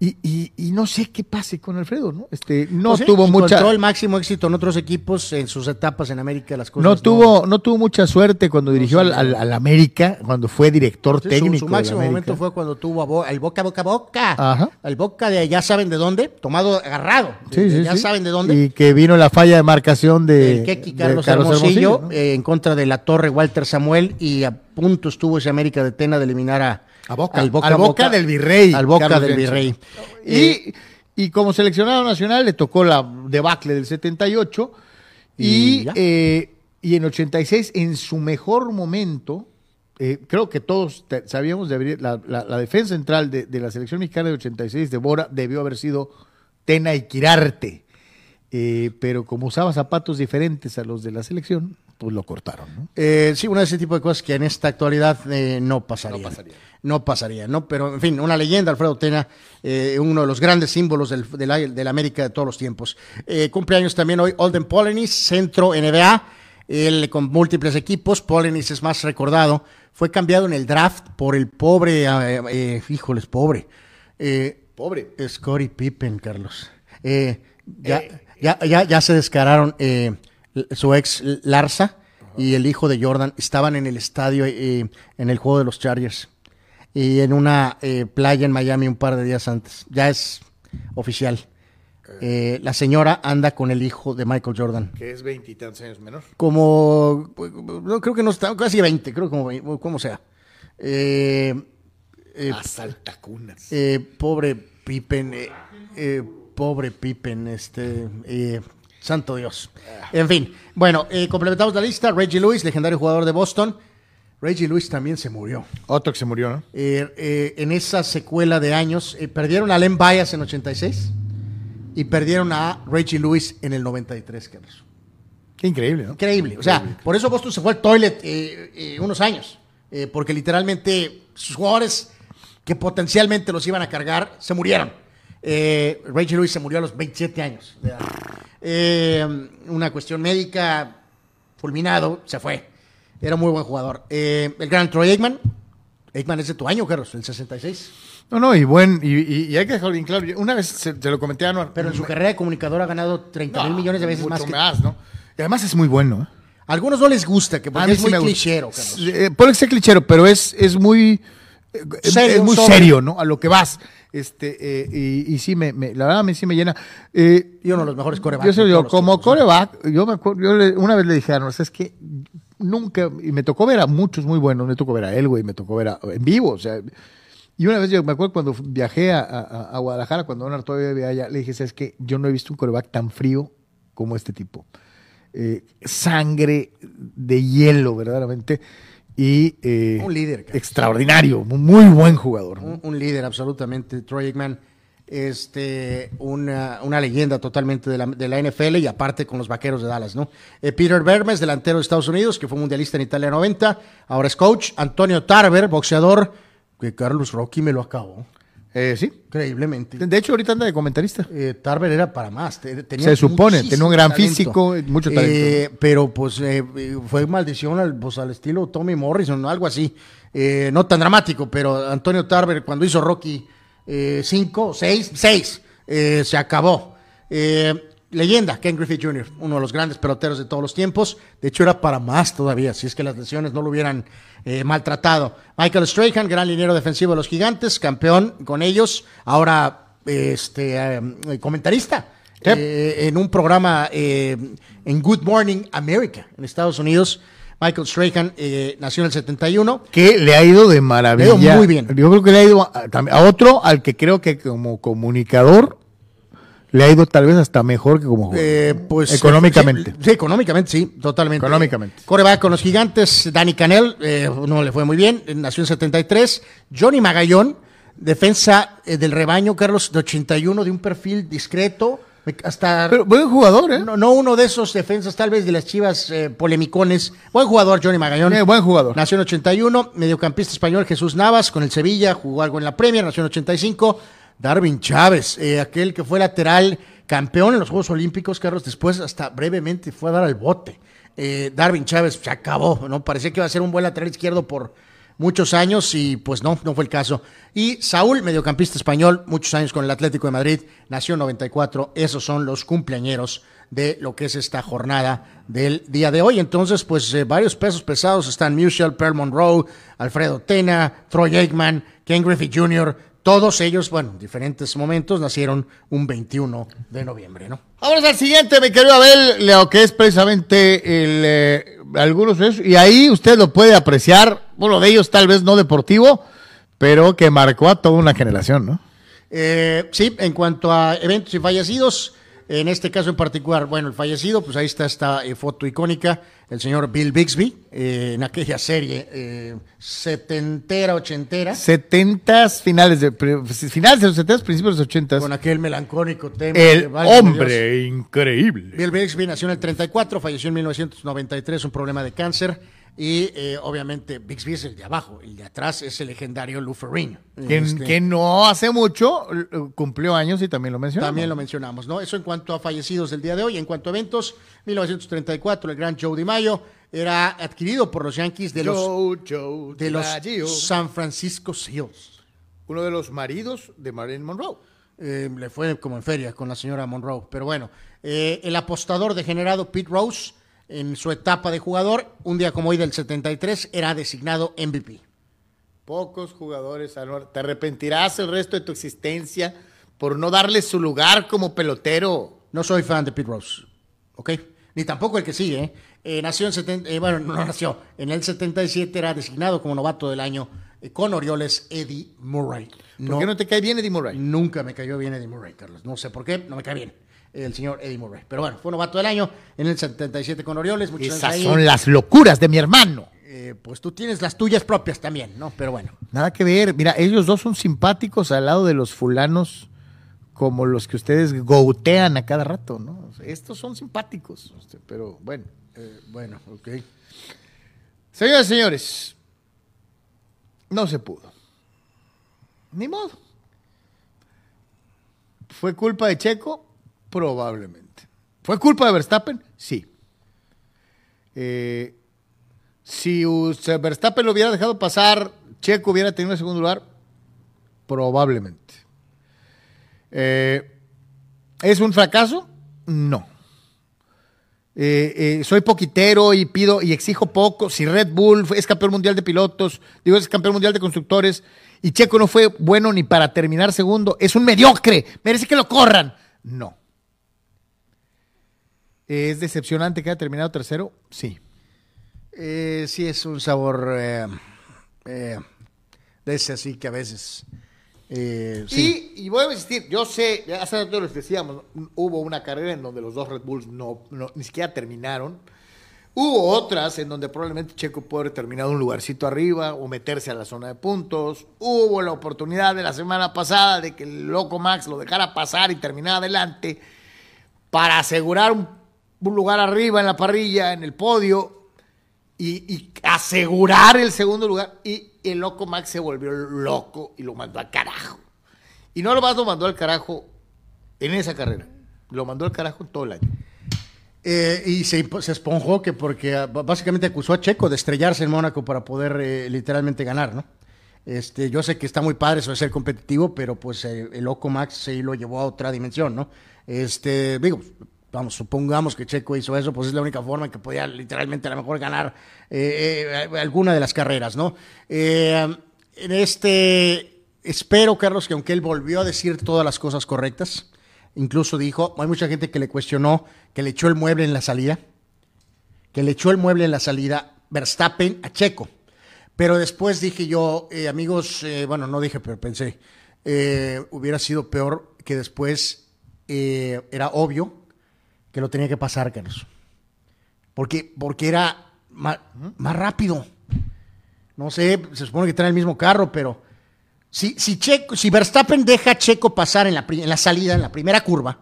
Y, y- y no sé qué pase con Alfredo, ¿no? Este, no Pues sí, tuvo mucha. Encontró el máximo éxito en otros equipos en sus etapas en América. Las cosas No tuvo, no tuvo mucha suerte cuando dirigió al, al- al América, cuando fue director Sí, su- técnico. Su, del máximo momento fue cuando tuvo a Bo- al Boca, Boca, Boca. Ajá. Al Boca de ya saben de dónde, tomado, agarrado. Sí, De- sí, ya saben de dónde. Y que vino la falla de marcación de, el Keki de Carlos, Hermosillo, ¿no? eh, en contra de la Torre Walter Samuel y a punto estuvo ese América de Tena de eliminar a, A Boca. al Boca, Al Boca del Virrey, Al Boca Carlos del. Virrey. Eh, Y, y como seleccionado nacional le tocó la debacle del 78 Y y, eh, y en 86, en su mejor momento, eh, creo que todos sabíamos de abrir la, la- la defensa central de, de la selección mexicana de 86 de Bora debió haber sido Tena y Quirarte. Eh, pero como usaba zapatos diferentes a los de la selección, pues lo cortaron. ¿no? Eh, sí, una de ese tipo de cosas que en esta actualidad no pasaría. No pasaría. No pasaría, ¿no? Pero, en fin, una leyenda, Alfredo Tena, eh, uno de los grandes símbolos del, del, del América de todos los tiempos. Eh, cumpleaños también hoy Olden Polenis, centro NBA, él con múltiples equipos. Polenis es más recordado. Fue cambiado en el draft por el pobre, eh, eh, híjoles, pobre. Eh, Pobre. Scottie Pippen, Carlos. Ya, ya, ya, ya se descararon su ex Larsa y el hijo de Jordan. Estaban en el estadio en el juego de los Chargers y en una eh, playa en Miami un par de días antes. Ya es oficial. Eh, la señora anda con el hijo de Michael Jordan. Que es veintitantos años menor. Como, no creo que no está, casi 20, creo como, como sea. Eh, eh, Asaltacunas. eh, pobre Pippen, pobre Pippen, este, santo Dios. En fin, bueno, eh, complementamos la lista. Reggie Lewis, legendario jugador de Boston. Reggie Lewis también se murió. Otro que se murió, ¿no? Eh, eh, en esa secuela de años, eh, perdieron a Len Bias en 86 y perdieron a Reggie Lewis en el 93, Carlos. Qué increíble, ¿no? Increíble. O sea, por eso Boston se fue al toilet unos años. porque literalmente sus jugadores que potencialmente los iban a cargar se murieron. Eh, Reggie Lewis se murió a los 27 años. de edad. Una cuestión médica, fulminado, se fue. Era muy buen jugador. Eh, el gran Troy Aikman. Aikman es de tu año, Carlos, el 66. No, no, y buen, y, y- y hay que dejarlo bien claro. Una vez se, se lo comenté a Anuar. Pero en su carrera de comunicador ha ganado 30 mil millones de veces mucho más que... ¿no? Y además es muy bueno, ¿eh? A algunos no les gusta, que A porque mí es sí muy clichero, Carlos. Eh, puede ser clichero, pero es, es muy, eh, Serio, es muy sobre. serio, ¿no? A lo que vas. Este, eh, y, y sí, me, me- la verdad, a mí sí me llena. Eh, Y uno de los mejores corebacks. yo, los como ¿no? coreback, yo me acuerdo, yo le- una vez le dije a Arnold, es que nunca, y me tocó ver a muchos muy buenos, me tocó ver a él, güey, me tocó ver a, en vivo, o sea, y una vez yo me acuerdo cuando viajé a, a- a Guadalajara, cuando Arnold todavía vivía allá, le dije, es que yo no he visto un coreback tan frío como este tipo. Eh, sangre de hielo, verdaderamente. Y eh, Un líder, cara. extraordinario, muy buen jugador. un, un líder absolutamente, Troy Aikman, este, una, una leyenda totalmente de la, de la NFL y aparte con los vaqueros de Dallas, ¿no? Eh, Peter Vermes, delantero de Estados Unidos, que fue mundialista en Italia 90, ahora es coach. Antonio Tarver, boxeador, que Carlos Rocky me lo acabó, Eh, sí. increíblemente. De hecho, ahorita anda de comentarista. Eh, Tarver era para más. tenía Se supone, tenía un gran talento. físico, mucho talento. Eh, pero pues eh, fue maldición al, pues, al estilo Tommy Morrison, algo así. Eh, no tan dramático, pero Antonio Tarver cuando hizo Rocky 5, 6, 6, se acabó. Eh, leyenda, Ken Griffith Jr., uno de los grandes peloteros de todos los tiempos. De hecho, era para más todavía, si es que las lesiones no lo hubieran eh, maltratado. Michael Strahan, gran liniero defensivo de los gigantes, campeón con ellos, ahora este eh, comentarista. Yep. eh, en un programa en Good Morning America en Estados Unidos. Michael Strahan eh, nació en el 71. Que le ha ido de maravilla. Le ha ido muy bien. Yo creo que le ha ido a, a otro al que creo que como comunicador le ha ido tal vez hasta mejor que como jugador. Eh, pues, Económicamente. Sí, sí, económicamente, sí, totalmente. Económicamente. Coreback con los gigantes, Danny Canel, eh, no le fue muy bien, eh, nació en 73. Johnny Magallón, defensa eh, del rebaño, Carlos, de 81, de un perfil discreto. Hasta Pero buen jugador, ¿eh? no, no uno de esos defensas, tal vez de las chivas polemicones. Buen jugador, Johnny Magallón. Eh, buen jugador. Nació en 81, mediocampista español Jesús Navas con el Sevilla, jugó algo en la Premier, nació en 85. Darwin Chávez, eh, aquel que fue lateral campeón en los Juegos Olímpicos, Carlos, después hasta brevemente fue a dar al bote. Eh, Darwin Chávez se acabó, ¿no? Parecía que iba a ser un buen lateral izquierdo por, muchos años y pues no, no fue el caso. Y Saúl, mediocampista español, muchos años con el Atlético de Madrid, nació en 94. Esos son los cumpleañeros de lo que es esta jornada del día de hoy. Entonces, pues eh, varios pesos pesados están Musial, Pearl Monroe, Alfredo Tena, Troy Aikman, Ken Griffey Jr., todos ellos, bueno, en diferentes momentos nacieron un 21 de noviembre, ¿no? Vamos al siguiente, mi querido Abel, lo que es precisamente el, eh, algunos de esos, y ahí usted lo puede apreciar, uno de ellos tal vez no deportivo, pero que marcó a toda una generación, ¿no? Eh, sí, en cuanto a eventos y fallecidos, en este caso en particular, bueno, el fallecido, pues ahí está esta eh, foto icónica, el señor Bill Bixby, eh, en aquella serie eh, setentera, ochentera. Setentas, finales de, finales de los setentas, principios de los ochentas. Con aquel melancólico tema. de El Dios. hombre increíble. Bill Bixby nació en el 34, falleció en 1993, un problema de cáncer. Y eh, obviamente Bixby es el de abajo, el de atrás es el legendario Lou Ferrigno. Que, Este, que no hace mucho cumplió años y también lo mencionó. También lo mencionamos, ¿no? Eso en cuanto a fallecidos del día de hoy. En cuanto a eventos, 1934, el gran Joe DiMaggio era adquirido por los Yankees de los, Joe, Joe, de los San Francisco Seals. uno de los maridos de Marilyn Monroe. Eh, le fue como en feria con la señora Monroe. Pero bueno, eh, el apostador degenerado Pete Rose, en su etapa de jugador, un día como hoy del 73, era designado MVP. Pocos jugadores, Anuar. Te arrepentirás el resto de tu existencia por no darle su lugar como pelotero. No soy fan de Pete Rose, ¿ok? Ni tampoco el que sigue, ¿eh? Eh, nació en 70, eh, bueno, no nació, en el 77 era designado como novato del año eh, con Orioles Eddie Murray. ¿Por No, qué no te cae bien Eddie Murray? Nunca me cayó bien Eddie Murray, Carlos. No sé por qué, no me cae bien el señor Eddie Murray. Pero bueno, fue novato del año en el 77 con Orioles. Muchos años Esas son las locuras de mi hermano. Eh, pues tú tienes las tuyas propias también, ¿no? Pero bueno. Nada que ver. Mira, ellos dos son simpáticos al lado de los fulanos como los que ustedes goutean a cada rato, ¿no? Estos son simpáticos, este, pero bueno. Eh, bueno, ok. Señoras y señores, no se pudo. Ni modo. ¿Fue culpa de Checo? Probablemente. ¿Fue culpa de Verstappen? Sí. Eh, si Verstappen lo hubiera dejado pasar, Checo hubiera tenido el segundo lugar, probablemente. Eh, ¿Es un fracaso? No. Eh, soy poquitero y pido y exijo poco. Si Red Bull es campeón mundial de pilotos, digo, es campeón mundial de constructores y Checo no fue bueno ni para terminar segundo, es un mediocre, merece que lo corran. No. ¿Es decepcionante que haya terminado tercero? Sí. Eh, sí, es un sabor eh, eh, de ese así que a veces. eh, sí. Y, y voy a insistir, yo sé, hace rato les decíamos, hubo una carrera en donde los dos Red Bulls no, no- ni siquiera terminaron. Hubo otras en donde probablemente Checo puede haber terminado un lugarcito arriba o meterse a la zona de puntos. Hubo la oportunidad de la semana pasada de que el loco Max lo dejara pasar y terminara adelante para asegurar un, un lugar arriba en la parrilla, en el podio y, asegurar el segundo lugar. Y el loco Max se volvió loco y lo mandó al carajo. Y no lo más lo mandó al carajo en esa carrera. Lo mandó al carajo todo el año. Eh, y se, se esponjó que porque ah, básicamente acusó a Checo de estrellarse en Mónaco para poder eh, literalmente ganar, ¿no? Este, yo sé que está muy padre eso de ser competitivo, pero pues eh, el loco Max sí lo llevó a otra dimensión, ¿no? Este, digo, vamos, supongamos que Checo hizo eso, pues es la única forma en que podía literalmente a lo mejor ganar eh, eh, alguna de las carreras, ¿no? Eh, en este, espero, Carlos, que aunque él volvió a decir todas las cosas correctas, incluso dijo, hay mucha gente que le cuestionó que le echó el mueble en la salida, que le echó el mueble en la salida Verstappen a Checo. Pero después dije yo, amigos, bueno, no dije, pero pensé, hubiera sido peor que después era obvio que lo tenía que pasar, Carlos. Porque, porque era ma- más, rápido. No sé, se supone que trae el mismo carro, pero si, si, Checo, si Verstappen deja a Checo pasar en la, en la salida, en la primera curva,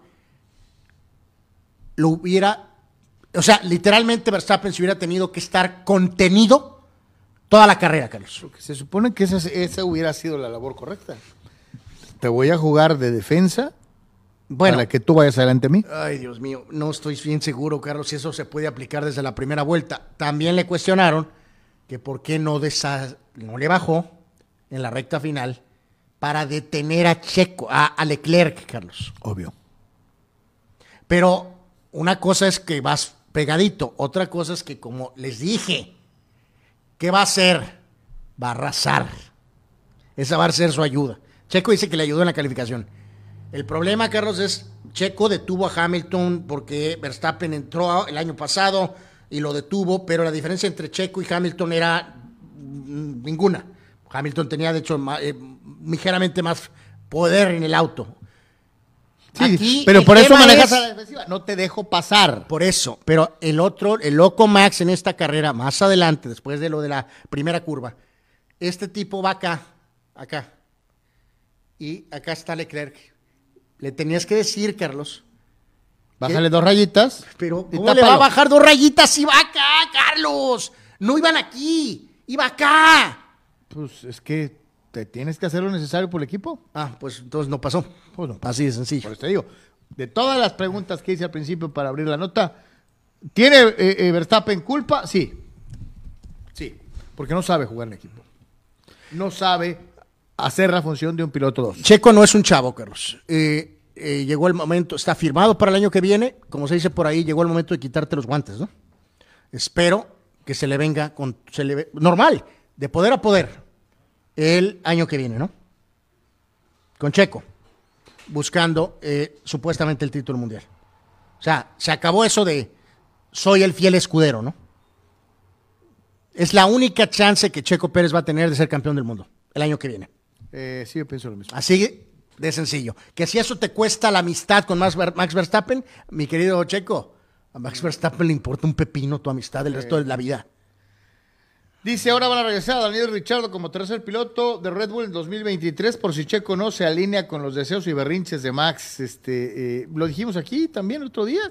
lo hubiera, o sea, literalmente Verstappen se hubiera tenido que estar contenido toda la carrera, Carlos. Porque se supone que esa, esa hubiera sido la labor correcta. Te voy a jugar de defensa Bueno, para que tú vayas adelante a mí. ay Dios mío, no estoy bien seguro, Carlos, si eso se puede aplicar desde la primera vuelta. También le cuestionaron que por qué no desa- no le bajó en la recta final para detener a Checo, a, a Leclerc, Carlos. Obvio. Pero una cosa es que vas pegadito, otra cosa es que como les dije, ¿qué va a hacer? Va a arrasar. Esa va a ser su ayuda. Checo dice que le ayudó en la calificación. El problema, Carlos, es Checo detuvo a Hamilton porque Verstappen entró el año pasado y lo detuvo, pero la diferencia entre Checo y Hamilton era mm, ninguna. Hamilton tenía, de hecho, eh, ligeramente más poder en el auto. Sí, Aquí pero por eso manejas es- a la defensiva. No te dejo pasar. Por eso, pero el otro, el loco Max en esta carrera, más adelante, después de lo de la primera curva, este tipo va acá, acá, y acá está Leclerc. Le tenías que decir, Carlos, Bájale dos rayitas. pero ¿cómo le va a bajar dos rayitas si va acá, Carlos? No iban aquí, iba acá. Pues es que te tienes que hacer lo necesario por el equipo. Ah, pues entonces no pasó. Pues no. Así de sencillo. Por eso te digo, de todas las preguntas que hice al principio para abrir la nota, ¿tiene eh, eh, Verstappen culpa? Sí. Sí. Porque no sabe jugar en equipo. No sabe hacer la función de un piloto 2. Checo no es un chavo, Carlos. Eh, eh, llegó el momento, está firmado para el año que viene, como se dice por ahí, llegó el momento de quitarte los guantes, ¿no? Espero que se le venga con, se le normal, de poder a poder, el año que viene, ¿no? Con Checo, buscando eh, supuestamente el título mundial. O sea, se acabó eso de soy el fiel escudero, ¿no? Es la única chance que Checo Pérez va a tener de ser campeón del mundo el año que viene. Eh, sí, yo pienso lo mismo. Así de sencillo. Que si eso te cuesta la amistad con Max, Ver- Max Verstappen, mi querido Checo, a Max Verstappen le importa un pepino tu amistad el resto de la vida. Dice, ahora van a regresar a Daniel Richardo como tercer piloto de Red Bull en 2023 por si Checo no se alinea con los deseos y berrinches de Max. Este, eh, lo dijimos aquí también el otro día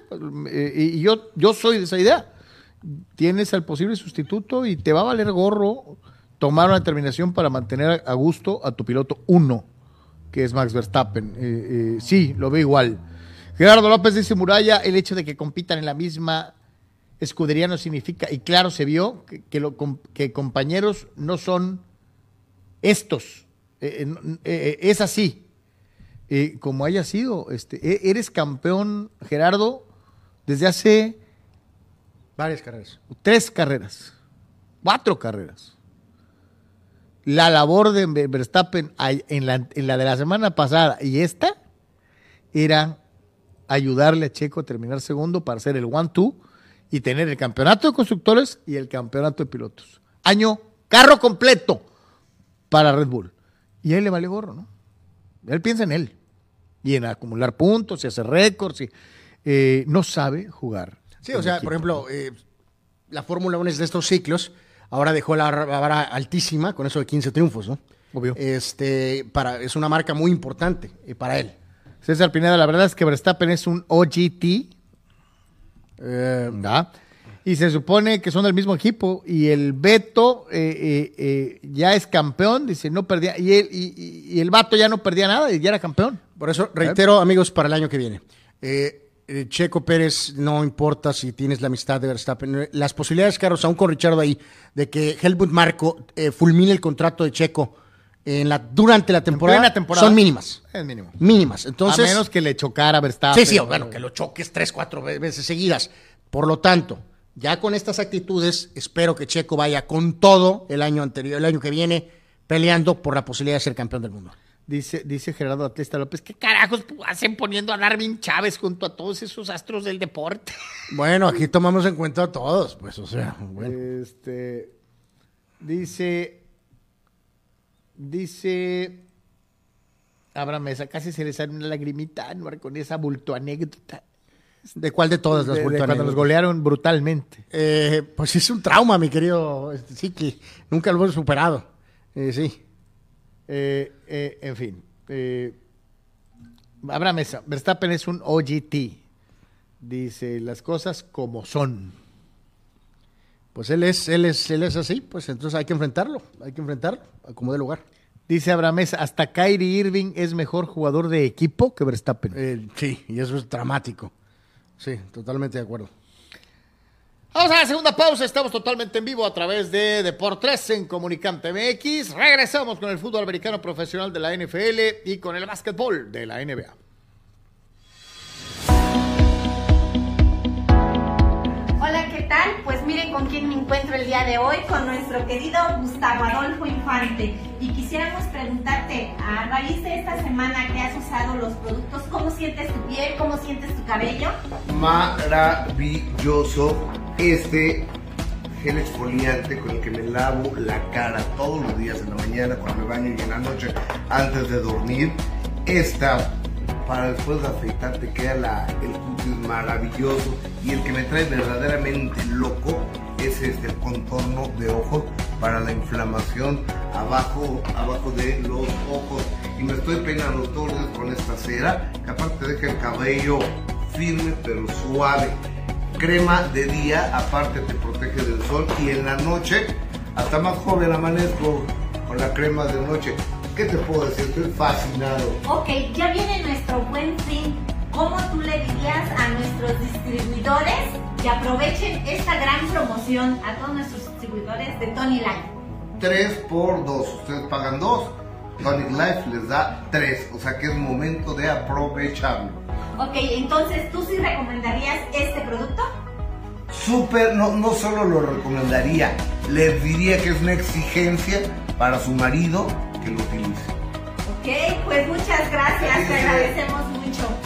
eh, y yo, yo soy de esa idea. Tienes al posible sustituto y te va a valer gorro tomar una determinación para mantener a gusto a tu piloto uno, que es Max Verstappen. Eh, eh, sí, lo veo igual. Gerardo López dice Muralla, el hecho de que compitan en la misma escudería no significa, y claro se vio, que, que lo que compañeros no son estos. Eh, es así. Como haya sido, este, e- eres campeón, Gerardo, desde hace Varias carreras. tres carreras, cuatro carreras. La labor de Ver- Verstappen en la, en la de la semana pasada y esta era ayudarle a Checo a terminar segundo para hacer el one-two y tener el campeonato de constructores y el campeonato de pilotos. Año, carro completo para Red Bull. Y a él le vale gorro, ¿no? Él piensa en él y en acumular puntos y hacer récords. Y, eh, no sabe jugar. Sí, o sea, equipo. por ejemplo, eh, la Fórmula 1 es de estos ciclos. Ahora dejó la vara altísima con eso de 15 triunfos, ¿no? Obvio. Este, para, es una marca muy importante eh, para él. César Pineda, la verdad es que Verstappen es un OGT. eh, ¿verdad? Y se supone que son del mismo equipo. Y el Beto eh, eh, eh, ya es campeón. Dice, no perdía. Y el, y, y- y el Vato ya no perdía nada y ya era campeón. Por eso reitero, amigos, para el año que viene. eh, eh, Checo Pérez, no importa si tienes la amistad de Verstappen. eh, Las posibilidades, Carlos, aún con Richardo ahí, de que Helmut Marco eh, fulmine el contrato de Checo en la, durante la temporada, son mínimas. Es mínimo. Mínimas. Entonces, a menos que le chocara Verstappen. Sí, sí, bueno, que lo choques tres, cuatro ve- veces seguidas. Por lo tanto, ya con estas actitudes, espero que Checo vaya con todo el año anterior, el año que viene, peleando por la posibilidad de ser campeón del mundo. Dice, dice Gerardo Atlista López, ¿qué carajos hacen poniendo a Darwin Chávez junto a todos esos astros del deporte? *laughs* Bueno, aquí tomamos en cuenta a todos, pues, o sea, bueno. Este dice dice Abraham Mesa, casi se le sale una lagrimita Anuar, con esa bulto anécdota ¿De cuál de todas las de- cuando los golearon brutalmente. Eh, pues es un trauma, mi querido este, sí que Nunca lo hemos superado. Eh, sí. Eh, eh, en fin, eh, Abraham Mesa, Verstappen es un OGT. Dice las cosas como son. Pues él es, él es, él es así, pues entonces hay que enfrentarlo. Hay que enfrentarlo, como de lugar. Dice Abraham Mesa, hasta Kyrie Irving es mejor jugador de equipo que Verstappen. Eh, sí, y eso es dramático. Sí, totalmente de acuerdo. Vamos a la segunda pausa. Estamos totalmente en vivo a través de Deportes en Comunicante MX. Regresamos con el fútbol americano profesional de la NFL y con el básquetbol de la NBA. Hola, ¿qué tal? Pues miren con quién me encuentro el día de hoy, con nuestro querido Gustavo Adolfo Infante. Y quisiéramos preguntarte, a raíz de esta semana que has usado los productos, ¿cómo sientes tu piel? ¿Cómo sientes tu cabello? Maravilloso este gel exfoliante con el que me lavo la cara todos los días en la mañana, cuando me baño y en la noche antes de dormir. Esta para después de afeitar te queda la, el cutis maravilloso. Y el que me trae verdaderamente loco es este el contorno de ojos para la inflamación abajo, abajo de los ojos. Y me estoy peinando todos los días con esta cera que aparte deja el cabello firme pero suave crema de día aparte te protege del sol y en la noche hasta más joven amanezco con la crema de noche ¿Qué te puedo decir? Estoy fascinado. Ok, ya viene nuestro buen fin. ¿Cómo tú le dirías a nuestros distribuidores que aprovechen esta gran promoción a todos nuestros distribuidores de Tony Life? 3 por 2. Ustedes pagan 2. Tonic Life les da 3. O sea que es momento de aprovecharlo. Ok, entonces, ¿tú sí recomendarías este producto? Súper, no, no solo lo recomendaría, les diría que es una exigencia para su marido que lo utilice. Ok, pues muchas gracias, te agradecemos mucho.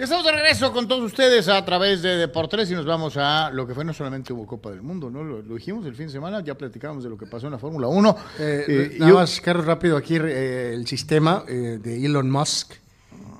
Ya estamos de regreso con todos ustedes a través de Deportes y nos vamos a lo que fue no solamente hubo Copa del Mundo, ¿no? Lo, lo dijimos el fin de semana, ya platicamos de lo que pasó en la Fórmula 1. Eh, Eh, nada yo- más, Carlos, rápido aquí eh, el sistema eh, de Elon Musk eh,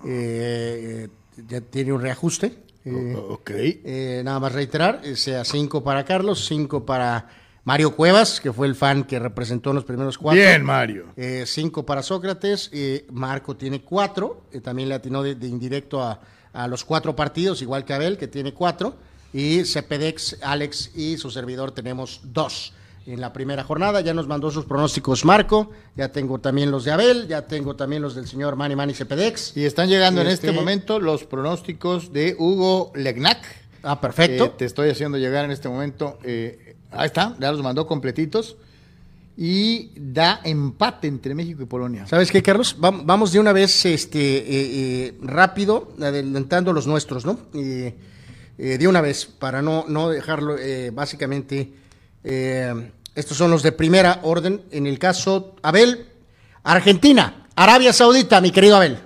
eh, ya tiene un reajuste. Eh, ok. eh, nada más reiterar, eh, sea 5 para Carlos, 5 para Mario Cuevas, que fue el fan que representó en los primeros cuatro. Bien, Mario. Eh, cinco para Sócrates, eh, Marco tiene cuatro, eh, también le atinó de, de indirecto a, a los cuatro partidos, igual que Abel, que tiene cuatro, y Cepedex, Alex y su servidor tenemos dos. En la primera jornada ya nos mandó sus pronósticos Marco, ya tengo también los de Abel, ya tengo también los del señor Manny Manny Cepedex. Y están llegando en Este- este momento los pronósticos de Hugo Legnac. Ah, perfecto. Eh, te estoy haciendo llegar en este momento. eh, ahí está, ya los mandó completitos. Y da empate entre México y Polonia. ¿Sabes qué, Carlos? Vam- Vamos de una vez este, eh, eh, rápido, adelantando los nuestros, ¿no? Eh, eh, de una vez, para no, no dejarlo, eh, básicamente, eh, estos son los de primera orden. En el caso, Abel, Argentina, Arabia Saudita, mi querido Abel.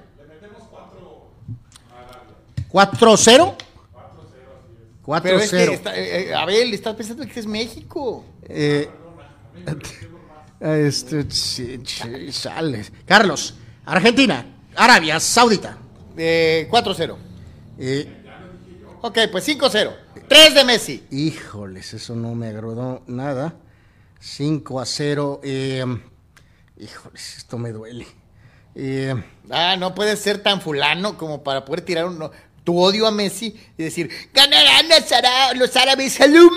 4-0. 4-0. Pero es que está- eh, eh, Abel, estás pensando que es México. Eh, *laughs* este, sí, sí, sale. Carlos, Argentina, Arabia Saudita. Eh, 4-0. Eh, Ok, pues 5-0. 3 de Messi. Híjoles, eso no me agradó nada. 5 a 0. Eh, híjoles, esto me duele. Eh, Ah, no puedes ser tan fulano como para poder tirar un, tu odio a Messi y decir, ganarán los, ara- los árabes al No,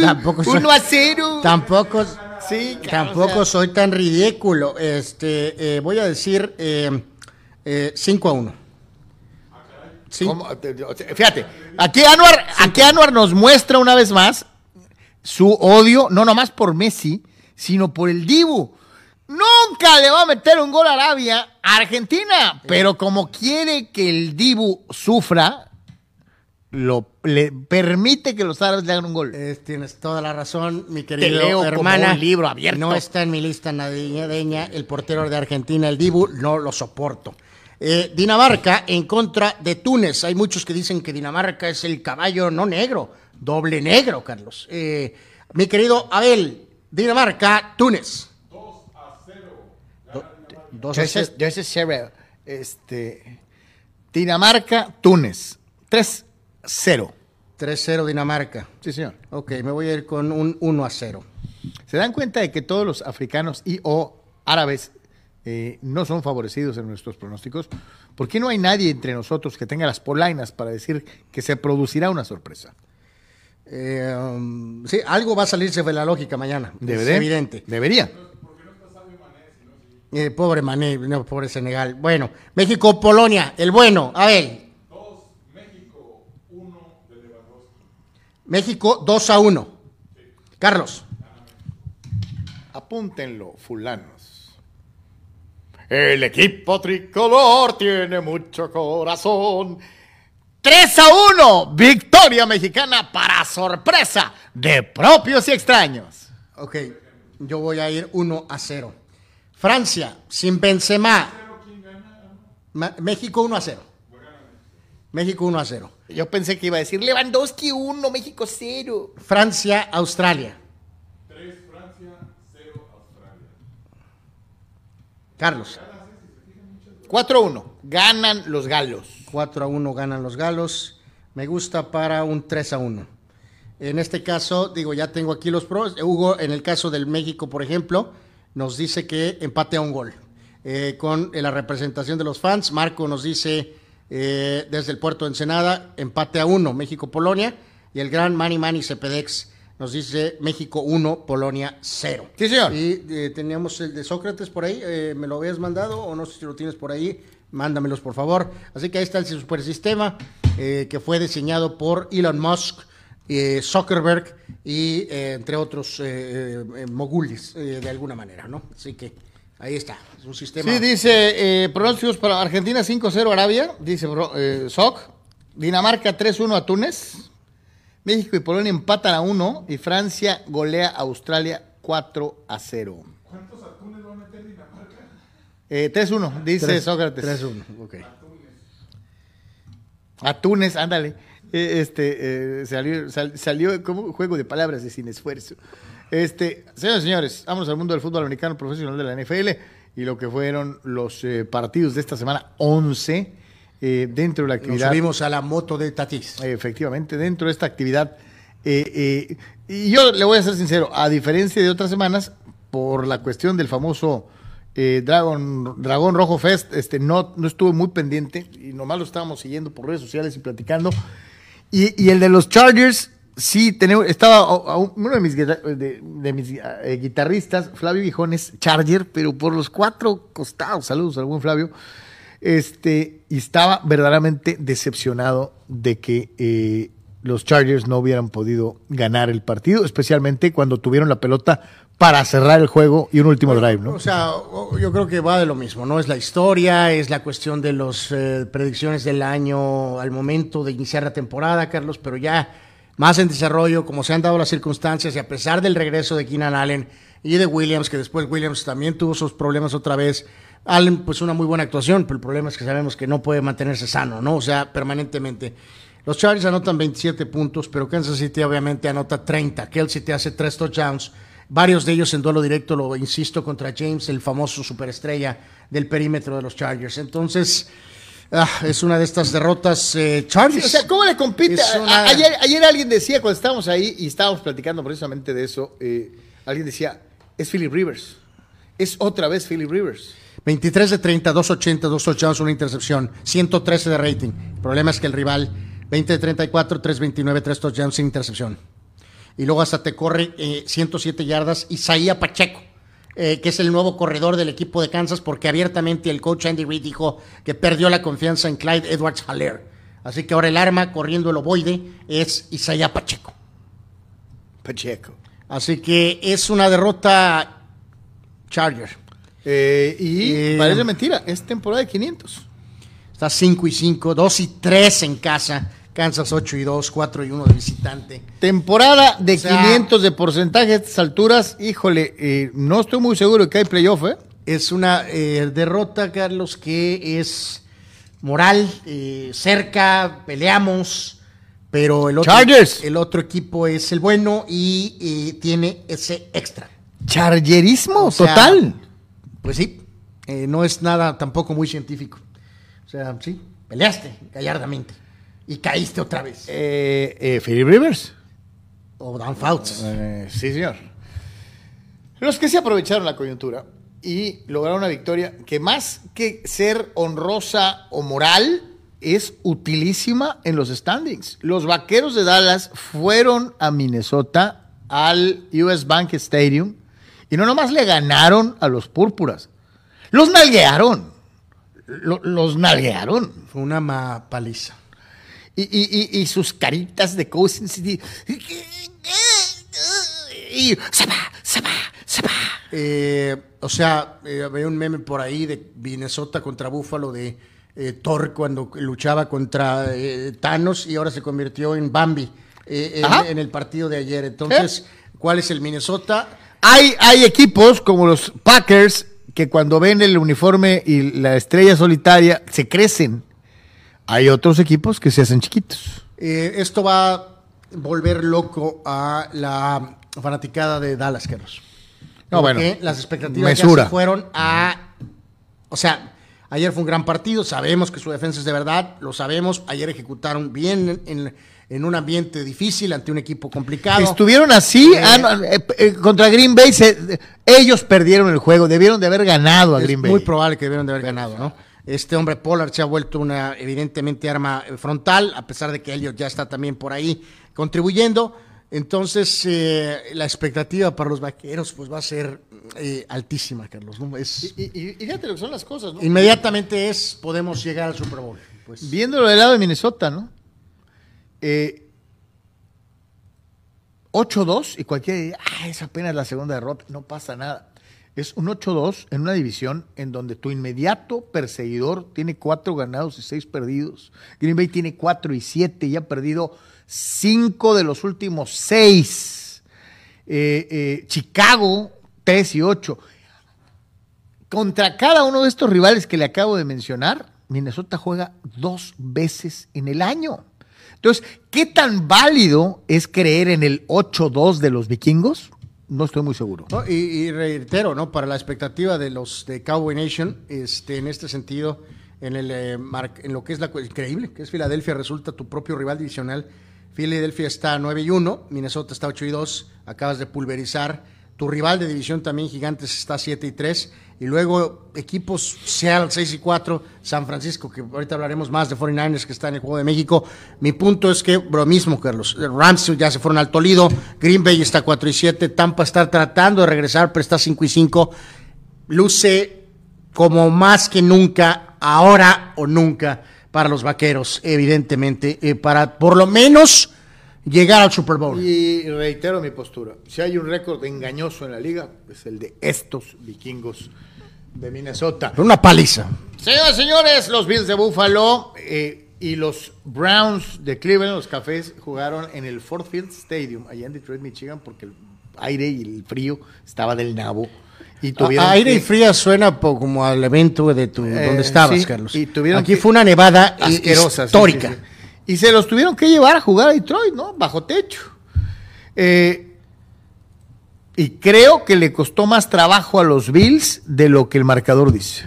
*laughs* tampoco soy- 1 a 0. tampoco, Sí, claro, tampoco o sea, soy tan ridículo. Este, eh, voy a decir 5 a 1. Sí. ¿cómo? Te- o sea, Fíjate, aquí Anuar, aquí Anuar nos muestra una vez más su odio, no nomás por Messi, sino por el Dibu. Nunca le va a meter un gol a Arabia a Argentina, pero como quiere que el Dibu sufra, lo, le permite que los árabes le hagan un gol. Eh, tienes toda la razón, mi querido leo como hermana. un libro abierto. No está en mi lista navideña el portero de Argentina, el Dibu, no lo soporto. Eh, Dinamarca en contra de Túnez. Hay muchos que dicen que Dinamarca es el caballo no negro, doble negro, Carlos. Eh, mi querido Abel, Dinamarca, Túnez. 2 a Yo 0. ese, yo ese cero. Este, Dinamarca, Túnez. 3-0. 3-0 Dinamarca. Sí, señor. Ok, me voy a ir con un 1 a 0. ¿Se dan cuenta de que todos los africanos y o árabes eh, no son favorecidos en nuestros pronósticos? ¿Por qué no hay nadie entre nosotros que tenga las polainas para decir que se producirá una sorpresa? Eh, um, sí, algo va a salirse de la lógica mañana. Es ¿Debería? evidente. Debería. Eh, pobre Mané, no, pobre Senegal. Bueno, México, Polonia, el bueno. A ver. México 2 a 1. Carlos. Apúntenlo, fulanos. El equipo tricolor tiene mucho corazón. 3 a 1, victoria mexicana para sorpresa de propios y extraños. Ok, yo voy a ir 1 a 0. Francia, sin Benzema. Ma- México 1 a 0. México 1 a 0. Yo pensé que iba a decir Lewandowski 1, México 0. Francia, Australia. Carlos. 4 a 1, ganan los galos. 4 a 1 ganan los galos. Me gusta para un 3 a 1. En este caso, digo, ya tengo aquí los pros. Hugo, en el caso del México, por ejemplo, nos dice que empate a un gol. Eh, con la representación de los fans, Marco nos dice eh, desde el puerto de Ensenada, empate a uno, México-Polonia. Y el gran Manny Manny Cepedex nos dice México 1, Polonia 0. Sí, señor. Y eh, teníamos el de Sócrates por ahí, eh, ¿me lo habías mandado o no sé si lo tienes por ahí? Mándamelos por favor. Así que ahí está el supersistema eh, que fue diseñado por Elon Musk, Zuckerberg y entre otros mogules de alguna manera, ¿no? Así que ahí está, es un sistema. Sí, dice eh, pronósticos para Argentina 5-0 Arabia, dice eh, Soc. Dinamarca 3-1 a Túnez. México y Polonia empatan a 1 y Francia golea a Australia 4 a 0. ¿Cuántos atunes va a meter Dinamarca? Eh, 3-1, dice Tres- Sócrates. 3-1, ok. Atunes, ándale. Eh, Este, eh, salió, sal- salió como un juego de palabras de sin esfuerzo. Este, señores y señores, vamos al mundo del fútbol americano profesional de la NFL y lo que fueron los eh, partidos de esta semana 11 eh, dentro de la Nos actividad. subimos a la moto de Tatis. Eh, Efectivamente, dentro de esta actividad. eh, y yo le voy a ser sincero, a diferencia de otras semanas, por la cuestión del famoso eh, Dragon, Dragón Rojo Fest, este, no, no estuve muy pendiente y nomás lo estábamos siguiendo por redes sociales y platicando. Y, y el de los Chargers, sí, tenemos, estaba a- a un- uno de mis, eh, guitarristas, Flavio Vijones, Charger, pero por los cuatro costados, saludos al buen Flavio, este, y estaba verdaderamente decepcionado de que eh, los Chargers no hubieran podido ganar el partido, especialmente cuando tuvieron la pelota para cerrar el juego y un último drive, ¿no? O sea, yo creo que va de lo mismo, ¿no? Es la historia, es la cuestión de las predicciones del año al momento de iniciar la temporada, Carlos, pero ya más en desarrollo, como se han dado las circunstancias y a pesar del regreso de Keenan Allen y de Williams, que después Williams también tuvo sus problemas otra vez. Allen, pues una muy buena actuación, pero el problema es que sabemos que no puede mantenerse sano, ¿no? O sea, permanentemente. Los Chargers anotan 27 puntos, pero Kansas City obviamente anota 30. Kelsey te hace tres touchdowns, varios de ellos en duelo directo, lo insisto, contra James, el famoso superestrella del perímetro de los Chargers. Entonces, Ah, es una de estas derrotas eh, Chargers. o sea, ¿cómo le compite? Una- ayer, ayer alguien decía, cuando estábamos ahí y estábamos platicando precisamente de eso, eh, alguien decía, es Philip Rivers. Es otra vez Philip Rivers. 23 de 30, 280, dos touchdowns, una intercepción, 113 de rating. El problema es que el rival, 20 de 34, 329, 3 touchdowns sin intercepción. Y luego hasta te corre eh, 107 yardas Isaías Pacheco, eh, que es el nuevo corredor del equipo de Kansas, porque abiertamente el coach Andy Reid dijo que perdió la confianza en Clyde Edwards Haller. Así que ahora el arma corriendo el ovoide es Isaías Pacheco. Pacheco. Así que es una derrota Charger. Eh, y Eh, parece mentira, es temporada de 500. Está 5 y 5, 2 y 3 en casa. Kansas 8 y 2, 4 y 1 de visitante. Temporada de O sea- 500 de porcentaje a estas alturas. Híjole, eh, no estoy muy seguro de que hay playoff, ¿eh? Es una eh, derrota, Carlos, que es moral, eh, cerca, peleamos, pero el otro, Chargers. el otro equipo es el bueno y tiene ese extra. Chargerismo O sea, total. Pues sí, no es nada tampoco muy científico. O sea, sí, peleaste gallardamente y caíste otra vez. Eh, eh, Philip Rivers. O down fouts. Eh, sí, señor. Los que se aprovecharon la coyuntura y lograron una victoria que más que ser honrosa o moral, es utilísima en los standings. Los vaqueros de Dallas fueron a Minnesota al US Bank Stadium y no nomás le ganaron a los púrpuras, los nalguearon. Lo- los nalguearon. Fue una paliza. Y, y- y- y sus caritas de Cousins. Y, y, se va, se va, se va. Eh, o sea, eh, había un meme por ahí de Minnesota contra Buffalo de eh, Thor cuando luchaba contra eh, Thanos y ahora se convirtió en Bambi eh, en, en el partido de ayer. Entonces, ¿cuál es el Minnesota? Hay, hay equipos como los Packers que cuando ven el uniforme y la estrella solitaria se crecen. Hay otros equipos que se hacen chiquitos. Eh, esto va a volver loco a la fanaticada de Dallas, Carlos. No, bueno, las expectativas ya se fueron a... O sea, ayer fue un gran partido, sabemos que su defensa es de verdad, lo sabemos, ayer ejecutaron bien en, en un ambiente difícil ante un equipo complicado. Estuvieron así Eh, ah, no, eh, eh, contra Green Bay. se- ellos perdieron el juego. Debieron de haber ganado a es Green Bay. muy probable que debieron de haber ganado, ¿no? Este hombre Pollard se ha vuelto una, evidentemente, arma frontal, a pesar de que Elliot ya está también por ahí contribuyendo. Entonces, eh, la expectativa para los vaqueros pues va a ser eh, altísima, Carlos. ¿no? Es, Y, y- y fíjate lo que son las cosas, ¿no? inmediatamente es, podemos llegar al Super Bowl. Pues, Viéndolo del lado de Minnesota, ¿no? Eh, 8-2 y cualquiera diría, ah, es apenas la segunda derrota, no pasa nada. Es un 8-2 en una división en donde tu inmediato perseguidor tiene cuatro ganados y seis perdidos. Green Bay tiene cuatro y siete y ha perdido cinco de los últimos seis. Eh, eh, Chicago, 3 y 8. Contra cada uno de estos rivales que le acabo de mencionar, Minnesota juega dos veces en el año. Entonces, ¿qué tan válido es creer en el 8-2 de los vikingos? No estoy muy seguro. Y, y reitero, ¿no? Para la expectativa de los de Cowboy Nation, este, en este sentido, en, el, eh, mar- en lo que es la increíble, que es Filadelfia, resulta tu propio rival divisional. Filadelfia está 9 y 1, Minnesota está 8 y 2, acabas de pulverizar. Tu rival de división también, Gigantes, está 7 y 3. Y luego equipos Seattle 6 y 4, San Francisco, que ahorita hablaremos más de 49ers que está en el Juego de México. Mi punto es que, lo mismo, Carlos, Rams ya se fueron al Tolido, Green Bay está 4 y 7, Tampa está tratando de regresar, pero está 5 y 5. Luce como más que nunca, ahora o nunca, para los vaqueros, evidentemente, eh, para por lo menos llegar al Super Bowl. Y reitero mi postura. Si hay un récord engañoso en la liga, es el de estos vikingos de Minnesota. Una paliza. Señoras y señores, los Bills de Buffalo eh, y los Browns de Cleveland, los cafés, jugaron en el Ford Field Stadium, allá en Detroit, Michigan, porque el aire y el frío estaba del nabo. Y tuvieron A- aire que- y fría suena po- como al evento de tu, Eh, donde estabas, sí, Carlos. y tuvieron Aquí que- fue una nevada asquerosa, histórica. sí, sí. Y se los tuvieron que llevar a jugar a Detroit, ¿no? Bajo techo. Eh, y creo que le costó más trabajo a los Bills de lo que el marcador dice.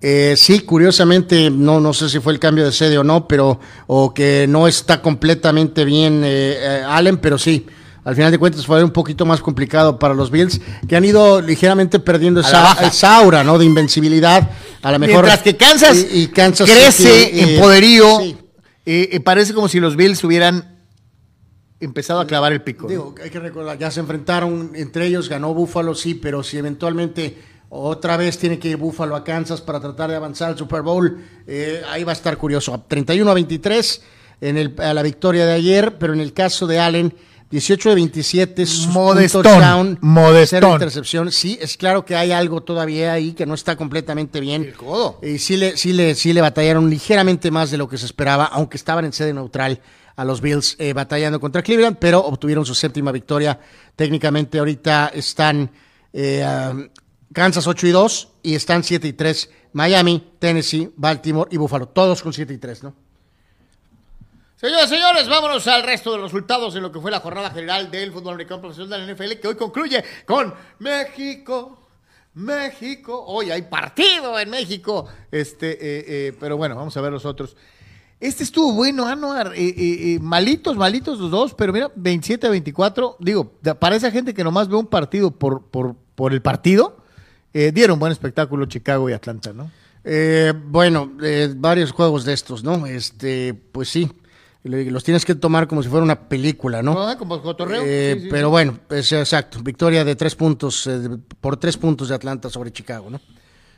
Eh, sí, curiosamente, no, no sé si fue el cambio de sede o no, pero o que no está completamente bien eh, eh, Allen, pero sí. Al final de cuentas fue un poquito más complicado para los Bills, que han ido ligeramente perdiendo esa, aura ¿no? de invencibilidad. A lo mejor. Mientras que Kansas, y- y Kansas crece City, en eh, poderío, sí. Eh, parece como si los Bills hubieran empezado a clavar el pico. ¿no? Digo, hay que recordar, ya se enfrentaron entre ellos, ganó Búfalo, sí, pero si eventualmente otra vez tiene que ir Búfalo a Kansas para tratar de avanzar al Super Bowl, eh, ahí va a estar curioso. 31 a 23 en el, a la victoria de ayer, pero en el caso de Allen, 18 de 27, es un Modestón, touchdown, modestón. cero intercepción. Sí, es claro que hay algo todavía ahí que no está completamente bien. El codo. Y sí le, sí, le, sí le batallaron ligeramente más de lo que se esperaba, aunque estaban en sede neutral a los Bills eh, batallando contra Cleveland, pero obtuvieron su séptima victoria. Técnicamente ahorita están eh, um, Kansas 8 y 2 y están 7 y 3 Miami, Tennessee, Baltimore y Buffalo, todos con 7 y 3, ¿no? Señoras y señores, vámonos al resto de los resultados en lo que fue la jornada general del fútbol americano profesional de la NFL, que hoy concluye con México. México, hoy hay partido en México. Este, eh, eh, pero bueno, vamos a ver los otros. Este estuvo bueno, Anuar. eh, eh, malitos, malitos los dos, pero mira, 27 a 24. Digo, para esa gente que nomás ve un partido por, por, por el partido, dieron buen espectáculo Chicago y Atlanta, ¿no? Bueno, varios juegos de estos, ¿no? Este, pues sí, los tienes que tomar como si fuera una película, ¿no? Ah, Como cotorreo. Eh, Sí, sí, pero sí. bueno, es exacto. Victoria de tres puntos, eh, por tres puntos de Atlanta sobre Chicago, ¿no?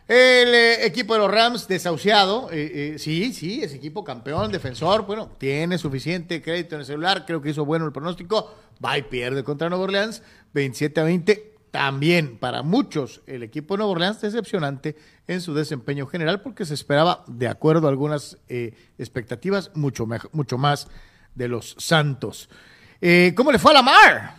El eh, equipo de los Rams desahuciado, eh, eh, sí, sí, es equipo campeón, defensor, bueno, tiene suficiente crédito en el celular, creo que hizo bueno el pronóstico, va y pierde contra Nueva Orleans, 27 a 20, también para muchos el equipo de Nueva Orleans decepcionante en su desempeño general porque se esperaba, de acuerdo a algunas eh, expectativas, mucho, mucho más de los Santos. Eh, ¿Cómo le fue a Lamar?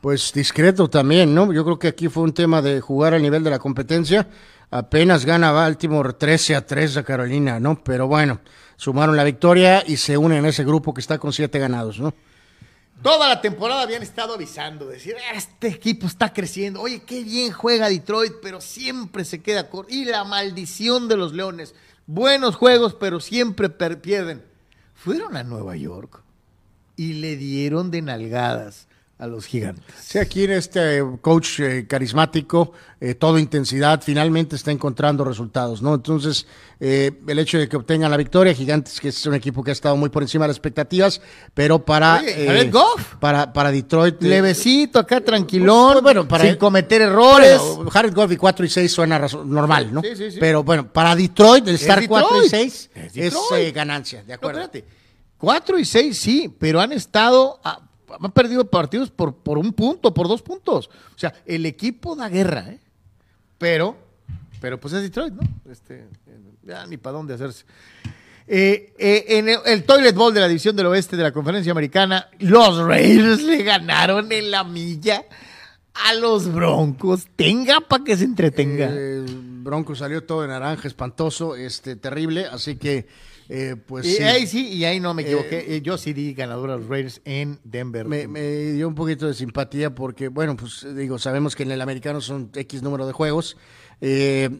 Pues discreto también, ¿no? Yo creo que aquí fue un tema de jugar al nivel de la competencia. Apenas gana Baltimore 13 a 3 a Carolina, ¿no? Pero bueno, sumaron la victoria y se unen a ese grupo que está con siete ganados, ¿no? Toda la temporada habían estado avisando, decir, este equipo está creciendo, oye, qué bien juega Detroit, pero siempre se queda corto. Y la maldición de los Leones, buenos juegos, pero siempre pierden. Fueron a Nueva York y le dieron de nalgadas a los gigantes. Sí, aquí en este coach eh, carismático, eh, todo intensidad, finalmente está encontrando resultados, ¿no? Entonces, eh, el hecho de que obtengan la victoria, Gigantes, que es un equipo que ha estado muy por encima de las expectativas, pero para... Oye, Goff. Para, para Detroit... eh, Levecito, acá tranquilón, Pues, bueno, para- sin cometer errores. Bueno, Jared Goff y 4 y 6 suena normal, ¿no? Sí, sí, sí. Pero bueno, para Detroit, el estar Detroit. 4 y 6 Es eh, ganancia, ¿de No, acuerdo? espérate. Cuatro y seis sí, pero han estado, a- han perdido partidos por, por un punto, por dos puntos. O sea, el equipo da guerra, ¿eh? Pero, pero pues es Detroit, ¿no? Este, eh, ya ni para dónde hacerse. Eh, eh, en el, Toilet Bowl de la División del Oeste de la Conferencia Americana, los Raiders le ganaron en la milla a los Broncos. Tenga para que se entretenga. El Bronco salió todo de naranja, espantoso, este, terrible, así que, eh, pues y sí. ahí sí, y ahí no me equivoqué. Eh, Yo sí di ganador a los Raiders en Denver. Me, me dio un poquito de simpatía porque, bueno, pues digo, sabemos que en el americano son X número de juegos. Eh,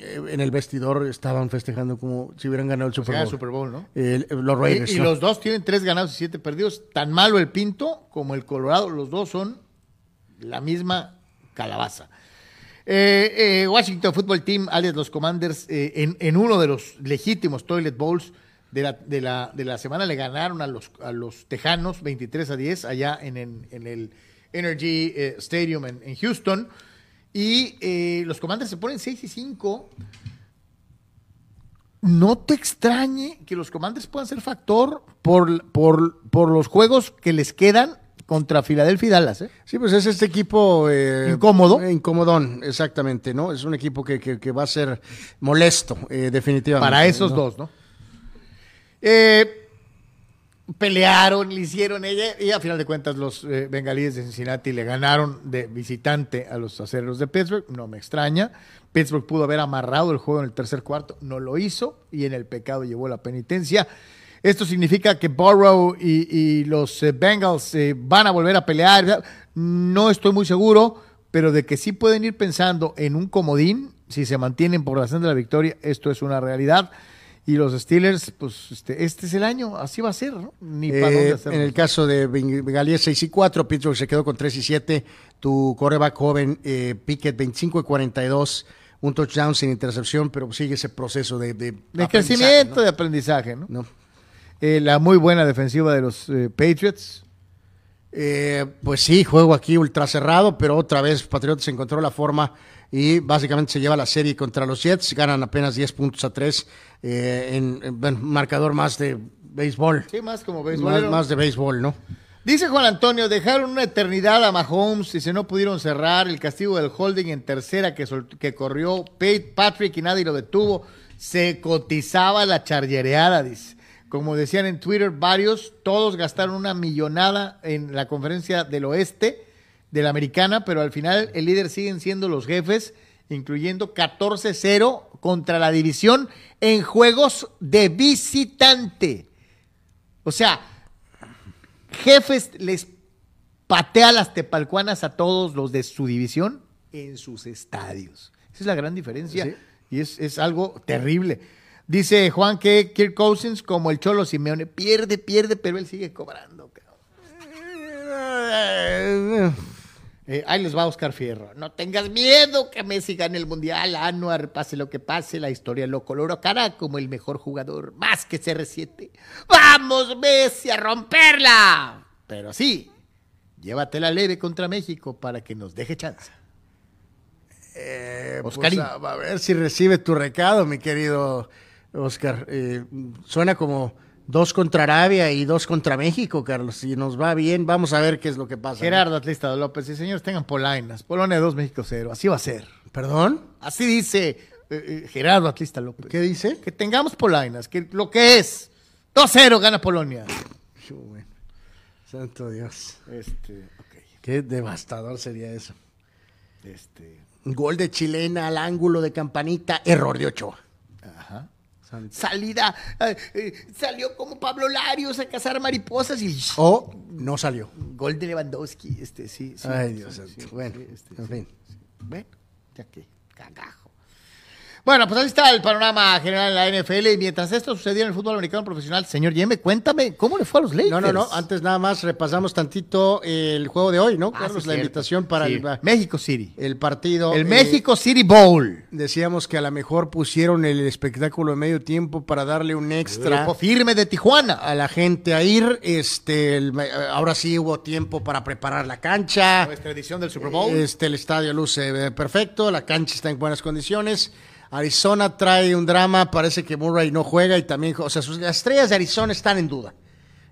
eh, en el vestidor estaban festejando como si hubieran ganado el Super sea, Bowl. Super Bowl, ¿no? Eh, los Raiders. y y ¿no? los dos tienen tres ganados y siete perdidos. Tan malo el Pinto como el Colorado. Los dos son la misma calabaza. Eh, eh, Washington Football Team, alias los Commanders, eh, en, uno de los legítimos Toilet Bowls de la, de la, de la semana le ganaron a los, a los Tejanos 23 a 10 allá en, en- en el Energy Stadium en, Houston. Y los Commanders se ponen 6 y 5 no te extrañe que los Commanders puedan ser factor por, por, por los juegos que les quedan contra Filadelfia y Dallas. ¿eh? Sí, pues es este equipo... eh, Incómodo. incomodón, exactamente, ¿no? Es un equipo que, que- que va a ser molesto, eh, definitivamente. Para esos ¿no? dos, ¿no? Eh, pelearon, le hicieron ella, y a final de cuentas los eh, bengalíes de Cincinnati le ganaron de visitante a los aceros de Pittsburgh, no me extraña. Pittsburgh pudo haber amarrado el juego en el tercer cuarto, no lo hizo, y en el pecado llevó la penitencia. Esto significa que Burrow y, y los eh, Bengals eh, van a volver a pelear. No estoy muy seguro, pero de que sí pueden ir pensando en un comodín, si se mantienen por la senda de la victoria, esto es una realidad. Y los Steelers, pues este, este es el año, así va a ser, ¿no? Ni para Eh, dónde hacerlo. en el caso de Bengalía 6 y 4, Pittsburgh se quedó con 3 y 7. Tu coreback joven, eh, Pickett 25 y 42, un touchdown sin intercepción, pero sigue ese proceso de, de, de aprendizaje, crecimiento, ¿no? de aprendizaje, ¿no? ¿no? Eh, la muy buena defensiva de los eh, Patriots. Eh, pues sí, juego aquí ultra cerrado, pero otra vez Patriotas encontró la forma y básicamente se lleva la serie contra los Jets. Ganan apenas 10 puntos a 3 eh, en, marcador más de béisbol. Sí, más como más, béisbolero. más de béisbol, ¿no? Dice Juan Antonio, dejaron una eternidad a Mahomes y se no pudieron cerrar. El castigo del holding en tercera que, que corrió Patrick y nadie lo detuvo. Se cotizaba la chargereada, dice. Como decían en Twitter, varios, todos gastaron una millonada en la conferencia del oeste de la americana, pero al final el líder siguen siendo los jefes, incluyendo 14-0 contra la división en juegos de visitante. O sea, Jefes les patea las tepalcuanas a todos los de su división en sus estadios. Esa es la gran diferencia Sí. y es, es algo terrible. Dice Juan que Kirk Cousins, como el Cholo Simeone, pierde, pierde, pero él sigue cobrando. cabrón. Eh, ahí les va Oscar Fierro. No tengas miedo que Messi gane el Mundial. Anuar, pase lo que pase, la historia lo cara como el mejor jugador, más que CR7. ¡Vamos, Messi, a romperla! Pero sí, llévatela leve contra México para que nos deje chance. Eh, pues, a, a ver si recibe tu recado, mi querido Oscar. Eh, suena como dos contra Arabia y dos contra México, Carlos. Si nos va bien, vamos a ver qué es lo que pasa. ¿no? Gerardo Atlista López y señores tengan polainas. Polonia 2, México 0. Así va a ser. ¿Perdón? Así dice eh, eh, Gerardo Atlista López. ¿Qué dice? Que tengamos polainas, que lo que es. 2-0 gana Polonia. Bueno. Santo Dios. Este. Qué devastador sería eso. Este, Gol de chilena al ángulo de campanita, error de Ochoa. Santo. Salida, eh, eh, salió como Pablo Larios a cazar mariposas y O no salió. gol de Lewandowski, este sí, sí. Ay, Dios sí, santo. sí, Bueno, este, en fin. Bueno, ya que cagajo. Bueno, pues ahí está el panorama general en la NFL y mientras esto sucedía en el fútbol americano profesional, señor Yeme, cuéntame, ¿cómo le fue a los Lakers? No, no, no. Antes nada más repasamos tantito el juego de hoy, ¿no? Ah, Carlos, sí, la cierto. invitación para Sí, el, México City. el partido. El eh, México City Bowl. Decíamos que a lo mejor pusieron el espectáculo de medio tiempo para darle un extra Grupo firme de Tijuana. a la gente a ir. Este, el- ahora sí hubo tiempo para preparar la cancha. Nuestra edición del Super Bowl. Este, el estadio luce eh, perfecto, la cancha está en buenas condiciones. Arizona trae un drama, parece que Murray no juega y también, o sea, sus, las estrellas de Arizona están en duda.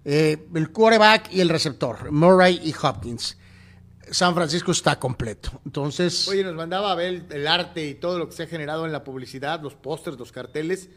Eh, el quarterback y el receptor, Murray y Hopkins. San Francisco está completo. Entonces, Oye, nos mandaba a ver el arte y todo lo que se ha generado en la publicidad, los pósters, los carteles.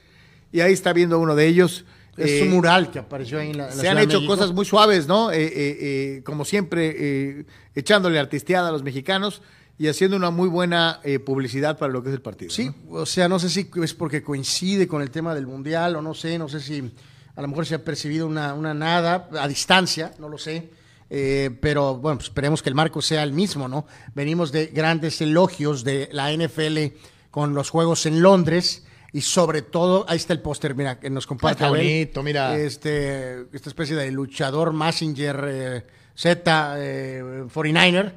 Y ahí está viendo uno de ellos. es Eh, un mural que apareció ahí en la, en Se han hecho cosas muy suaves, ¿no? Eh, eh, como siempre, echándole artisteada a los mexicanos y haciendo una muy buena eh, publicidad para lo que es el partido. Sí, ¿no? o sea, no sé si es porque coincide con el tema del mundial o no sé, no sé si a lo mejor se ha percibido una, una nada a distancia, no lo sé. Eh, pero bueno, pues esperemos que el marco sea el mismo, ¿no? Venimos de grandes elogios de la NFL con los juegos en Londres y sobre todo, ahí está el póster, mira, que nos comparte. Está Abel. bonito, mira. Este, esta especie de luchador Massinger eh, Z eh, 49er,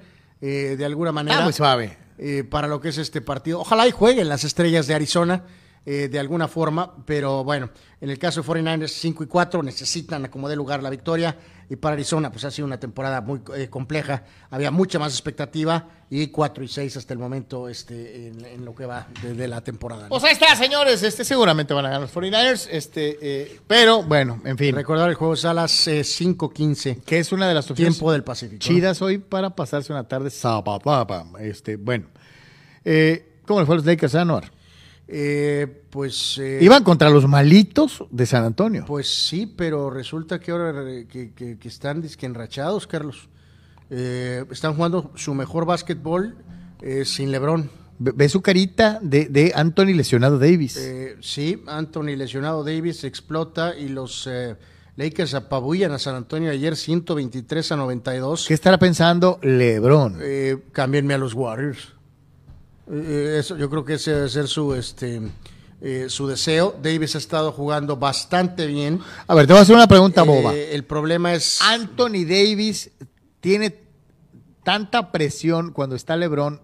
eh, de alguna manera. Está muy suave. eh, para lo que es este partido. Ojalá y jueguen las estrellas de Arizona eh, de alguna forma, pero bueno, en el caso de 49ers 5 y 4 necesitan como de lugar la victoria y para Arizona pues ha sido una temporada muy eh, compleja, había mucha más expectativa y 4 y 6 hasta el momento este, en, en lo que va de, de la temporada. ¿no? Pues ahí está, señores. Este, seguramente van a ganar los 49ers. Este, eh, pero bueno, en fin. Recordar el juego es a las eh, 5.15, Que es una de las opciones tiempo del Pacífico. chidas hoy para pasarse una tarde. Este, bueno. Eh, ¿Cómo le fue a los Lakers, Anuar? Eh, pues... eh, Iban contra los malitos de San Antonio. Pues sí, pero resulta que ahora eh, que, que- que están disque enrachados, Carlos. Eh, están jugando su mejor básquetbol eh, sin Lebron. Ve su carita de, de Anthony lesionado Davis. Eh, sí, Anthony lesionado Davis explota y los Lakers apabullan a San Antonio ayer 123 a 92. ¿Qué estará pensando LeBron? Eh, cámbienme a los Warriors. Eh, eso, yo creo que ese debe ser su, este, eh, su deseo. Davis ha estado jugando bastante bien. A ver, te voy a hacer una pregunta boba. Eh, el problema es. Anthony Davis tiene tanta presión cuando está LeBron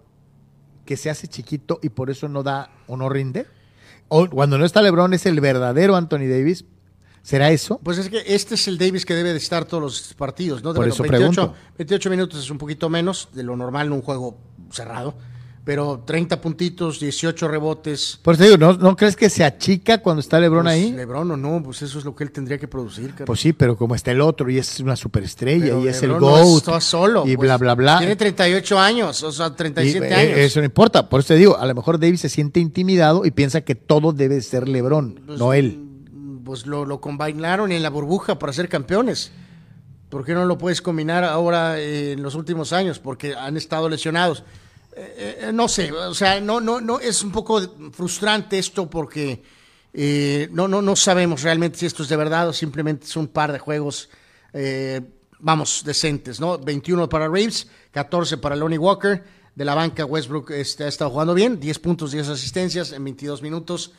que se hace chiquito y por eso no da o no rinde. O cuando no está LeBron es el verdadero Anthony Davis. ¿Será eso? Pues es que este es el Davis que debe de estar todos los partidos, ¿no? De Por los eso 28, pregunto. 28 minutos es un poquito menos de lo normal en un juego cerrado, pero 30 puntitos, 18 rebotes. Por eso digo, ¿no, ¿no crees que se achica cuando está LeBron Pues, ahí? LeBron o no, pues eso es lo que él tendría que producir. Pues sí, pero como está el otro y es una superestrella Pero y es el LeBron no GOAT está solo. y pues. bla, bla, bla. Tiene 38 años, o sea, 37 Y, eh, años. Eso no importa. Por eso te digo, a lo mejor Davis se siente intimidado y piensa que todo debe ser LeBron, Pues, no él. Pues lo, lo combinaron en la burbuja para ser campeones. ¿Por qué no lo puedes combinar ahora eh, en los últimos años? Porque han estado lesionados. Eh, eh, no sé, o sea, no, no, no, es un poco frustrante esto porque eh, no, no, no sabemos realmente si esto es de verdad o simplemente es un par de juegos, vamos, decentes, ¿no? 21 para Reeves, 14 para Lonnie Walker. De la banca, Westbrook este, ha estado jugando bien, 10 puntos, 10 asistencias en 22 minutos.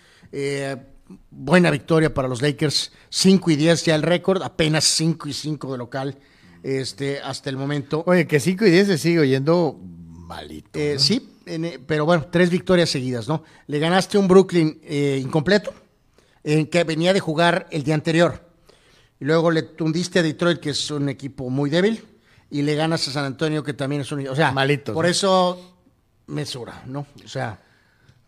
Buena victoria para los Lakers, 5 y 10 ya el récord, apenas 5 y 5 de local este, hasta el momento. Oye, que 5 y 10 se sigue oyendo malito. Eh, Sí, en, eh, pero bueno, tres victorias seguidas, ¿no? Le ganaste un Brooklyn eh, incompleto, en que venía de jugar el día anterior. Y luego le tundiste a Detroit, que es un equipo muy débil, y le ganas a San Antonio, que también es un... O sea, Malitos, por ¿no? eso mesura, ¿no? O sea...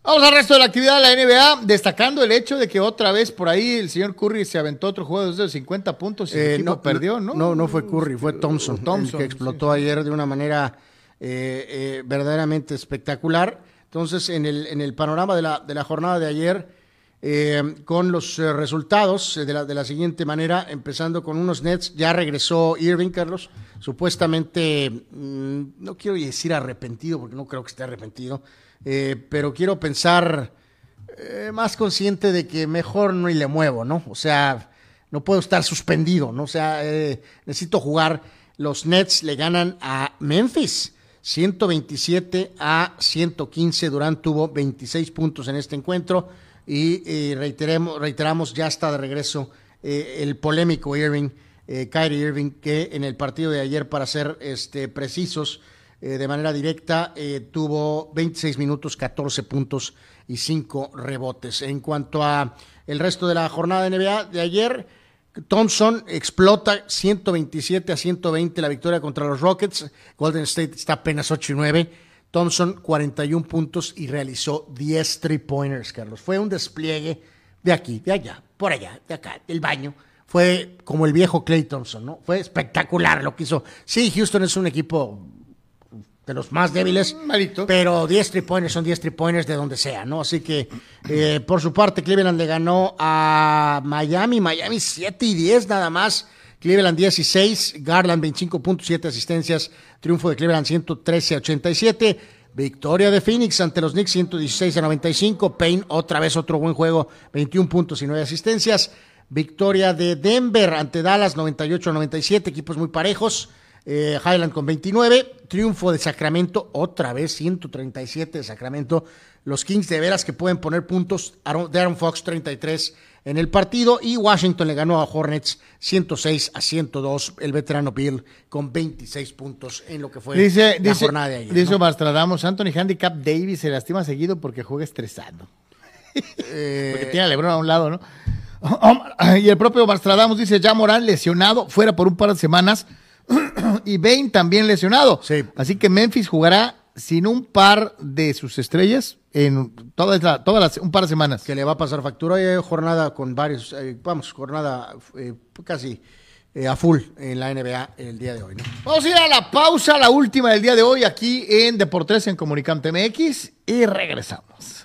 Vamos al resto de la actividad de la NBA, destacando el hecho de que otra vez por ahí el señor Curry se aventó otro juego de 50 puntos y Eh, equipo perdió, ¿no? No, no fue Curry, fue Thompson, Thompson, el que explotó ayer de una manera eh, eh, verdaderamente espectacular. Entonces, en el, en el panorama de la, de la jornada de ayer, eh, con los eh, resultados de la, de la siguiente manera, empezando con unos Nets, ya regresó Irving, Carlos, supuestamente, mm, no quiero decir arrepentido, porque no creo que esté arrepentido, pero quiero pensar más consciente de que mejor no y le muevo, ¿no? O sea, no puedo estar suspendido, ¿no? O sea, necesito jugar. Los Nets le ganan a Memphis 127 a 115. Durant tuvo 26 puntos en este encuentro y eh, reiteremos, reiteramos, ya está de regreso eh, el polémico Irving, eh, Kyrie Irving, que en el partido de ayer, para ser este, precisos, eh, de manera directa, tuvo 26 minutos, 14 puntos y 5 rebotes. En cuanto a el resto de la jornada de NBA de ayer, Thompson explota 127 a 120 la victoria contra los Rockets. Golden State está apenas 8 y 9. Thompson 41 puntos y realizó 10 three pointers, Carlos. Fue un despliegue de aquí, de allá, por allá, de acá, del baño. Fue como el viejo Clay Thompson, ¿no? Fue espectacular lo que hizo. Sí, Houston es un equipo de los más débiles. Malito. Pero 10 three pointers son 10 three pointers de donde sea, ¿no? Así que, eh, por su parte, Cleveland le ganó a Miami. Miami 7 y 10 nada más. Cleveland 16, Garland 25 puntos, 7 asistencias. Triunfo de Cleveland 113 a 87. Victoria de Phoenix ante los Knicks 116 a 95. Payne otra vez otro buen juego, 21 puntos y 9 asistencias. Victoria de Denver ante Dallas 98 a 97, equipos muy parejos. Eh, Highland con 29. Triunfo de Sacramento, otra vez 137 de Sacramento. Los Kings de veras que pueden poner puntos. Darren Fox 33 en el partido. Y Washington le ganó a Hornets 106 a 102. El veterano Bill con 26 puntos en lo que fue Dice, la dice, jornada de ayer. dice ¿no? Mastradamus, Anthony Handicap Davis se lastima seguido porque juega estresado. Eh, Porque tiene a Lebron a un lado, ¿no? Y el propio Mastradamus dice, ya Morán lesionado, fuera por un par de semanas, y Bain también lesionado. Sí. Así que Memphis jugará sin un par de sus estrellas en todas la- todas las, un par de semanas. que le va a pasar factura. Hoy hay jornada con varios, eh, vamos, jornada eh, casi eh, a full en la NBA el día de hoy. ¿no? Vamos a ir a la pausa, la última del día de hoy, aquí en Deportes en Comunicante MX, y regresamos.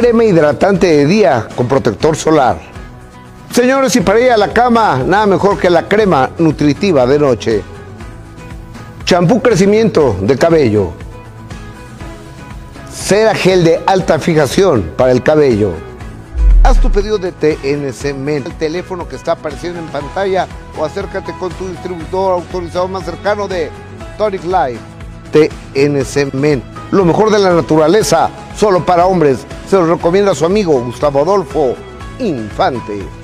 crema hidratante de día con protector solar. Señores, y para ir a la cama, nada mejor que la crema nutritiva de noche. Champú crecimiento de cabello. Cera gel de alta fijación para el cabello. Haz tu pedido de TNC Men, el teléfono que está apareciendo en pantalla o acércate con tu distribuidor autorizado más cercano de Tonic Life. TNC Men, lo mejor de la naturaleza, solo para hombres. Se lo recomienda su amigo Gustavo Adolfo Infante.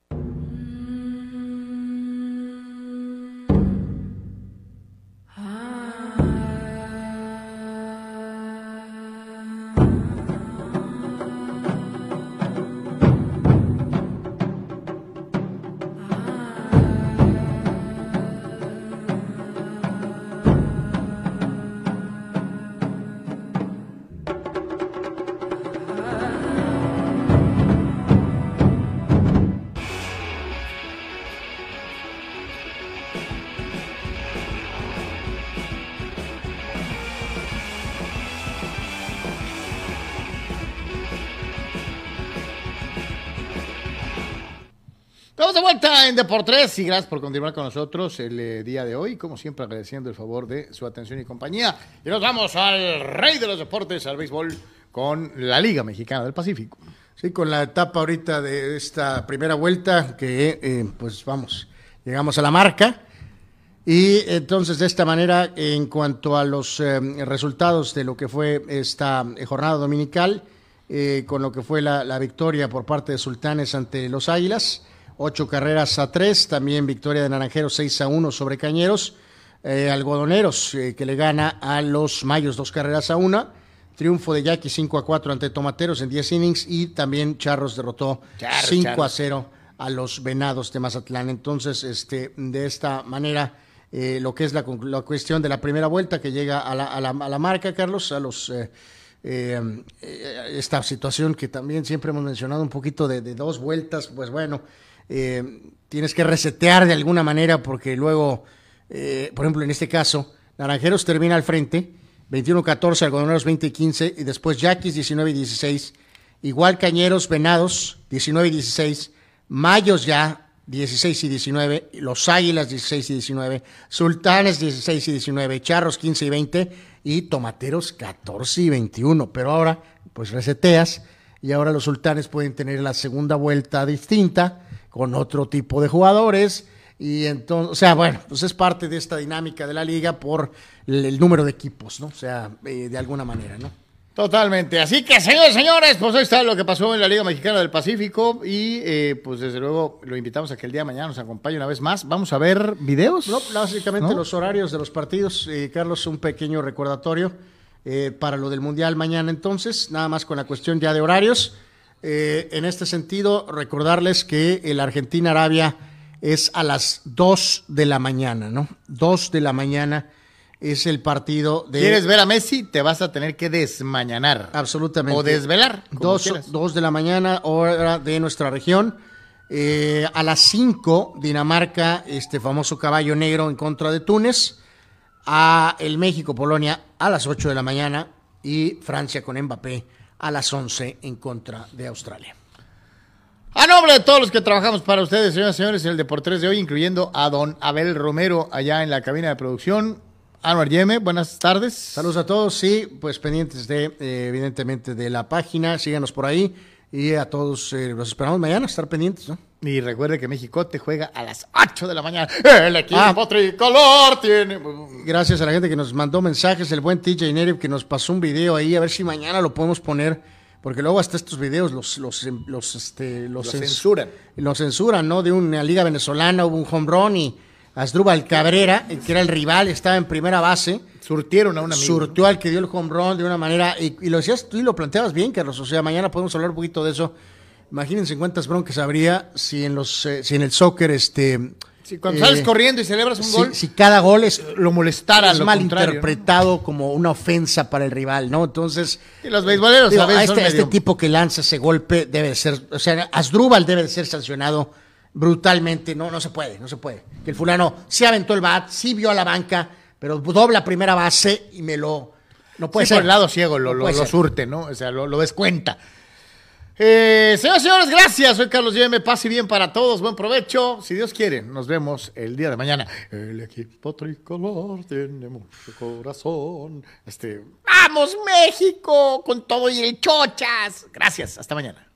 En Deportes y gracias por continuar con nosotros el eh, día de hoy, como siempre agradeciendo el favor de su atención y compañía. Y nos vamos al rey de los deportes, al béisbol, con la Liga Mexicana del Pacífico. Sí, con la etapa ahorita de esta primera vuelta, que eh, pues vamos, llegamos a la marca. Y entonces de esta manera, en cuanto a los eh, resultados de lo que fue esta eh, jornada dominical, eh, con lo que fue la, la victoria por parte de Sultanes ante los Águilas, ocho carreras a tres, también victoria de Naranjeros 6 a 1 sobre Cañeros, eh, Algodoneros eh, que le gana a los Mayos dos carreras a una, triunfo de Jackie 5 a 4 ante Tomateros en 10 innings y también Charros derrotó Charros, 5 a Charros. 0 a los Venados de Mazatlán. Entonces, este, de esta manera, eh, lo que es la, la cuestión de la primera vuelta que llega a la, a la, a la marca, Carlos, a los... esta situación que también siempre hemos mencionado un poquito de, de dos vueltas, pues bueno, eh, tienes que resetear de alguna manera porque luego, eh, por ejemplo, en este caso, Naranjeros termina al frente, 21-14, Algodoneros 20-15 y después Yaquis 19-16, igual Cañeros, Venados 19-16, Mayos ya 16 y 19, Los Águilas 16 y 19, Sultanes 16 y 19, Charros 15 y 20 y Tomateros 14 y 21. Pero ahora, pues reseteas y ahora los Sultanes pueden tener la segunda vuelta distinta con otro tipo de jugadores. Y entonces, o sea, bueno, pues es parte de esta dinámica de la liga por el, el número de equipos, ¿no? O sea, eh, de alguna manera, ¿no? Totalmente. Así que, señores, señores, pues ahí está lo que pasó en la Liga Mexicana del Pacífico y eh, pues desde luego lo invitamos a que el día de mañana nos acompañe una vez más. Vamos a ver videos. No, básicamente ¿No? los horarios de los partidos. Eh, Carlos, un pequeño recordatorio eh, para lo del Mundial mañana entonces, nada más con la cuestión ya de horarios. Eh, en este sentido, recordarles que el Argentina-Arabia es a las 2 de la mañana, ¿no? 2 de la mañana es el partido de... ¿Quieres ver a Messi? Te vas a tener que desmañanar. Absolutamente. O desvelar. como Dos, quieras. dos de la mañana, hora de nuestra región. Eh, a las 5, Dinamarca, este famoso caballo negro en contra de Túnez. A el México-Polonia a las 8 de la mañana. Y Francia con Mbappé a las 11 en contra de Australia. A nombre de todos los que trabajamos para ustedes, señoras y señores, en el Deportes de hoy, incluyendo a don Abel Romero allá en la cabina de producción, Anuar Yeme, buenas tardes. Saludos a todos, sí, pues pendientes de, eh, evidentemente, de la página, síganos por ahí y a todos eh, los esperamos mañana, estar pendientes, ¿no? Y recuerde que México te juega a las 8 de la mañana. El equipo Ah. tricolor tiene. Gracias a la gente que nos mandó mensajes, el buen TJ Nerib que nos pasó un video ahí, a ver si mañana lo podemos poner, porque luego hasta estos videos los, los, los, este, los, Los cens- censuran. Los censuran, ¿no? De una liga venezolana hubo un home run y Asdrúbal Cabrera, el que era el rival, estaba en primera base, Surtieron a un amigo. surtió al que dio el home run de una manera, y, y lo decías tú y lo planteabas bien, Carlos, o sea, mañana podemos hablar un poquito de eso. Imagínense cuántas broncas habría si en los eh, si en el soccer este Si cuando eh, sales corriendo y celebras un si, gol, si cada gol es lo molestara. es lo mal interpretado como una ofensa para el rival, ¿no? Entonces, ¿no? Y los beisboleros digo, a veces a son este, este tipo que lanza ese golpe debe de ser, o sea, Asdrúbal debe de ser sancionado brutalmente, no, no se puede, no se puede. Que el fulano sí aventó el bat, sí vio a la banca, pero dobla primera base y me lo no puede sí, ser. por el lado ciego lo, No lo- lo surte, ¿no? O sea, lo, lo descuenta. Eh, señoras y señores, gracias. Soy Carlos Yeme. Paz y bien para todos. Buen provecho. Si Dios quiere, nos vemos el día de mañana. El equipo tricolor tiene mucho corazón. Este, ¡Vamos, México! Con todo y el chochas. Gracias. Hasta mañana.